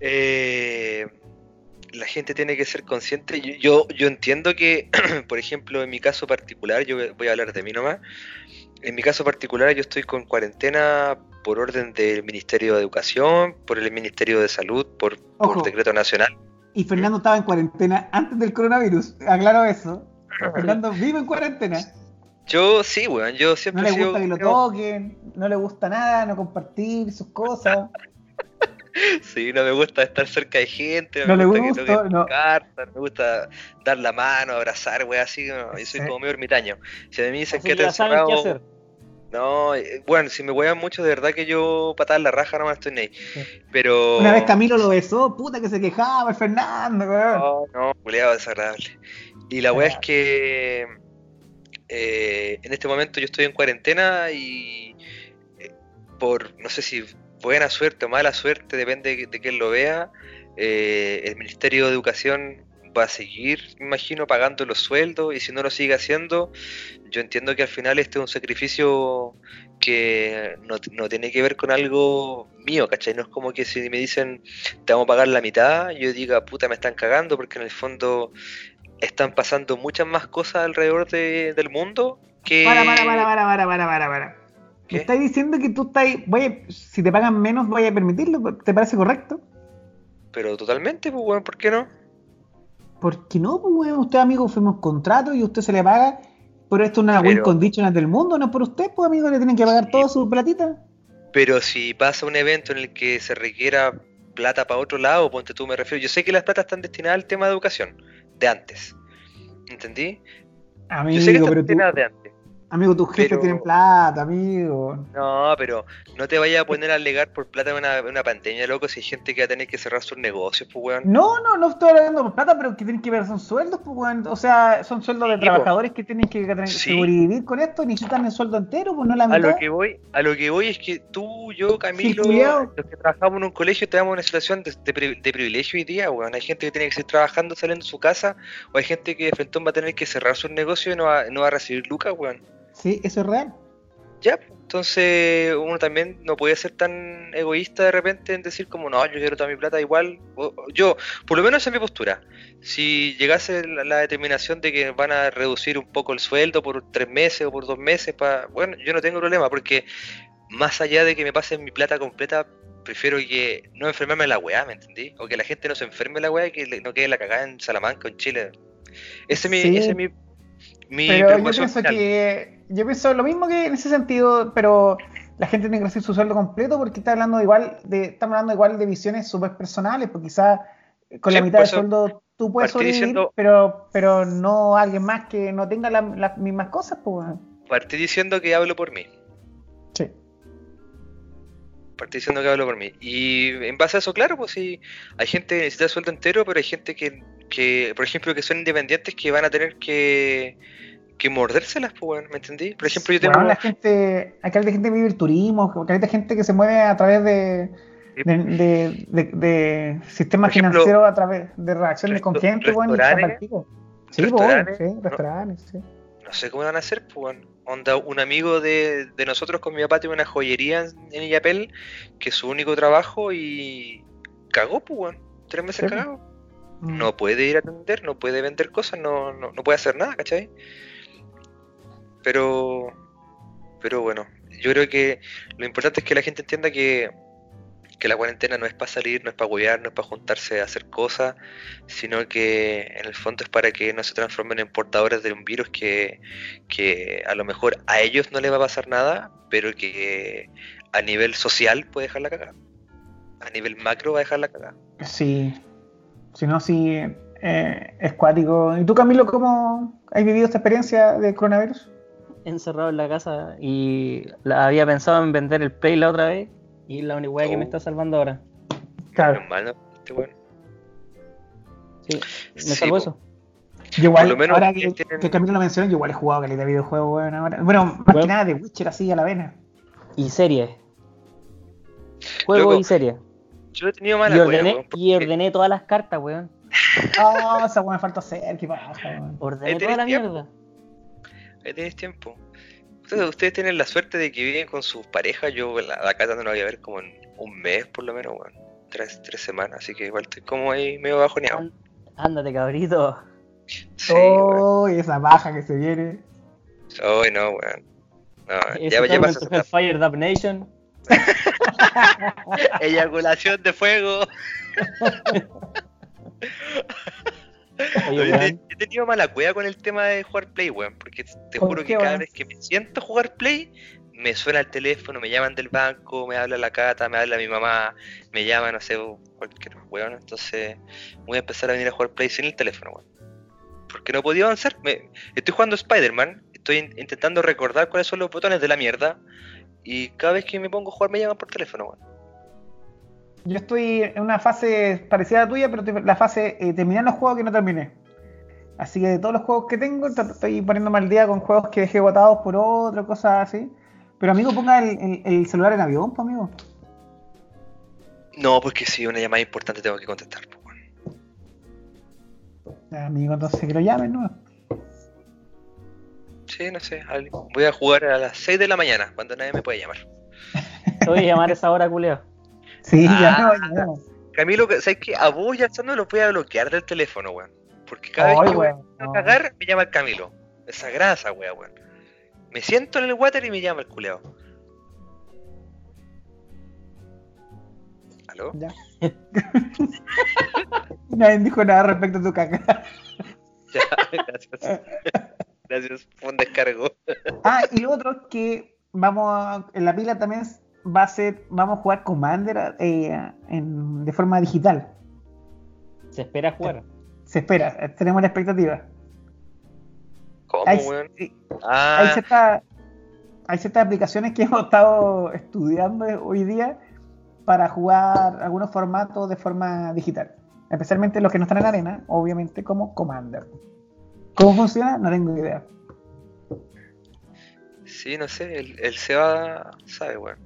eh, la gente tiene que ser consciente. Yo, yo, entiendo que, por ejemplo, en mi caso particular, yo voy a hablar de mí nomás. En mi caso particular, yo estoy con cuarentena por orden del Ministerio de Educación, por el Ministerio de Salud, por, decreto nacional. Y Fernando estaba en cuarentena antes del coronavirus, aclaro eso. Fernando vive en cuarentena. Yo sí, weón, yo No siempre le he sido. gusta que lo toquen, no le gusta nada, no compartir sus cosas. Sí, no me gusta estar cerca de gente, No me le gusta que gusta, toquen no. cartas, me gusta dar la mano, abrazar, wey, así, no, yo soy como medio ermitaño. Si a mí me dicen Así que que te encerrado. No, eh, bueno, si me wean mucho, de verdad que yo patada en la raja no me estoy ni ahí. Pero... Una vez Camilo lo besó, puta que se quejaba el Fernando, weón. No, no, culiado desagradable. Y la weá es que eh, en este momento yo estoy en cuarentena y eh, por, no sé si buena suerte o mala suerte, depende de, de quién lo vea, el Ministerio de Educación va a seguir, imagino, pagando los sueldos y si no lo sigue haciendo, yo entiendo que al final este es un sacrificio que no, no tiene que ver con algo mío, ¿cachai? No es como que si me dicen te vamos a pagar la mitad, yo diga, puta, me están cagando, porque en el fondo están pasando muchas más cosas alrededor de- del mundo que... Para, para, para, para, para, para, para, para. ¿Qué? ¿Me estás diciendo que tú estás, vaya, si te pagan menos, vaya a permitirlo? ¿Te parece correcto? Pero totalmente, pues, weón, ¿por qué no? ¿Por qué no? Pues, usted, amigo, firma un contrato y usted se le paga. Pero esto es una win conditional del mundo, no es por usted, pues, amigo, le tienen que pagar Sí. todo su platita. Pero si pasa un evento en el que se requiera plata para otro lado, ponte tú, me refiero, yo sé que las platas están destinadas al tema de educación, de antes, ¿entendí? Yo sé que están pero tú, destinadas de antes. Amigo, tus jefes Pero- tienen plata, amigo. No, pero no te vayas a poner a alegar por plata de una, una pandemia, loco, si hay gente que va a tener que cerrar sus negocios, pues, weón. No, no, no estoy hablando por plata, pero que tienen que ver son sueldos, pues, weón. O sea, son sueldos de Sí, trabajadores que tienen que, que tener- que Sí. sobrevivir con esto, necesitan el sueldo entero, pues no la A mitad. lo que voy, a lo que voy es que tú, yo, Camilo, los que trabajamos en un colegio, tenemos una situación de, de pri- de privilegio hoy día, weón. Hay gente que tiene que seguir trabajando saliendo de su casa, o hay gente que de frente va a tener que cerrar sus negocios y no va, no va a recibir lucas, weón. Sí, eso es real. Ya, entonces uno también no puede ser tan egoísta de repente en decir como, no, yo quiero toda mi plata igual. Yo, por lo menos esa es mi postura. Si llegase la, la determinación de que van a reducir un poco el sueldo por tres meses o por dos meses, pa, bueno, yo no tengo problema porque más allá de que me pasen mi plata completa, prefiero que no enfermarme la weá, ¿me entendí? O que la gente no se enferme la weá y que no quede la cagada en Salamanca o en Chile. Ese es mi, Sí. ese es mi, mi Pero yo pienso final. que yo pienso lo mismo que en ese sentido, pero la gente tiene que recibir su sueldo completo porque está hablando igual de, estamos hablando igual de visiones súper personales, porque quizás con Sí, la mitad del eso sueldo tú puedes sobrevivir, diciendo- pero, pero no alguien más que no tenga la- las mismas cosas, pues. Partí diciendo que hablo por mí. Sí. Partí diciendo que hablo por mí. Y en base a eso, claro, pues sí, hay gente que necesita sueldo entero, pero hay gente que, que por ejemplo, que son independientes que van a tener que, que mordérselas, pues, weón, ¿me entendí? Por ejemplo, yo tengo... Bueno, la gente, acá hay gente que vive el turismo, acá hay gente que se mueve a través de, de, de, de- de sistemas ejemplo, financieros, a través de reacciones con gente, bueno, y restaurantes. Sí, pues, bueno, restaurantes, sí, ¿no? restaurantes, sí. no sé cómo van a hacer, pues. Onda, un amigo de, de nosotros con mi papá tiene una joyería en, Illapel, que es su único trabajo y cagó, pues. Tres meses Sí, cagado. Mm. no puede ir a atender, no puede vender cosas, no, no, no puede hacer nada, ¿cachai? Pero, pero bueno, yo creo que lo importante es que la gente entienda que, que la cuarentena no es para salir, no es para huevear, no es para juntarse a hacer cosas, sino que en el fondo es para que no se transformen en portadores de un virus que, que a lo mejor a ellos no les va a pasar nada, pero que a nivel social puede dejar la cagada. A nivel macro va a dejar la cagada. Sí, si no, sí, eh, es cuático. ¿Y tú, Camilo, cómo has vivido esta experiencia de coronavirus? Encerrado en la casa y la, había pensado en vender el Play la otra vez y es la única weá que me Oh. está salvando ahora. Claro, Normal, ¿no? Este weón. Sí, me Sí, po. eso. yo igual, por lo menos ahora que que, tienen- que Camilo lo mencionó, yo igual he jugado calidad de videojuegos, weón, ahora. Bueno, más Bueno. que nada de Witcher así a la vena. Y series. Juego Loco, y series. Yo he tenido mala Y wea, ordené, weón, y ordené todas las cartas, weón. Ah, esa weón me falta hacer, qué paja, weón. Ordené toda la mierda. Ahí tenéis tiempo. Ustedes, ustedes tienen la suerte de que viven con sus parejas. Yo la, la casa no la voy a ver como en un mes por lo menos, weón. Tres, tres semanas, así que igual estoy como ahí medio bajoneado. Án- Ándate, cabrito. Sí, oh, esa baja que se viene. Ay, no, weón. No, ya, ya pasó. Hellfire Dub Nation. Eyaculación de fuego. Oye, Yo he- tenido mala cueva con el tema de jugar Play, weón. Porque te ¿Por juro que cada weón? vez que me siento a jugar Play, me suena el teléfono, me llaman del banco, me habla la cata, me habla mi mamá, me llama, no sé, cualquier weón. Entonces voy a empezar a venir a jugar Play sin el teléfono, weón. Porque no he podido avanzar. Me- estoy jugando Spider-Man, estoy in- intentando recordar cuáles son los botones de la mierda. Y cada vez que me pongo a jugar me llaman por teléfono, weón. Yo estoy en una fase parecida a la tuya, pero la fase eh, terminar los juegos que no terminé. Así que de todos los juegos que tengo, estoy poniéndome al día con juegos que dejé botados por otro, cosas así. Pero amigo, ponga el, el- el celular en avión, pues amigo. No, porque si una llamada importante tengo que contestar, pues, amigo, entonces que lo llamen, ¿no? Sí, no sé. Voy a jugar a las 6 de la mañana, cuando nadie me puede llamar. Te voy a llamar a esa hora, culeo. Sí, ya Ah. no, ya no. Camilo, ¿sabes qué? A vos ya no los voy a bloquear del teléfono, weón. Porque cada Ay, vez que voy weón, a no. cagar, me llama el Camilo. Esa grasa, weón, weón. Me siento en el water y me llama el culeado. ¿Aló? Ya. Nadie dijo nada respecto a tu caca. Ya, gracias. Gracias, fue un descargo. Ah, y lo otro es que vamos a- en la pila también va a ser, vamos a jugar Commander eh, en- de forma digital. Se espera jugar. Se espera, tenemos la expectativa. ¿Cómo, Hay, hay Ah, ciertas hay ciertas aplicaciones que hemos estado estudiando hoy día para jugar algunos formatos de forma digital. Especialmente los que no están en arena, obviamente como Commander. ¿Cómo funciona? No tengo idea. sí, no sé, el, el Seba sabe, weón.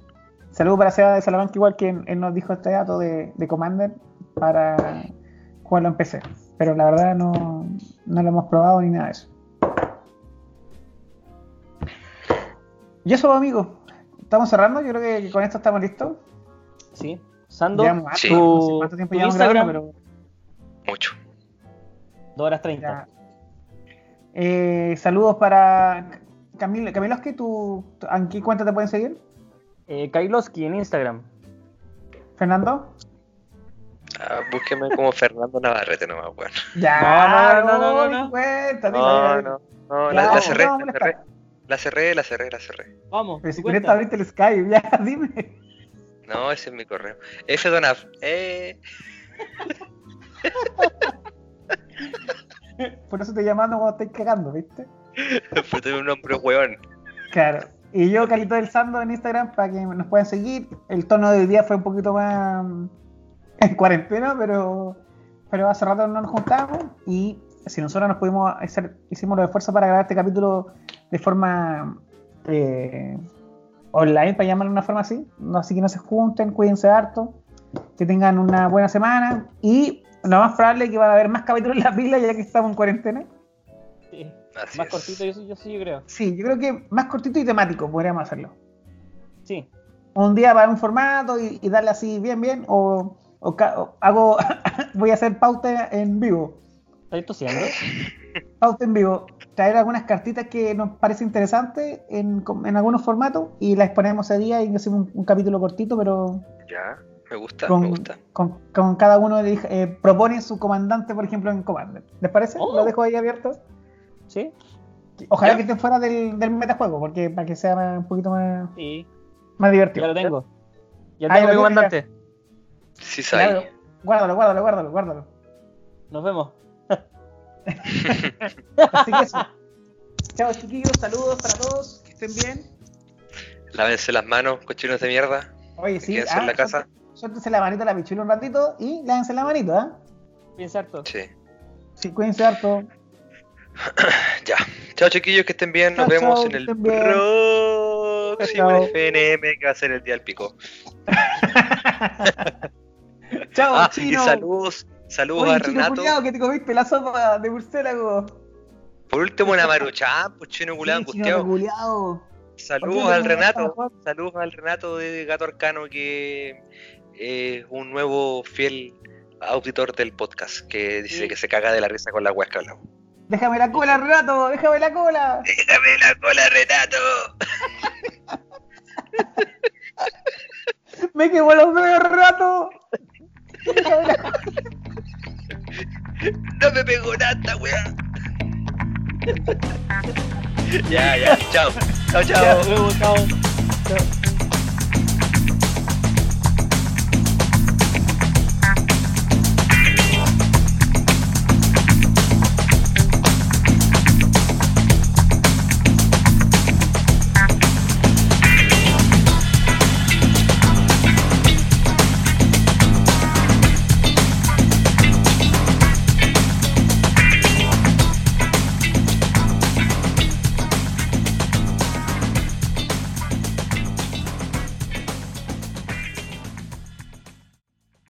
Saludos para Seba de Salamanca, igual que él nos dijo este dato de, de Commander para jugarlo en PC. Pero la verdad no, no lo hemos probado ni nada de eso. Y eso, amigos. Estamos cerrando. Yo creo que con esto estamos listos. Sí. Sando, harto, Sí. no sé cuánto tiempo Tu llevamos Instagram. grabando, pero Mucho. 2 horas 30. ya. Eh, saludos para Camilo. Camiloski, ¿tú, tú- ¿en qué cuenta te pueden seguir? Eh, Kailoski en Instagram. ¿Fernando? Ah, búsqueme como Fernando Navarrete nomás, weón. Ya, No, no, no, no, no. cuenta, No, dime. no, no, la, la cerré, la cerré, la cerré, la cerré, la cerré. Vamos. Pero si esto abriste el Skype, ya, dime. No, ese es mi correo. F Donaf. Eh. Por eso estoy llamando cuando estoy cagando, ¿viste? Pues tengo un nombre weón. Claro. Y yo, Calito del Sando, en Instagram, para que nos puedan seguir. El tono de hoy día fue un poquito más en cuarentena, pero, pero hace rato no nos juntamos. Y si nosotros nos pudimos hacer, hicimos los esfuerzos para grabar este capítulo de forma eh, online, para llamarlo de una forma así. Así que no se junten, cuídense harto, que tengan una buena semana. Y lo más probable es que van a haber más capítulos en la pila, ya que estamos en cuarentena. Así Más es. cortito, yo, sí- yo sí, yo creo. Sí, yo creo que más cortito y temático podríamos hacerlo. Sí. un día para un formato y, y darle así bien, bien, o, o ca- o hago, voy a hacer pauta en vivo, ¿Estás tosiendo? pauta en vivo, traer algunas cartitas que nos parece interesante en, en algunos formatos y las ponemos ese día y hacemos un, un capítulo cortito, pero Ya, me gusta, con, me gusta. con, con cada uno elige- eh, propone su comandante, por ejemplo, en Commander. ¿Les parece? Oh. Lo dejo ahí abierto. Sí. Ojalá Ya. que estén fuera del, del metajuego, porque para que sea un poquito más, Sí. más divertido. Ya lo tengo. Ya Ah, tengo mi comandante. Sí, Claro, sabe. guárdalo, guárdalo, guárdalo, guárdalo. Nos vemos. Así que eso. Chao chiquillos, saludos para todos, que estén bien. Lávense las manos, cochinos de mierda. Oye, sí, Quédense en la casa. Suéltense la manito a la pichula un ratito y lávense la manito, ¿ah? Piensa harto. Sí. Sí, cuídense harto. Ya. Chao chiquillos, que estén bien. Nos Chao, vemos chao, en el próximo. FNM que va a ser el día del pico. Chao, Ah, chino. y saludos, saludos Oye, a chino Renato. culiao, que te comiste la sopa de murciélago. Por último, una maruchan, pues chino culado Sí, chino angustiado. Saludos ¿Por qué al Renato, saludos al Renato de Gato Arcano que es un nuevo fiel auditor del podcast que dice Sí. que se caga de la risa con la que hablamos. Déjame la cola, Renato, déjame la cola. ¡Déjame la cola, Renato! Me quemó los dedos, Renato. Déjame la cola. ¡No me pegó nada, weá! ya, ya, chao. Chao, chao. Ya, luego, chao. Chao.